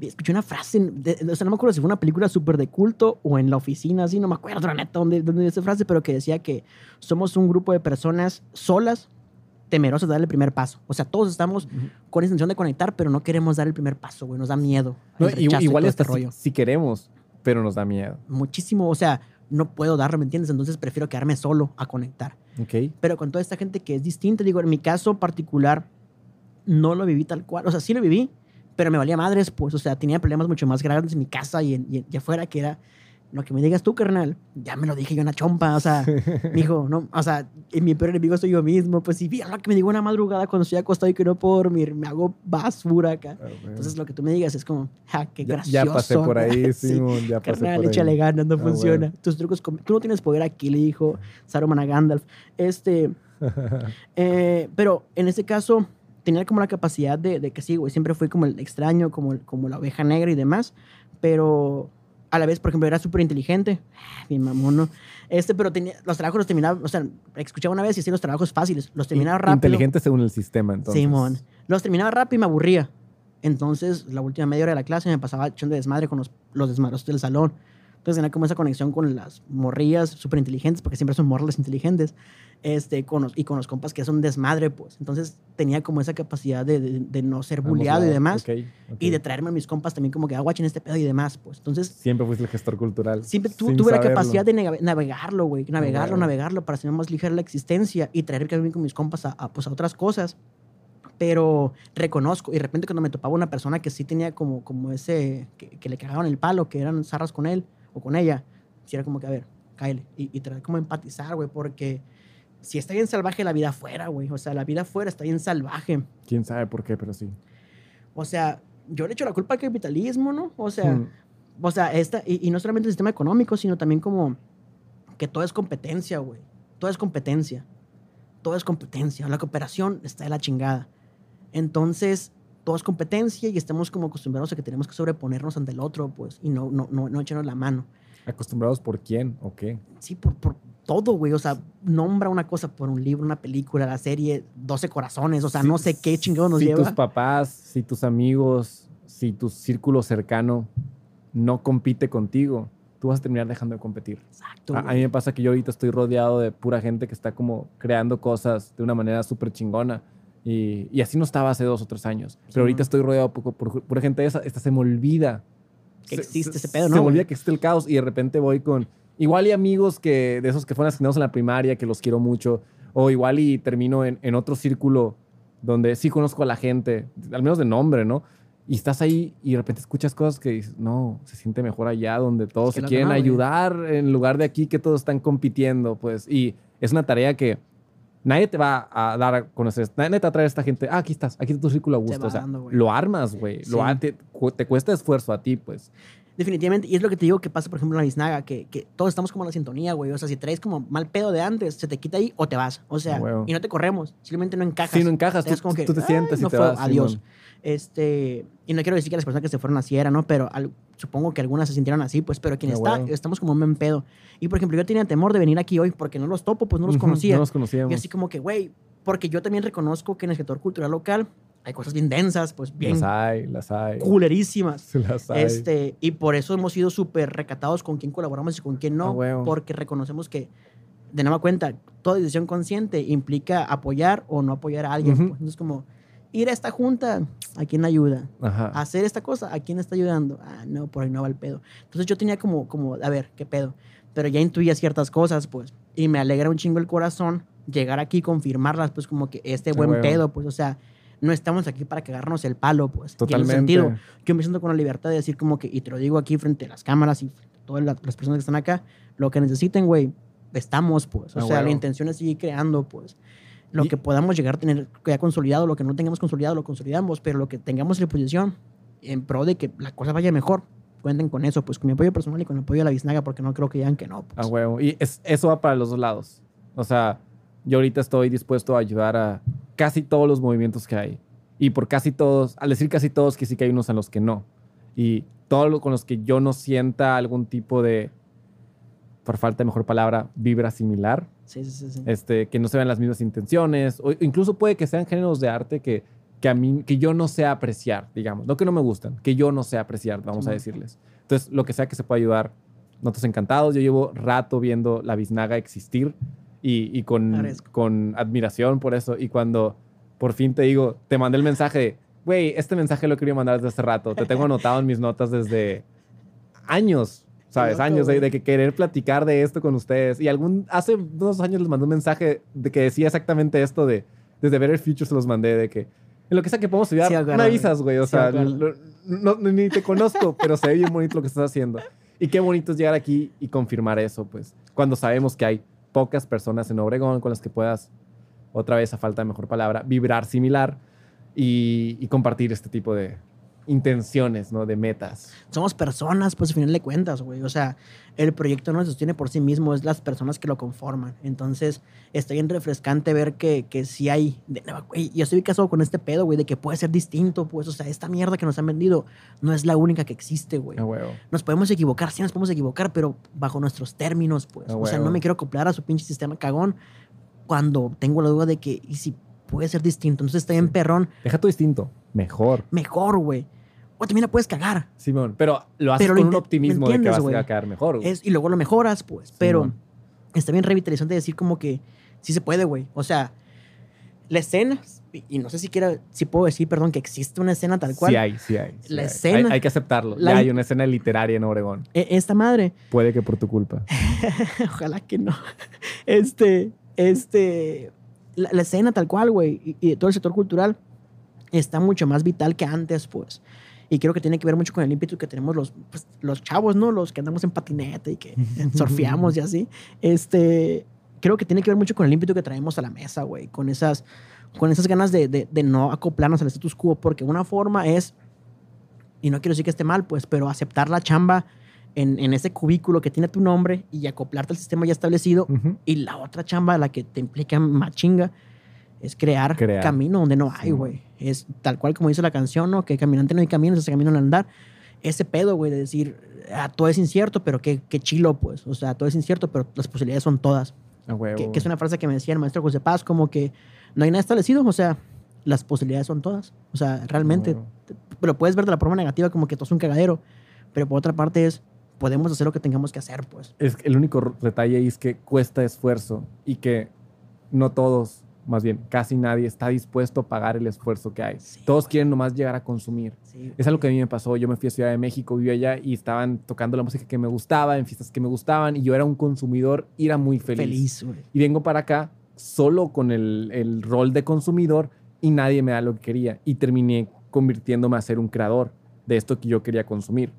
Escuché una frase, de- o sea, no me acuerdo si fue una película súper de culto o en la oficina, así, no me acuerdo, la neta, dónde, dónde esa frase, pero que decía que somos un grupo de personas solas, temerosas de dar el primer paso. O sea, todos estamos con intención de conectar, pero no queremos dar el primer paso, güey, nos da miedo. No, igual este si, rollo. si queremos, pero nos da miedo. Muchísimo, o sea, no puedo darlo, ¿me entiendes? Entonces prefiero quedarme solo a conectar. Pero con toda esta gente que es distinta, digo, en mi caso particular, no lo viví tal cual, o sea, sí lo viví, pero me valía madres, pues, o sea, tenía problemas mucho más grandes en mi casa y, en, y, y afuera, que era, lo que me digas tú, carnal, ya me lo dije yo en la chompa, o sea, dijo, no, o sea, y mi peor enemigo soy yo mismo, pues, si bien lo que me digo una madrugada cuando estoy acostado y que no puedo dormir, me hago basura acá. Entonces, lo que tú me digas es como, ja, qué ya, gracioso. ya pasé por ahí, Sí. Simón, ya pasé Carnal, por ahí. échale ganas, no Ah, funciona. bueno. Tus trucos, tú no tienes poder aquí, le dijo Saruman a Gandalf. Este, eh, pero en este caso tenía como la capacidad de, de que sí, güey, siempre fui como el extraño, como, el- como la oveja negra y demás, pero a la vez, por ejemplo, era súper inteligente, mi mamón, ¿no? Este, pero tenía, los trabajos los terminaba, o sea, escuchaba una vez y hacía los trabajos fáciles, los terminaba rápido. Inteligente según el sistema, entonces. Simón. Los terminaba rápido y me aburría. Entonces, la última media hora de la clase me pasaba echando desmadre con los, los desmadrosos del salón. Entonces tenía como esa conexión con las morrillas súper inteligentes, porque siempre son morras inteligentes, este, con los- y con los compas que son desmadre, pues. Entonces tenía como esa capacidad de, de- de no ser bulleado y demás. Ok, ok. Y de traerme a mis compas también como que aguachen este pedo y demás, pues. Entonces Siempre fuiste el gestor cultural. siempre tu- tuve la saberlo. capacidad de navegarlo, güey. Navegarlo, huevo. navegarlo para hacer más ligera la existencia y traer también con mis compas a, a, pues, a otras cosas. Pero reconozco, y de repente cuando me topaba una persona que sí tenía como, como ese, que, que le cagaban el palo, que eran zarras con él o con ella, sí era como que, a ver, cáele. Y, y tratar como empatizar, güey, porque si está bien salvaje la vida afuera, güey. O sea, la vida afuera está bien salvaje. Quién sabe por qué, pero sí. O sea, yo le echo la culpa al capitalismo, ¿no? O sea, Hmm. o sea, esta, y, y no solamente el sistema económico, sino también como que todo es competencia, güey. Todo es competencia. Todo es competencia. La cooperación está de la chingada. Entonces, todo es competencia y estamos como acostumbrados a que tenemos que sobreponernos ante el otro, pues, y no, no, no, no echarnos la mano. ¿Acostumbrados por quién o qué? Sí, por, por todo, güey. O sea, nombra una cosa por un libro, una película, la serie, 12 corazones. O sea, no sé qué chingados nos si lleva. tus papás, si tus amigos, si tu círculo cercano no compite contigo, tú vas a terminar dejando de competir. Exacto. A, a mí me pasa que yo ahorita estoy rodeado de pura gente que está como creando cosas de una manera súper chingona. Y, y así no estaba hace dos o tres años. Pero Sí, ahorita estoy rodeado por, por pura gente de esa. Esta se me olvida. Que Se- existe se- ese pedo, Se ¿no, me güey? olvida que existe el caos y de repente voy con... Igual y amigos que de esos que fueron asignados en la primaria, que los quiero mucho. O igual y termino en, en otro círculo donde sí conozco a la gente, al menos de nombre, ¿no? Y estás ahí y de repente escuchas cosas que dices, no, se siente mejor allá donde todos Es que se quieren ayudar en lugar de aquí que todos están compitiendo, pues. Y es una tarea que nadie te va a dar a conocer, nadie te va a traer a esta gente, ah, aquí estás, aquí está tu círculo a gusto. O sea, dando, lo armas, güey. Sí. te, te cuesta esfuerzo a ti, pues. Definitivamente, y es lo que te digo que pasa, por ejemplo, en la biznaga, que, que todos estamos como en la sintonía, güey. O sea, si traes como mal pedo de antes, se te quita ahí o te vas. O sea, huevo. y no te corremos, simplemente no encajas. Si no encajas, Te das tú, tú te "Ay, sientes y no te fue, vas. Adiós. Este, y no quiero decir que las personas que se fueron así eran, ¿no? Pero al- supongo que algunas se sintieron así, pues, pero quien está, estamos como en pedo. Y por ejemplo, yo tenía temor de venir aquí hoy porque no los topo, pues no los conocía. No los conocíamos. y así como que, güey, porque yo también reconozco que en el sector cultural local hay cosas bien densas, pues bien Las hay, las hay. culerísimas. Las hay. Este, y por eso hemos sido súper recatados con quién colaboramos y con quién Ah, no, huevo. porque reconocemos que, de nueva cuenta, toda decisión consciente implica apoyar o no apoyar a alguien. Ujú. pues. Entonces, como ir a esta junta, ¿a quién ayuda? Ajá. Hacer esta cosa, ¿a quién está ayudando? Ah, no, por ahí no va el pedo. Entonces yo tenía como, como, a ver, ¿qué pedo? Pero ya intuía ciertas cosas, pues, y me alegra un chingo el corazón llegar aquí y confirmarlas, pues, como que este buen pedo, pues, o sea, no estamos aquí para cagarnos el palo, pues. En Totalmente. ese sentido, yo me siento con la libertad de decir como que, y te lo digo aquí frente a las cámaras y frente a todas la- las personas que están acá, lo que necesiten, güey, estamos, pues. O Ah, sea, la huevo. intención es seguir creando, pues. Lo Y- que podamos llegar a tener ya consolidado, lo que no tengamos consolidado, lo consolidamos, pero lo que tengamos en la posición en pro de que la cosa vaya mejor, cuenten con eso, pues con mi apoyo personal y con el apoyo de la biznaga, porque no creo que digan que no. A Pues. huevo. Y es- eso va para los dos lados. O sea, yo ahorita estoy dispuesto a ayudar a casi todos los movimientos que hay. Y por casi todos, al decir casi todos, que sí que hay unos en los que no. Y todo lo con los que yo no sienta algún tipo de, por falta de mejor palabra, vibra similar, Sí, sí, sí. este, que no se vean las mismas intenciones, o incluso puede que sean géneros de arte que, que a mí, que yo no sé apreciar, digamos, no que no me gustan, que yo no sé apreciar, vamos a decirles. Entonces, lo que sea que se pueda ayudar, nosotros encantados. Yo llevo rato viendo la biznaga existir y, y con, con admiración por eso. Y cuando por fin te digo, te mandé el mensaje güey, este mensaje lo quería mandar desde hace rato, te tengo anotado en mis notas desde años. ¿Sabes? años de, de que querer platicar de esto con ustedes. Y algún, hace unos años les mandé un mensaje de que decía exactamente esto de, desde Better Future se los mandé, de que en lo que sea que podamos ayudar, Sí, me avisas, güey. O Sí, sea, lo- no- ni te conozco, pero se ve bien bonito lo que estás haciendo. Y qué bonito es llegar aquí y confirmar eso, pues. Cuando sabemos que hay pocas personas en Obregón con las que puedas, otra vez a falta de mejor palabra, vibrar similar y, y compartir este tipo de intenciones, ¿no? De metas. Somos personas, pues al final de cuentas, güey. O sea, el proyecto no se sostiene por sí mismo, es las personas que lo conforman. Entonces, está bien refrescante ver que, que sí hay. de- güey, yo estoy casado con este pedo, güey, de que puede ser distinto, pues. O sea, esta mierda que nos han vendido no es la única que existe, güey. Nos podemos equivocar, sí nos podemos equivocar, pero bajo nuestros términos, pues. O sea, no me quiero acoplar a su pinche sistema cagón cuando tengo la duda de que, ¿y si puede ser distinto? Entonces está bien Sí. perrón Deja todo distinto. Mejor. mejor, güey. O también la puedes cagar. Simón, pero lo haces Pero con lo un optimismo de que vas güey. a quedar mejor. Es- y luego lo mejoras, pues. Pero Simón. está bien revitalizante decir como que sí se puede, güey. O sea, la escena, y- no sé si quiera, si puedo decir, perdón, que existe una escena tal cual. Sí hay, sí hay. sí La hay. escena- Hay, hay que aceptarlo. la- ya hay una escena literaria en Obregón. E- Esta madre, Puede que por tu culpa. ojalá que no. Este, este, la, la escena tal cual, güey, y, y todo el sector cultural está mucho más vital que antes, pues. Y creo que tiene que ver mucho con el ímpetu que tenemos los, pues, los chavos, ¿no? Los que andamos en patinete y que surfeamos y así. Este, creo que tiene que ver mucho con el ímpetu que traemos a la mesa, güey. Con esas, con esas ganas de, de, de no acoplarnos al status quo. Porque una forma es, y no quiero decir que esté mal, pues, pero aceptar la chamba en, en ese cubículo que tiene tu nombre y acoplarte al sistema ya establecido. Ujú. Y la otra chamba, la que te implica más chinga, es crear, Crear. camino donde no hay, Sí. Es tal cual como dice la canción, ¿no? Que caminante no hay camino, ese camino al andar. Ese pedo, güey, de decir, ah, todo es incierto, pero qué, qué chilo, pues. O sea, todo es incierto, pero las posibilidades son todas. Que, que es una frase que me decía el maestro José Paz, como que no hay nada establecido, o sea, las posibilidades son todas. O sea, realmente, lo puedes ver de la forma negativa como que todo es un cagadero, pero por otra parte es, podemos hacer lo que tengamos que hacer, pues. Es el único detalle ahí es que cuesta esfuerzo y que no todos, más bien casi nadie, está dispuesto a pagar el esfuerzo que hay. Sí, todos güey. quieren nomás llegar a consumir. Sí, Es algo que a mí me pasó. Yo me fui a Ciudad de México, viví allá y estaban tocando la música que me gustaba, en fiestas que me gustaban y yo era un consumidor y era muy feliz. feliz, güey. Y vengo para acá solo con el, el rol de consumidor y nadie me da lo que quería. Y terminé convirtiéndome a ser un creador de esto que yo quería consumir.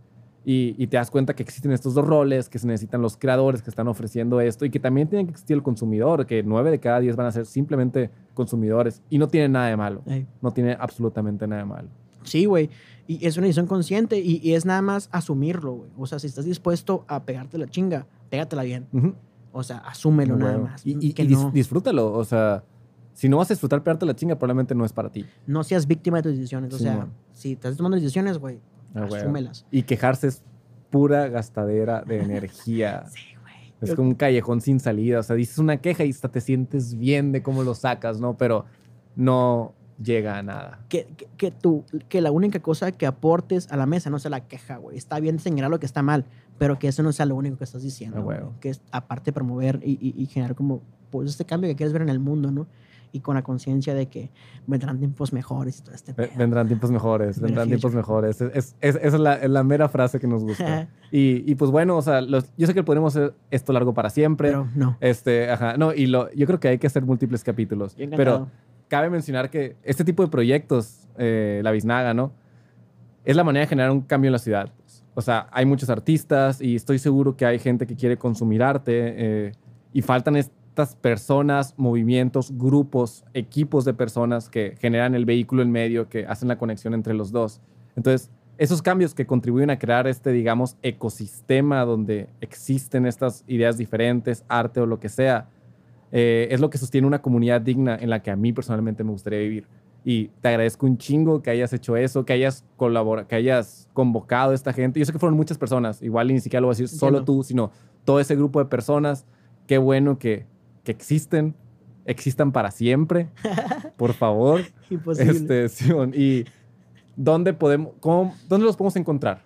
Y, y te das cuenta que existen estos dos roles, que se necesitan los creadores que están ofreciendo esto y que también tiene que existir el consumidor, que nueve de cada diez van a ser simplemente consumidores y no tiene nada de malo. No tiene absolutamente nada de malo. Sí, güey. Y es una decisión consciente y, y es nada más asumirlo, güey. O sea, si estás dispuesto a pegarte la chinga, pégatela bien. Ujú. O sea, asúmelo nada Huevo. más. Y, y- que y dis- no, disfrútalo. O sea, si no vas a disfrutar pegarte la chinga, probablemente no es para ti. no seas víctima de tus decisiones. O Sí, sea, man. si estás tomando decisiones, güey, Ah, asúmelas. Y quejarse es pura gastadera de energía. Sí, güey. Es como un callejón sin salida. O sea, dices una queja y hasta te sientes bien de cómo lo sacas, ¿no? Pero no llega a nada. que, que, que tú, que la única cosa que aportes a la mesa no sea la queja, güey. Está bien señalar lo que está mal, pero que eso no sea lo único que estás diciendo. Ah, güey. Que es aparte promover y, y- y generar como, pues, este cambio que quieres ver en el mundo, ¿no? Y con la conciencia de que vendrán tiempos mejores y todo este pedo. Vendrán tiempos mejores, Better vendrán tiempos mejores. Es, es- es- esa es la, es la mera frase que nos gusta. y, y pues bueno, o sea, los- yo sé que podemos hacer esto largo para siempre. Pero no. este, ajá, no, y lo, yo creo que hay que hacer múltiples capítulos. Pero encantado. cabe mencionar que este tipo de proyectos, eh, la biznaga, ¿no? Es la manera de generar un cambio en la ciudad. O sea, hay muchos artistas y estoy seguro que hay gente que quiere consumir arte eh, y faltan estas personas, movimientos, grupos, equipos de personas que generan el vehículo en medio, que hacen la conexión entre los dos. Entonces, esos cambios que contribuyen a crear este, digamos, ecosistema donde existen estas ideas diferentes, arte o lo que sea, eh, es lo que sostiene una comunidad digna en la que a mí personalmente me gustaría vivir. Y te agradezco un chingo que hayas hecho eso, que hayas colaborado, que hayas convocado a esta gente. Yo sé que fueron muchas personas, igual ni siquiera lo voy a decir solo tú, sino todo ese grupo de personas. Qué bueno que, que existen, existan para siempre, por favor. Imposible. Este, Simón, y dónde podemos, cómo- dónde los podemos encontrar.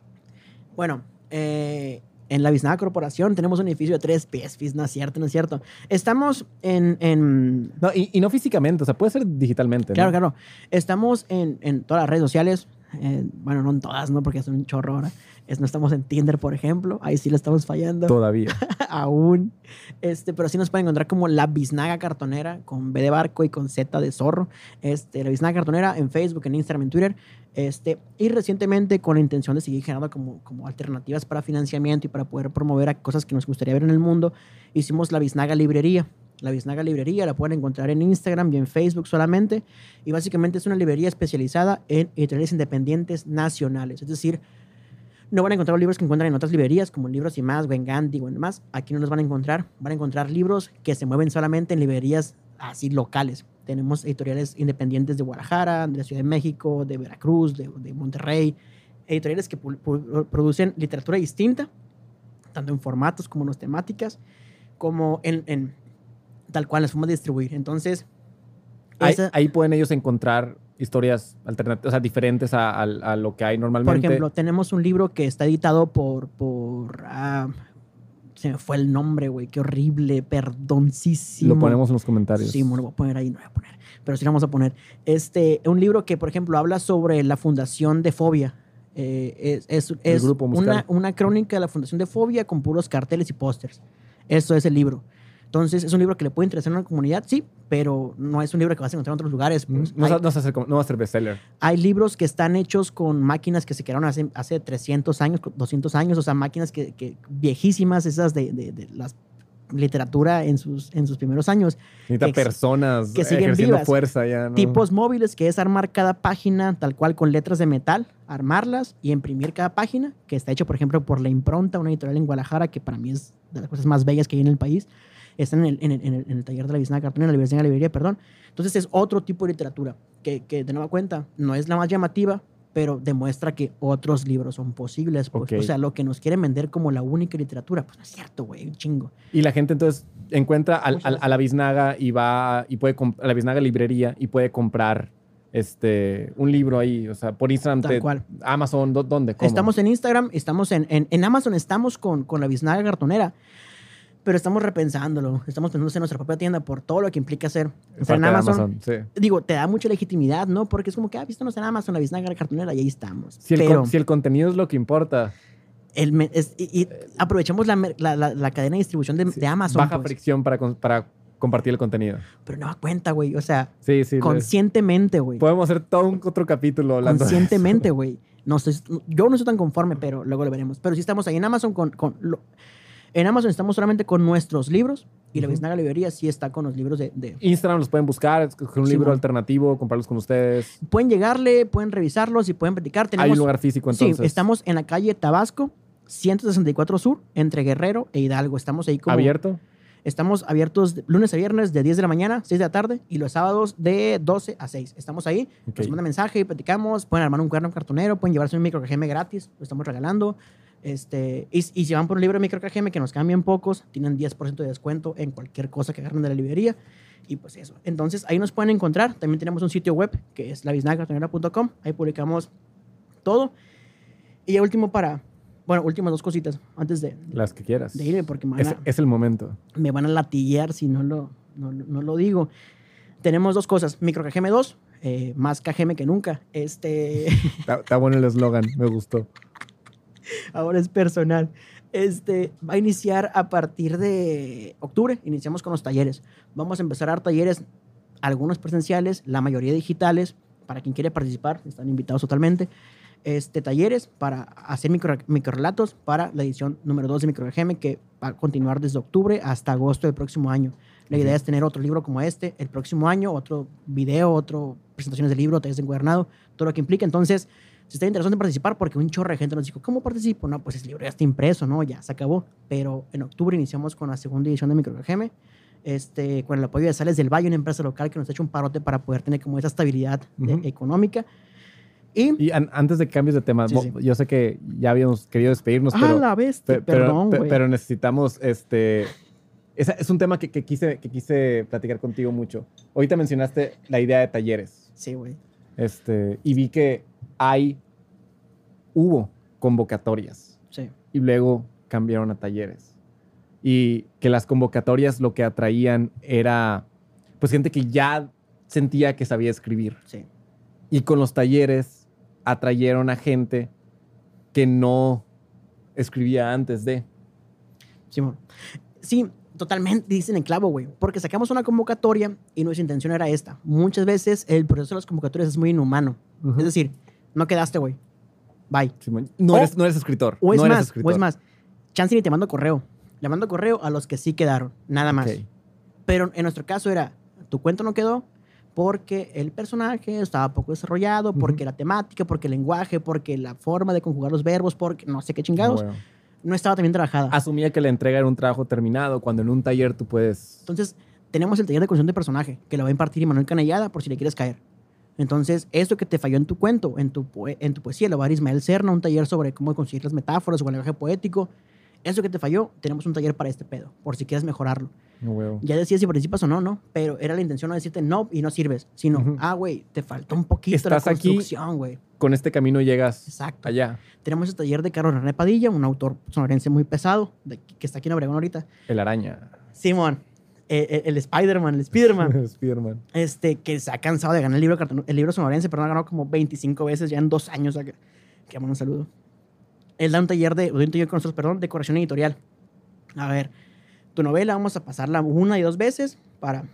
Bueno, eh, en la Biznaga Corporación tenemos un edificio de tres pies, no es cierto, no es cierto. Estamos en, en No, y, y no físicamente, o sea, puede ser digitalmente. ¿no? Claro, claro. Estamos en, en todas las redes sociales. eh, bueno, no en todas, ¿no? Porque es un chorro ahora. Es, no estamos en Tinder, por ejemplo. Ahí sí le estamos fallando. Todavía. Aún. Este, pero sí nos pueden encontrar como La Biznaga Cartonera, con B de barco y con Z de zorro. Este, La Biznaga Cartonera en Facebook, en Instagram, en Twitter. Este, y recientemente con la intención de seguir generando como, como alternativas para financiamiento y para poder promover a cosas que nos gustaría ver en el mundo, hicimos La Biznaga Librería. La Biznaga Librería la pueden encontrar en Instagram y en Facebook solamente. Y básicamente es una librería especializada en editoriales independientes nacionales. Es decir, no van a encontrar los libros que encuentran en otras librerías, como libros y más, o en Gandhi o en más. Aquí no los van a encontrar. Van a encontrar libros que se mueven solamente en librerías así locales. Tenemos editoriales independientes de Guadalajara, de la Ciudad de México, de Veracruz, de, de Monterrey. Editoriales que producen literatura distinta, tanto en formatos como en las temáticas, como en, en tal cual las formas de distribuir. Entonces, Ahí, Esa- ahí pueden ellos encontrar historias alternativas, o sea, diferentes a, a- a lo que hay Por normalmente. ejemplo, tenemos un libro que está editado por. por ah, se me fue el nombre, güey. Qué horrible. Perdoncísimo. lo ponemos en los comentarios. Sí, me lo voy a poner ahí, no voy a poner. Pero sí lo vamos a poner. Este, un libro que, por ejemplo, habla sobre la fundación de Fobia. Eh, es es, una, una crónica de la fundación de Fobia con puros carteles y pósters. Eso es el libro. Entonces, es un libro que le puede interesar a una comunidad, sí, pero no es un libro que vas a encontrar en otros lugares. Pues. No, hay, va- no va a ser, como- no va a ser bestseller. hay libros que están hechos con máquinas que se crearon hace, hace 300 años, 200 años, o sea, máquinas que, que viejísimas, esas de, de, de la literatura en sus, en sus primeros años. Necesita ex- personas que siguen ejerciendo vivas. fuerza ya. ¿no? Tipos móviles, que es armar cada página tal cual con letras de metal, armarlas y imprimir cada página, que está hecho, por ejemplo, por La Impronta, una editorial en Guadalajara, que para mí es de las cosas más bellas que hay en el país. Está en el, en el, en el, en el taller de la biznaga cartón, en la biznaga librería, perdón. Entonces es otro tipo de literatura que, que, de nueva cuenta, no es la más llamativa, pero demuestra que otros libros son posibles. Pues. Ok. O sea, lo que nos quieren vender como la única literatura, pues no es cierto, güey, un chingo. Y la gente entonces encuentra al- al- a la biznaga y va y puede a la biznaga librería y puede comprar este un libro ahí, o sea, por Instagram, Tal te- cual. Amazon, ¿dó- ¿dónde? ¿Cómo? Estamos en Instagram, estamos en, en, en Amazon, estamos con, con la biznaga cartonera, pero estamos repensándolo. Estamos pensando en nuestra propia tienda por todo lo que implica hacer. Estar en de Amazon, sí. digo, te da mucha legitimidad, ¿no? Porque es como que, ah, vístanos en Amazon, la biznaga cartonera, y ahí estamos. Si el, pero si el contenido es lo que importa, el es- y, y aprovechamos la, la, la- la cadena de distribución de, sí, de Amazon, baja pues. fricción para, para compartir el contenido. pero no da cuenta, güey. O sea, Sí, sí. les- conscientemente, güey. Podemos hacer todo un otro capítulo hablando. Conscientemente, güey. No estoy- yo no estoy tan conforme, pero luego lo veremos. Pero sí estamos ahí en Amazon con... con lo- en Amazon estamos solamente con nuestros libros y la biznaga librería sí está con los libros de... de- Instagram los pueden buscar, escoger un Sí, libro alternativo, comprarlos con ustedes. Pueden llegarle, pueden revisarlos y pueden platicar. Tenemos, Hay un lugar físico entonces. Sí, estamos en la calle Tabasco, 164 Sur, entre Guerrero e Hidalgo. Estamos ahí como... abierto. Estamos abiertos lunes a viernes de 10 de la mañana, 6 de la tarde y los sábados de 12 a 6. Estamos ahí, Ok. nos mandan mensaje y platicamos, pueden armar un cuaderno cartonero, pueden llevarse un micro gratis, lo estamos regalando. Este, y, y si van por un libro de micro KGM que nos cambian pocos, tienen 10% de descuento en cualquier cosa que agarren de la librería. Y pues eso. Entonces ahí nos pueden encontrar. También tenemos un sitio web que es labiznacartonera.com. Ahí publicamos todo. Y ya último para, bueno, últimas dos cositas antes de, Las que quieras. de irme porque me van Es, a- es el momento. me van a latillear si no lo, no, no lo digo. Tenemos dos cosas, micro KGM 2, eh, más KGM que nunca. Este, Está, está bueno el eslogan, me gustó. ahora es personal. Este, va a iniciar a partir de octubre, iniciamos con los talleres. Vamos a empezar a dar talleres, algunos presenciales, la mayoría digitales, para quien quiere participar, están invitados totalmente. Este, talleres para hacer micro, microrelatos para la edición número 2 de Micro KGM, que va a continuar desde octubre hasta agosto del próximo año. La idea es tener otro libro como este el próximo año, otro video, otro presentaciones de libro, talleres de encuadernado, todo lo que implica. Entonces, si está interesado en participar, porque un chorro de gente nos dijo, ¿cómo participo? No, pues el libro ya está impreso, ¿no? Ya se acabó. Pero en octubre iniciamos con la segunda edición de Micro KGM, este, con el apoyo de Sales del Valle, una empresa local que nos ha hecho un parote para poder tener como esa estabilidad de- Ujú. económica. Y, Y an- antes de que cambies de tema, Sí, sí. yo sé que ya habíamos querido despedirnos, ¡ah, pero, la bestia! pe- pero, Perdón, pe- güey. pero necesitamos este. esa- es un tema que, que quise, que quise platicar contigo mucho. Ahorita mencionaste la idea de talleres. Sí, güey. Este, y vi que hay, hubo convocatorias Sí. y luego cambiaron a talleres. Y que las convocatorias lo que atraían era, pues, gente que ya sentía que sabía escribir. Sí. Y con los talleres atrayeron a gente que no escribía antes de. Simón. Sí, totalmente dicen en clavo, güey. Porque sacamos una convocatoria y nuestra intención era esta. Muchas veces el proceso de las convocatorias es muy inhumano. Es decir, no quedaste, güey. Bye. Simón, no, O- eres, no eres escritor. O es no eres más, escritor. o es más, chance ni te mando correo. Le mando correo a los que sí quedaron, nada más. Ok. Pero en nuestro caso era, tu cuento no quedó porque el personaje estaba poco desarrollado, porque la temática, porque el lenguaje, porque la forma de conjugar los verbos, porque no sé qué chingados, Bueno. no estaba también trabajada. Asumía que la entrega era un trabajo terminado, cuando en un taller tú puedes... Entonces, tenemos el taller de construcción de personaje, que lo va a impartir Manuel Canellada por si le quieres caer. Entonces, esto que te falló en tu cuento, en tu, en tu poesía, lo va a dar Ismael Serna, un taller sobre cómo conseguir las metáforas o el lenguaje poético. Eso que te falló, tenemos un taller para este pedo, por si quieres mejorarlo. No. Ya decías si participas o no, ¿no? Pero era la intención no decirte no y no sirves, sino, Ujú. ah, güey, te faltó un poquito Estás la construcción, güey. Con este camino llegas Exacto. allá, Tenemos el taller de Carlos René Padilla, un autor sonorense muy pesado, de- que está aquí en Obregón ahorita. el araña. Simón, eh, eh, el Spider-Man, el Spider-Man. Spiderman. este, que se ha cansado de ganar el libro, el libro sonorense, pero ha ganado como 25 veces ya en dos años. que, que un saludo. Él da un taller de, un taller con nosotros, perdón, de corrección editorial. A ver, tu novela vamos a pasarla una y dos veces para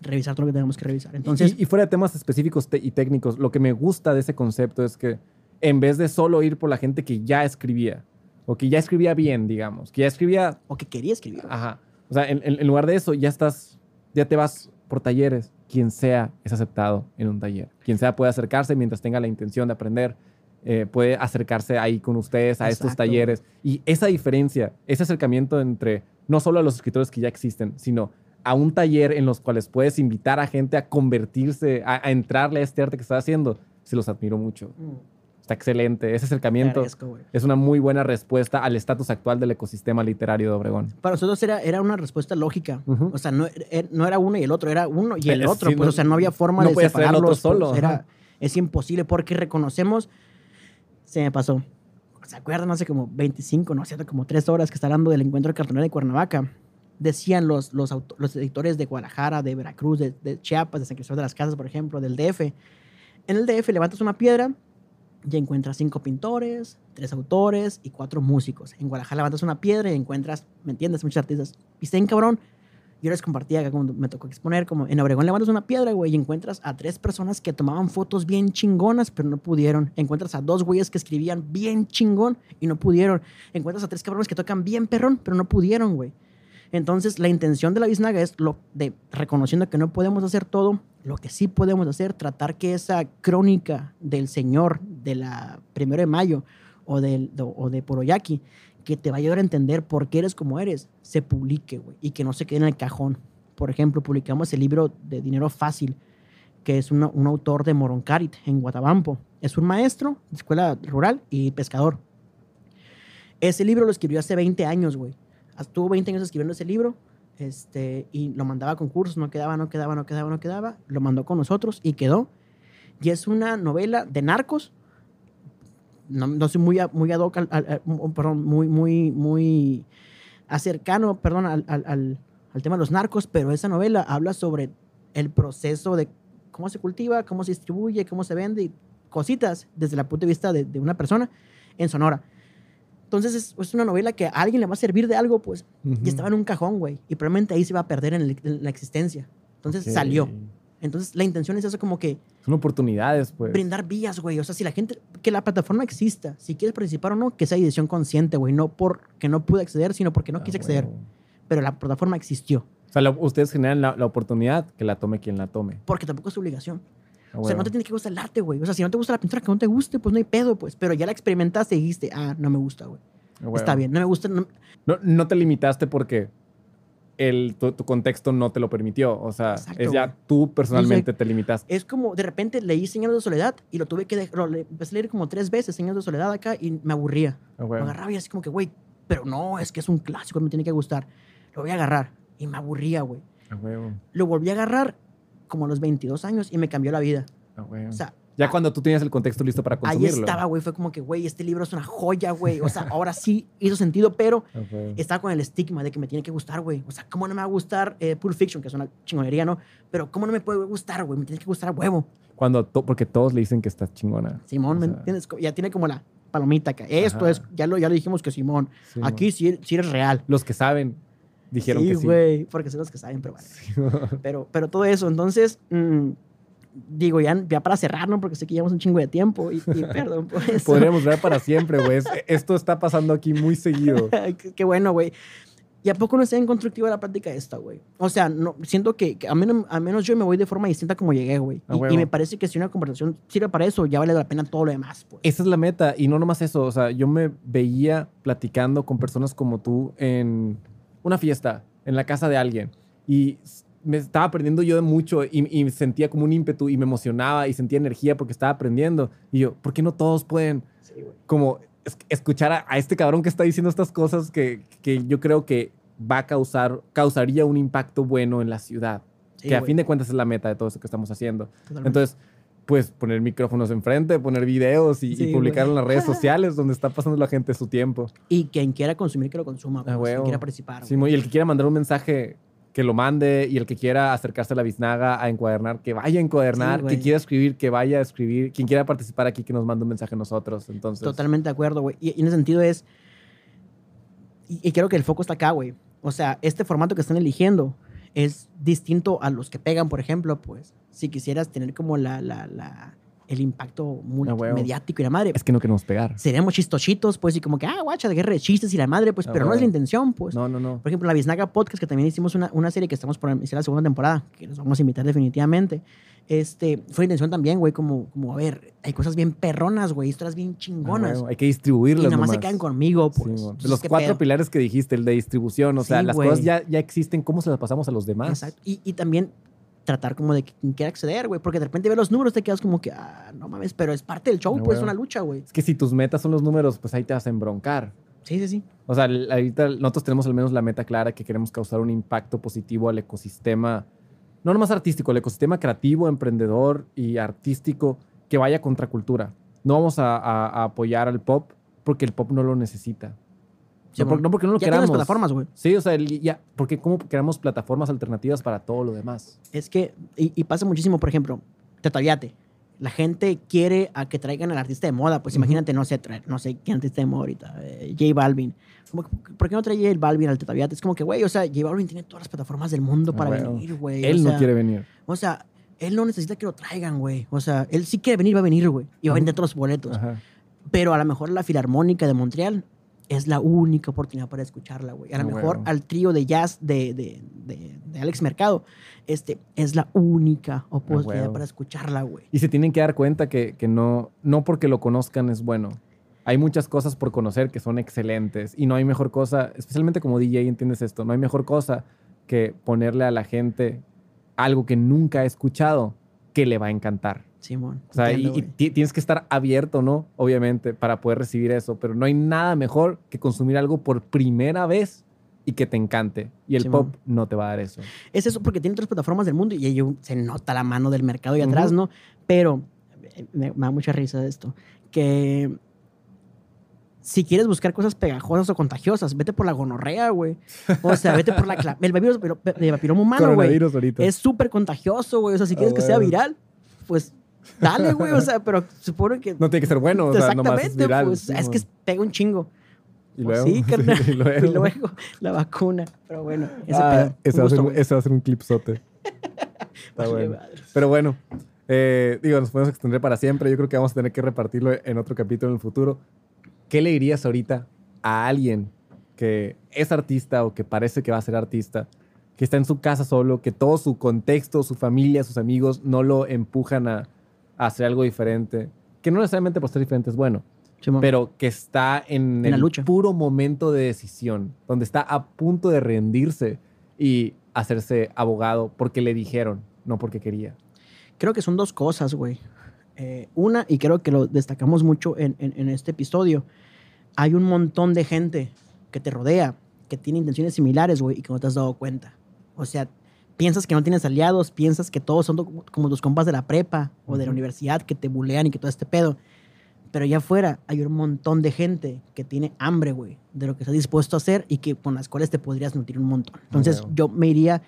revisar todo lo que tenemos que revisar. Entonces, y, y fuera de temas específicos te- y técnicos, lo que me gusta de ese concepto es que en vez de solo ir por la gente que ya escribía, o que ya escribía bien, digamos, que ya escribía, o que quería escribir. ajá, o sea, en, lugar de eso, ya estás, ya te vas por talleres, quien sea es aceptado en un taller, quien sea puede acercarse mientras tenga la intención de aprender, eh, puede acercarse ahí con ustedes a estos talleres. Y esa diferencia, ese acercamiento entre no solo a los escritores que ya existen, sino a un taller en los cuales puedes invitar a gente a convertirse, a, a entrarle a este arte que estás haciendo, se los admiro mucho. Mm, Está excelente. Ese acercamiento es una muy buena respuesta al estatus actual del ecosistema literario de Obregón. Para nosotros era, era una respuesta lógica. O sea, no, er- no era uno y el otro, era uno y el otro. sí, pues, no- o sea, no había forma no de otro separarlos. pues, solo, era, es imposible porque reconocemos. Se me pasó. ¿Se acuerdan? Hace como 25, no sé, como 3 horas que está hablando del encuentro de cartonera de Cuernavaca. Decían los, los, los editores de Guadalajara, de Veracruz, de, de Chiapas, de San Cristóbal de las Casas, por ejemplo, del DF. En el DF levantas una piedra y encuentras cinco pintores, tres autores y cuatro músicos. En Guadalajara levantas una piedra y encuentras, ¿me entiendes? Muchos artistas. Y está en cabrón. Yo les compartía acá cuando me tocó exponer, como en Obregón levantas una piedra, güey, y encuentras a tres personas que tomaban fotos bien chingonas, pero no pudieron. Encuentras a dos güeyes que escribían bien chingón y no pudieron. Encuentras a tres cabrones que tocan bien perrón, pero no pudieron, güey. Entonces, la intención de la biznaga es lo de reconociendo que no podemos hacer todo, lo que sí podemos hacer, tratar que esa crónica del Señor de la primero de mayo o, de Poroyaki, que te va a ayudar a entender por qué eres como eres, se publique, güey, y que no se quede en el cajón. Por ejemplo, publicamos el libro de Dinero Fácil, que es un autor de Moroncarit, en Guatabampo. Es un maestro de escuela rural y pescador. Ese libro lo escribió hace 20 años, güey. Estuvo 20 años escribiendo ese libro este, y lo mandaba a concursos, no quedaba, no quedaba, no quedaba, no quedaba. Lo mandó con nosotros y quedó. Y es una novela de narcos. No, no soy muy, muy ad hoc, al- al- perdón, muy, muy, muy acercano, perdón, al, al- tema de los narcos, pero esa novela habla sobre el proceso de cómo se cultiva, cómo se distribuye, cómo se vende, y cositas desde el punto de vista de, de una persona en Sonora. Entonces es, es una novela que a alguien le va a servir de algo, pues, y estaba en un cajón, güey, y probablemente ahí se va a perder en, el- en la existencia. Entonces salió. Entonces la intención es eso como que Son oportunidades, pues. brindar vías, güey. O sea, si la gente, que la plataforma exista, si quieres participar o no, que sea decisión consciente, güey. No porque no pude acceder, sino porque no Ah, quise acceder. Pero la plataforma existió. O sea, ustedes generan la, la oportunidad que la tome quien la tome. Porque tampoco es tu obligación. Ah, O sea, no te tiene que gustar el arte, güey. O sea, si no te gusta la pintura, que no te guste, pues no hay pedo, pues. Pero ya la experimentaste y dijiste, ah, no me gusta, güey. Ah. Está bien, no me gusta. no- No, no te limitaste porque el, tu, tu contexto no te lo permitió. O sea, Exacto, es ya güey. tú personalmente te limitaste. Es como, de repente leí Señales de Soledad y lo tuve que dejar. Lo empecé a leer como tres veces, Señales de Soledad acá, y me aburría. Lo huevo. agarraba y así como que, güey, pero no, es que es un clásico, me tiene que gustar. Lo voy a agarrar. Y me aburría, güey. Lo volví a agarrar como a los 22 años y me cambió la vida. Huevo. O sea, ya cuando tú tienes el contexto listo para ahí consumirlo. estaba, güey. Fue como que, güey, este libro es una joya, güey. O sea, ahora sí hizo sentido, pero huevo. estaba con el estigma de que me tiene que gustar, güey. O sea, ¿cómo no me va a gustar eh, Pulp Fiction, que es una chingonería, ¿no? Pero ¿cómo no me puede gustar, güey? Me tiene que gustar a huevo. Cuando to- porque todos le dicen que estás chingona. Simón, O ¿me sea, entiendes? Ya tiene como la palomita acá. Esto Ajá. es, ya lo, ya lo dijimos que Simón. sí, Aquí sí, sí eres real. Los que saben dijeron sí, que sí. güey, porque son los que saben, pero bueno. Pero, pero todo eso, entonces, mm, digo, ya, ya para cerrar, ¿no? Porque sé que llevamos un chingo de tiempo y, y perdón por eso. Podríamos ver para siempre, güey. Es- Esto está pasando aquí muy seguido. qué, bueno, güey. ¿Y a poco no está en constructiva la práctica esta, güey? O sea, no, siento que, que a, menos, a menos yo me voy de forma distinta como llegué, güey. A Y, y me parece que si una conversación sirve para eso, ya vale la pena todo lo demás, pues. Esa es la meta. Y no nomás eso. O sea, yo me veía platicando con personas como tú en una fiesta, en la casa de alguien. Y me estaba aprendiendo yo de mucho y, y sentía como un ímpetu y me emocionaba y sentía energía porque estaba aprendiendo. Y yo, ¿por qué no todos pueden Sí, como es- escuchar a, a este cabrón que está diciendo estas cosas que, que yo creo que va a causar, causaría un impacto bueno en la ciudad. Sí, que a fin de cuentas es la meta de todo eso que estamos haciendo. totalmente. Entonces, pues poner micrófonos enfrente, poner videos y, publicar en las redes sociales donde está pasando la gente su tiempo. y quien quiera consumir, que lo consuma. Ah, quien quiera participar. Sí, y el que quiera mandar un mensaje, que lo mande. Y el que quiera acercarse a la biznaga a encuadernar, que vaya a encuadernar. Sí, que quiera escribir, que vaya a escribir. Quien quiera participar aquí, que nos mande un mensaje a nosotros. Entonces, Totalmente de acuerdo, güey. Y, y en ese sentido es. Y, y creo que el foco está acá, güey. O sea, este formato que están eligiendo es distinto a los que pegan, por ejemplo, pues. Si quisieras tener como la, la, la- el impacto mediático y la madre, es que no queremos pegar. seríamos chistochitos, pues, y como que, ah, guacha, de guerra de chistes y la madre, pues, Ah, pero no es la intención, pues. No, no, no. Por ejemplo, la Biznaga Podcast, que también hicimos una, una serie que estamos por iniciar la segunda temporada, que nos vamos a invitar definitivamente. Este, fue intención también, güey, como, como, a ver, hay cosas bien perronas, güey, historias bien Ah, chingonas. Hay que y distribuirlas nada más se quedan conmigo, pues. Entonces, los ¿qué cuatro pedo? pilares que dijiste, el de distribución, o sea, las güey. cosas ya, ya existen, ¿cómo se las pasamos a los demás? Exacto. Y, y también tratar como de quien quiera acceder, güey, porque de repente ves los números, te quedas como que, ah, no mames, pero es parte del show, Ah, pues, es una lucha, güey. Es que si tus metas son los números, pues ahí te vas a embroncar. Sí, sí, sí. O sea, ahorita nosotros tenemos al menos la meta clara que queremos causar un impacto positivo al ecosistema, no nomás artístico, el ecosistema creativo, emprendedor y artístico que vaya contra cultura. No vamos a, a- a apoyar al pop porque el pop no lo necesita. Sí, no, por- mon. no porque no lo ya queramos. plataformas, güey. Sí, o sea, el- ya, porque como queramos plataformas alternativas para todo lo demás. Es que, y, y pasa muchísimo, por ejemplo, Tetaviate. La gente quiere a que traigan al artista de moda. Pues Ujú. imagínate, no sé, traer, no sé qué artista de moda ahorita. eh, J Balvin. Como ¿Por qué no trae J Balvin al Tetaviate? Es como que, güey, o sea, J Balvin tiene todas las plataformas del mundo Ah, para huevo. venir, güey. Él o no sea, quiere venir. O sea, él no necesita que lo traigan, güey. O sea, él sí quiere venir, va a venir, güey. Y va a vender todos los boletos. Ajá. Pero a lo mejor la Filarmónica de Montreal es la única oportunidad para escucharla, güey. A lo Ah, mejor al trío de jazz de, de, de- de Alex Mercado, este, es la única oportunidad Ah, huevo. para escucharla, güey. Y se tienen que dar cuenta que, que no, no porque lo conozcan es bueno. Hay muchas cosas por conocer que son excelentes y no hay mejor cosa, especialmente como DJ, entiendes esto, no hay mejor cosa que ponerle a la gente algo que nunca ha escuchado que le va a encantar. Simón. O sea, y- entiendo, tienes que estar abierto, ¿no? Obviamente, para poder recibir eso, pero no hay nada mejor que consumir algo por primera vez y que te encante. Y el Simón. pop no te va a dar eso. Es eso porque tiene otras plataformas del mundo y ahí se nota la mano del mercado y atrás, ¿no? Pero eh, me, me da mucha risa esto. Que si quieres buscar cosas pegajosas o contagiosas, vete por la gonorrea, güey. O sea, vete por la el pero- de papiloma humano, güey. Es súper contagioso, güey. O sea, si quieres que sea viral, pues dale, güey. O sea, pero supone que. No tiene que ser bueno, o sea, nomás es viral. pues. sí, es que pega un chingo. Y Pues luego, sí, carnal. y luego. Y luego la vacuna. Pero bueno, ese Ah, ese, va a ser, un- güey. ese va a ser un clipsote. Está bueno. madre. Pero bueno, eh, digo, nos podemos extender para siempre. Yo creo que vamos a tener que repartirlo en otro capítulo en el futuro. ¿Qué le dirías ahorita a alguien que es artista o que parece que va a ser artista, que está en su casa solo, que todo su contexto, su familia, sus amigos no lo empujan a hacer algo diferente? Que no necesariamente por ser diferente es bueno, pero que está en, En la el lucha. puro momento de decisión, donde está a punto de rendirse y hacerse abogado porque le dijeron, no porque quería. Creo que son dos cosas, güey. Eh, una, y creo que lo destacamos mucho en, en- en este episodio, hay un montón de gente que te rodea, que tiene intenciones similares, güey, y que no te has dado cuenta. O sea, piensas que no tienes aliados, piensas que todos son como tus compas de la prepa o de la universidad que te bulean y que todo este pedo. Pero allá afuera hay un montón de gente que tiene hambre, güey, de lo que estás dispuesto a hacer y que con las cuales te podrías nutrir un montón. Entonces, huevo. yo me iría,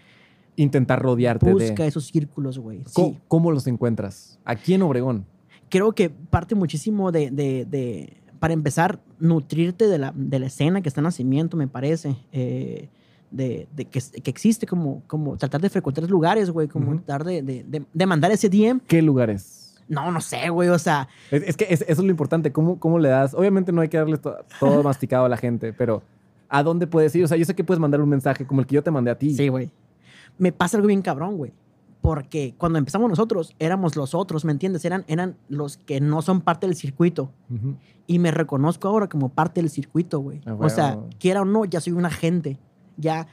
Intentar rodearte busca de... esos círculos, güey. ¿Cómo, Sí. cómo los encuentras? Aquí en Obregón. creo que parte muchísimo de, de- de- para empezar, nutrirte de la, de la escena que está en nacimiento, me parece. eh, de, de que, que existe, como, como tratar de frecuentar lugares, güey, como Ujú. tratar de, de- de- mandar ese DM. ¿Qué lugares? No, no sé, güey, o sea, Es, es que es- eso es lo importante. ¿Cómo, ¿Cómo le das? Obviamente no hay que darle to- todo masticado a la gente, pero ¿a dónde puedes ir? O sea, yo sé que puedes mandar un mensaje como el que yo te mandé a ti. sí, güey. Me pasa algo bien cabrón, güey. Porque cuando empezamos nosotros, éramos los otros, ¿me entiendes? Eran, eran los que no son parte del circuito. Ujú. Y me reconozco ahora como parte del circuito, güey. Ah, O sea, quiera o no, ya soy un agente. Ya,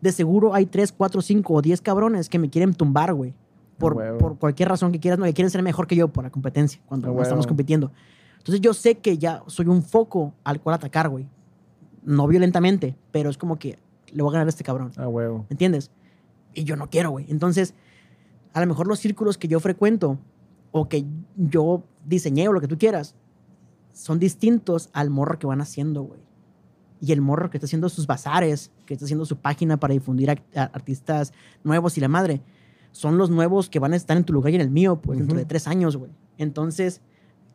de seguro hay 3, 4, 5 o 10 cabrones que me quieren tumbar, güey. Por, por cualquier razón que quieras, no, que quieren ser mejor que yo por la competencia, cuando no estamos compitiendo. Entonces yo sé que ya soy un foco al cual atacar, güey. No violentamente, pero es como que le voy a ganar a este cabrón. Ah, huevo. ¿Me entiendes? Y yo no quiero, güey. Entonces, a lo mejor los círculos que yo frecuento o que yo diseñé o lo que tú quieras son distintos al morro que van haciendo, güey. Y el morro que está haciendo sus bazares, que está haciendo su página para difundir artistas nuevos y la madre, son los nuevos que van a estar en tu lugar y en el mío, pues dentro de tres años, güey. Entonces,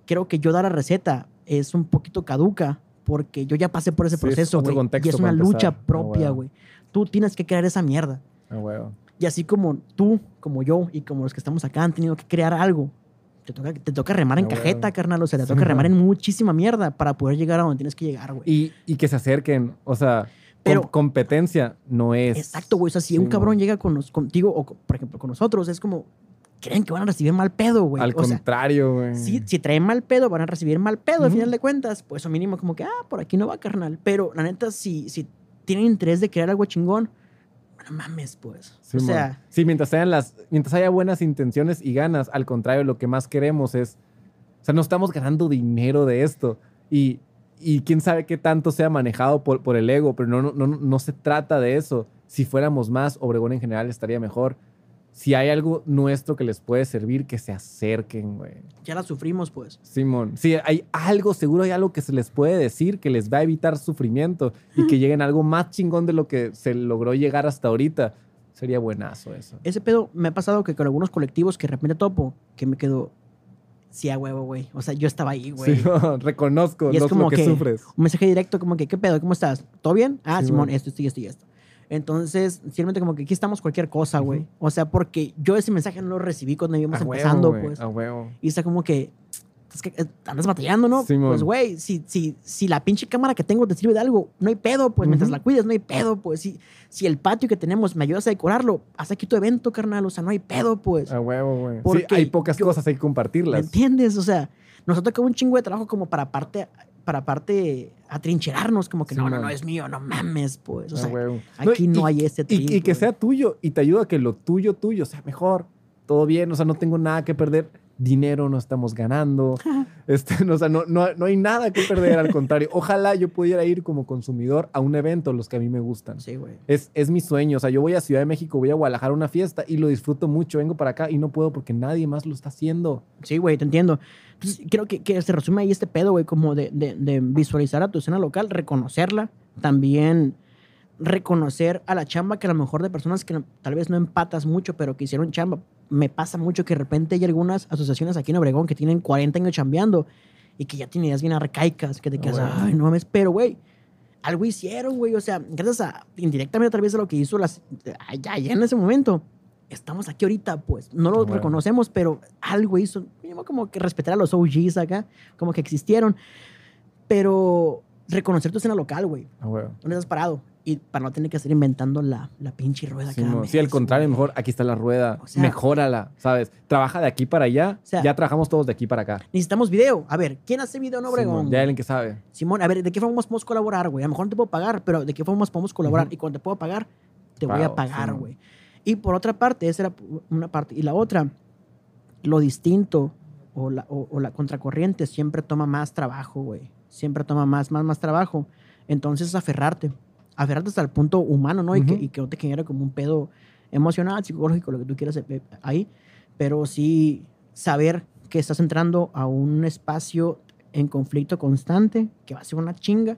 creo que yo dar la receta es un poquito caduca porque yo ya pasé por ese Sí, es proceso, güey. Y contexto es una lucha empezar. Ah, propia, güey. Tú tienes que crear esa mierda. Ah, huevo. Y así como tú, como yo y como los que estamos acá han tenido que crear algo, te toca, te toca remar en Ah, cajeta, carnal. O sea, te Sí, toca remar en muchísima mierda para poder llegar a donde tienes que llegar, güey. Y, y que se acerquen, o sea, Pero- com- competencia no es. Exacto, güey. O sea, si Sí, un cabrón man. llega con nos- contigo o, con- por ejemplo, con nosotros, es como, creen que van a recibir mal pedo, güey. Al o contrario, güey. si, si traen mal pedo, van a recibir mal pedo al Ujú. final de cuentas. Pues o mínimo como que, ah, por aquí no va, carnal. Pero la neta, si, si tienen interés de crear algo chingón, no mames, pues. Sí, o sea, sí, mientras, hayan las, mientras haya buenas intenciones y ganas, al contrario, lo que más queremos es, o sea, no estamos ganando dinero de esto y, y quién sabe qué tanto sea manejado por, por el ego, pero no, no, no, no se trata de eso. Si fuéramos más, Obregón en general estaría mejor. Si hay algo nuestro que les puede servir, que se acerquen, güey. ya la sufrimos, pues. Simón, sí, hay algo, seguro hay algo que se les puede decir que les va a evitar sufrimiento y que lleguen a algo más chingón de lo que se logró llegar hasta ahorita. Sería buenazo eso. Ese pedo me ha pasado que con algunos colectivos que de repente topo, que me quedo, sí, a huevo, güey. O sea, yo estaba ahí, güey. Simón, reconozco Y es lo, como lo que, que- sufres. Un mensaje directo como que, ¿qué pedo? ¿Cómo estás? ¿Todo bien? Ah, Sí, Simón, man. esto, esto y esto y esto. Entonces, simplemente como que aquí estamos cualquier cosa, güey. O sea, porque yo ese mensaje no lo recibí cuando íbamos A empezando, pues. A huevo. Y está como que, es que eh, andas batallando, ¿no? Simón. pues, güey, si, si, si la pinche cámara que tengo te sirve de algo, no hay pedo, pues. Mientras la cuides, no hay pedo, pues. Si, si el patio que tenemos me ayudas a decorarlo, haz aquí tu evento, carnal. O sea, no hay pedo, pues. A huevo, güey. Sí, Porque hay pocas yo- cosas, hay que ¿Me compartirlas. entiendes? O sea, nos ha tocado un chingo de trabajo como para parte, para parte atrincherarnos, como que Sí, no, no, no es mío, no mames, pues. O sea, huevo. aquí no, y- hay ese y, trin, y que sea tuyo y te ayuda a que lo tuyo, tuyo sea mejor. Todo bien, o sea, no tengo nada que perder. Dinero no estamos ganando. Este, no, o sea, no, no, no hay nada que perder, al contrario. Ojalá yo pudiera ir como consumidor a un evento, los que a mí me gustan. Sí, güey. Es, es mi sueño. O sea, yo voy a Ciudad de México, voy a Guadalajara a una fiesta y lo disfruto mucho. Vengo para acá y no puedo porque nadie más lo está haciendo. Sí, güey, te entiendo. Entonces, creo que, que se resume ahí este pedo, güey, como de, de- de visualizar a tu escena local, reconocerla, también reconocer a la chamba que a lo mejor de personas que tal vez no empatas mucho, pero que hicieron chamba. Me pasa mucho que de repente hay algunas asociaciones aquí en Obregón que tienen 40 años chambeando y que ya tienen ideas bien arcaicas, que te Ah, quedas, bueno. ay, no mames, pero, güey, algo hicieron, güey, o sea, gracias a, indirectamente a través de lo que hizo las, allá, allá en ese momento, estamos aquí ahorita, pues, no lo Ah, bueno. reconocemos, pero algo hizo, mínimo como que respetar a los OGs acá, como que existieron, pero reconocer tu escena local, güey, Ah, huevo. ¿dónde estás parado? Y para no tener que estar inventando la, la pinche rueda Sí, cada mes, sí, al contrario, mejor aquí está la rueda. O sea- Mejórala, ¿sabes? Trabaja de aquí para allá. O sea- ya trabajamos todos de aquí para acá. Necesitamos video. A ver, ¿quién hace video en Simón, Obregón? ya güey? alguien que sabe. Simón, a ver, ¿de qué forma podemos colaborar, güey? A lo mejor no te puedo pagar, pero ¿de qué forma podemos colaborar? Y cuando te puedo pagar, te voy a pagar, Simón. güey. Y por otra parte, esa era una parte. Y la otra, lo distinto o la, o, o la contracorriente siempre toma más trabajo, güey. Siempre toma más, más, más trabajo. Entonces, aferrarte. Aferrarte hasta el punto humano, ¿no? y, que, Ujú. y que no te genere como un pedo emocional, psicológico, lo que tú quieras eh, ahí. Pero sí saber que estás entrando a un espacio en conflicto constante, que va a ser una chinga,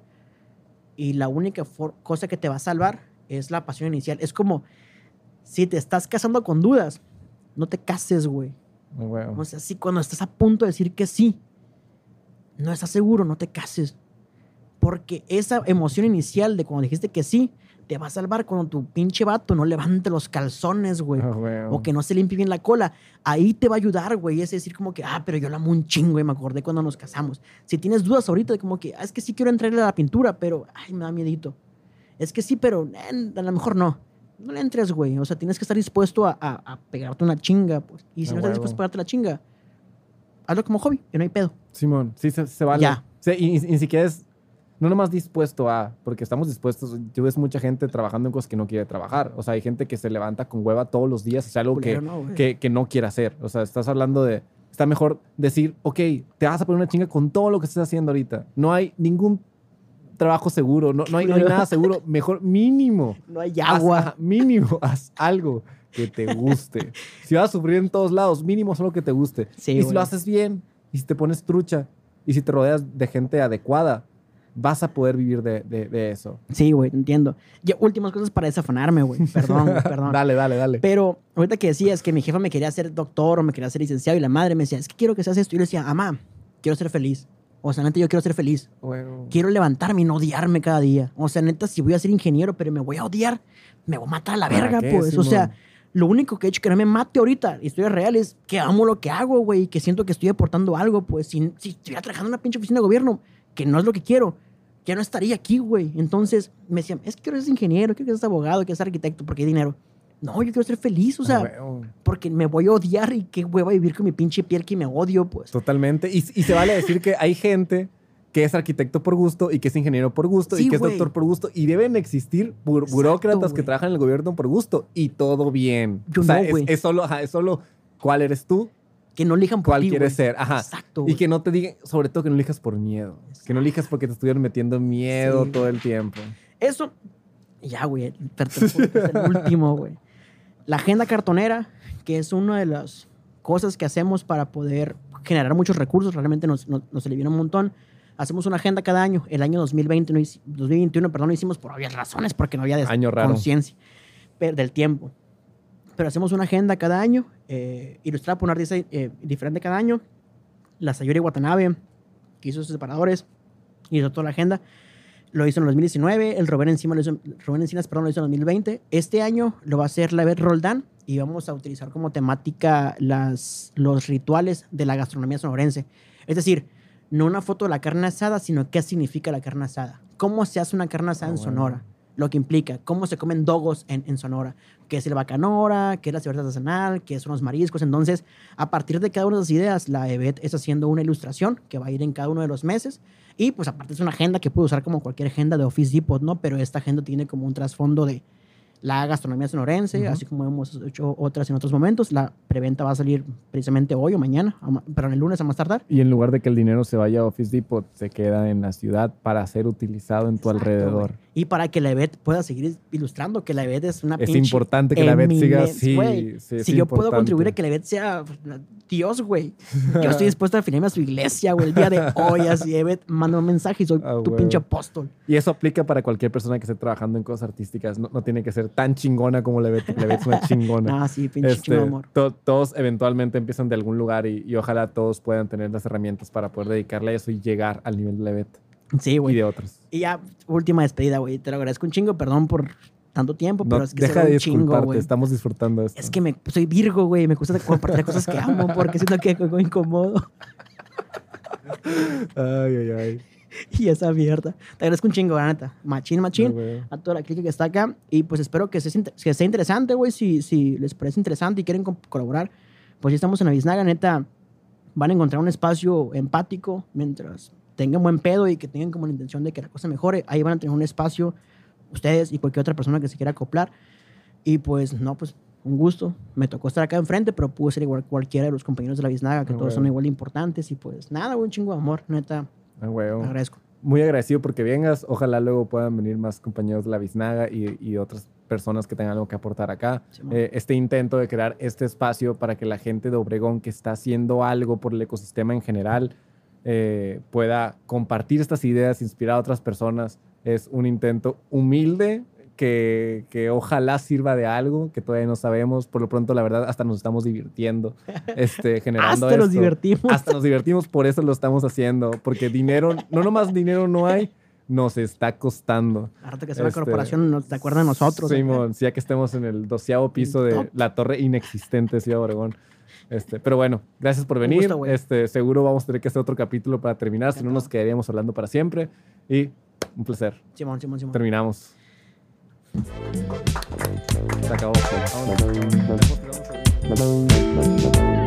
y la única cosa que te va a salvar es la pasión inicial. Es como si te estás casando con dudas, no te cases, güey. Huevo. O sea, sí, cuando estás a punto de decir que sí, no estás seguro, no te cases. Porque esa emoción inicial de cuando dijiste que sí, te va a salvar cuando tu pinche vato no levante los calzones, güey. Ah. O que no se limpie bien la cola. Ahí te va a ayudar, güey. Es decir, como que, ah, pero yo la amo un chingo y me acordé cuando nos casamos. Si tienes dudas ahorita, de como que, ah, es que sí quiero entrarle a la pintura, pero, ay, me da miedito. Es que sí, pero eh, a lo mejor no. No le entres, güey. O sea, tienes que estar dispuesto a, a- a pegarte una chinga, pues. Y si A no estás dispuesto a pegarte la chinga, hazlo como hobby, que no hay pedo. Simón, sí se, se vale. Ya. Sí, y, y ni siquiera es, no nomás dispuesto a, porque estamos dispuestos, tú ves mucha gente trabajando en cosas que no quiere trabajar. O sea, hay gente que se levanta con hueva todos los días, es algo que, no, que, que no quiere hacer. O sea, estás hablando de, está mejor decir, ok, te vas a poner una chinga con todo lo que estás haciendo ahorita. No hay ningún trabajo seguro, no, no, hay, no hay nada seguro. Mejor mínimo. No hay agua. mínimo, haz algo que te guste. si vas a sufrir en todos lados, mínimo solo que te guste. Sí, y si lo haces bien, y si te pones trucha, y si te rodeas de gente adecuada, vas a poder vivir de, de- de eso. Sí, güey, te entiendo. Y últimas cosas para desafanarme, güey. Perdón, perdón. Dale, dale, dale. Pero ahorita que decías que mi jefa me quería hacer doctor o me quería hacer licenciado y la madre me decía, es que quiero que seas esto. Y yo le decía, mamá, quiero ser feliz. O sea, neta, yo quiero ser feliz. Bueno, Quiero levantarme y no odiarme cada día. O sea, neta, si voy a ser ingeniero, pero me voy a odiar, me voy a matar a la ¿Para verga, qué, pues. O sea, lo único que he hecho que no me mate ahorita, historia real, es que amo lo que hago, güey, y que siento que estoy aportando algo, pues. Si, si estuviera trabajando en una pinche oficina de gobierno, que no es lo que quiero, ya no estaría aquí, güey. Entonces me decían, es que quiero ser ingeniero, quiero seas abogado, quiero ser arquitecto, porque hay dinero. No, yo quiero ser feliz, o sea, bueno, porque me voy a odiar y qué hueva vivir con mi pinche piel que me odio, pues. totalmente. Y, y se vale decir que hay gente que es arquitecto por gusto y que es ingeniero por gusto Sí, y que es doctor por gusto y deben existir Exacto, burócratas que trabajan en el gobierno por gusto y todo bien. Yo o sea, no, es- es, solo, ajá, es solo cuál eres tú, Que no elijan por cuál ti, quieres ser. Ajá. Exacto, Y que no te digan, sobre todo que no elijas por miedo. Que no elijas porque te estuvieron metiendo miedo Sí, todo el tiempo. Eso, ya, güey, es el último, güey. La agenda cartonera, que es una de las cosas que hacemos para poder generar muchos recursos, realmente nos, nos, nos alivia un montón. Hacemos una agenda cada año. El año 2020, no hici- 2021, perdón, lo hicimos por obvias razones, porque no había conciencia del tiempo. Pero hacemos una agenda cada año, eh, ilustrada por un artista eh, diferente cada año. La Sayuri Watanabe, que hizo sus separadores, hizo toda la agenda. Lo hizo en el 2019, el Rubén, Encima lo hizo, Rubén Encinas perdón, lo hizo en el 2020. Este año lo va a hacer la Bet Roldán y vamos a utilizar como temática las, los rituales de la gastronomía sonorense. Es decir, no una foto de la carne asada, sino qué significa la carne asada. ¿Cómo se hace una carne asada Ah, en bueno. Lo que implica, cómo se comen dogos en, Sonora, qué es el bacanora, qué es la cerveza artesanal, qué son los mariscos. Entonces, a partir de cada una de esas ideas, la EBET está haciendo una ilustración que va a ir en cada uno de los meses. Y pues aparte es una agenda que puede usar como cualquier agenda de Office Depot, ¿no? Pero esta agenda tiene como un trasfondo de la gastronomía sonorense, Ujú. así como hemos hecho otras en otros momentos. La preventa va a salir precisamente hoy o mañana, pero en el lunes a más tardar. Y en lugar de que el dinero se vaya a Office Depot, se queda en la ciudad para ser utilizado en tu Exacto, alrededor. güey. Y para que la EBET pueda seguir ilustrando, que la EBET es una Es pinche importante que la BET siga sí, sí, si yo puedo contribuir a que la EBET sea Dios, güey. Yo estoy dispuesto a afiliarme a su iglesia, güey, el día de hoy. Así, EBET, manda un mensaje y soy Ah, tu huevo. pinche apóstol. Y eso aplica para cualquier persona que esté trabajando en cosas artísticas. No, no tiene que ser tan chingona como la BET. La BET es una chingona. Ah, sí, pinche Este, amor. to- todos eventualmente empiezan de algún lugar y, y ojalá todos puedan tener las herramientas para poder dedicarle a eso y llegar al nivel de la BET Sí, y güey. de otros. Y ya, última despedida, güey. Te lo agradezco un chingo, perdón por tanto tiempo, No, pero es que se deja ve de un chingo, güey. estamos disfrutando esto. Es que me, soy Virgo, güey. Me gusta compartir cosas que amo porque siento que me incomodo. Ay, ay, ay. Y esa mierda. Te agradezco un chingo, la neta. Machín, machín. A toda la crítica que está acá. Y pues espero que sea, que sea interesante, güey. Si, si les parece interesante y quieren co- colaborar, pues ya estamos en Aviznaga, neta. Van a encontrar un espacio empático mientras tengan buen pedo y que tengan como la intención de que la cosa mejore. Ahí van a tener un espacio, ustedes y cualquier otra persona que se quiera acoplar. Y pues, no, pues un gusto. Me tocó estar acá enfrente, pero pude ser igual cualquiera de los compañeros de la Aviznaga, que Ah, todos son igual de importantes. Y pues nada, un chingo de amor, neta. Ah. Agradezco. Muy agradecido porque vengas. Ojalá luego puedan venir más compañeros de la Biznaga y, y otras personas que tengan algo que aportar acá. Eh, este intento de crear este espacio para que la gente de Obregón que está haciendo algo por el ecosistema en general eh, pueda compartir estas ideas, inspirar a otras personas. Es un intento humilde que, que ojalá sirva de algo que todavía no sabemos. Por lo pronto, la verdad, hasta nos estamos divirtiendo este, generando Hasta nos esto. divertimos. Hasta nos divertimos, por eso lo estamos haciendo. Porque dinero, no nomás dinero no hay, nos está costando. A rato que sea Este, corporación, nos te acuerdan de nosotros. acá. Simón, sí, ya que estemos en el doceavo piso de Top. la torre inexistente de Ciudad Obregón. Este, pero bueno, gracias por venir. gusto, este, seguro vamos a tener que hacer otro capítulo para terminar, si no nos quedaríamos hablando para siempre. Y un placer. Simón, Simón, Simón. Terminamos. Se acabó. Vámonos. Thank you.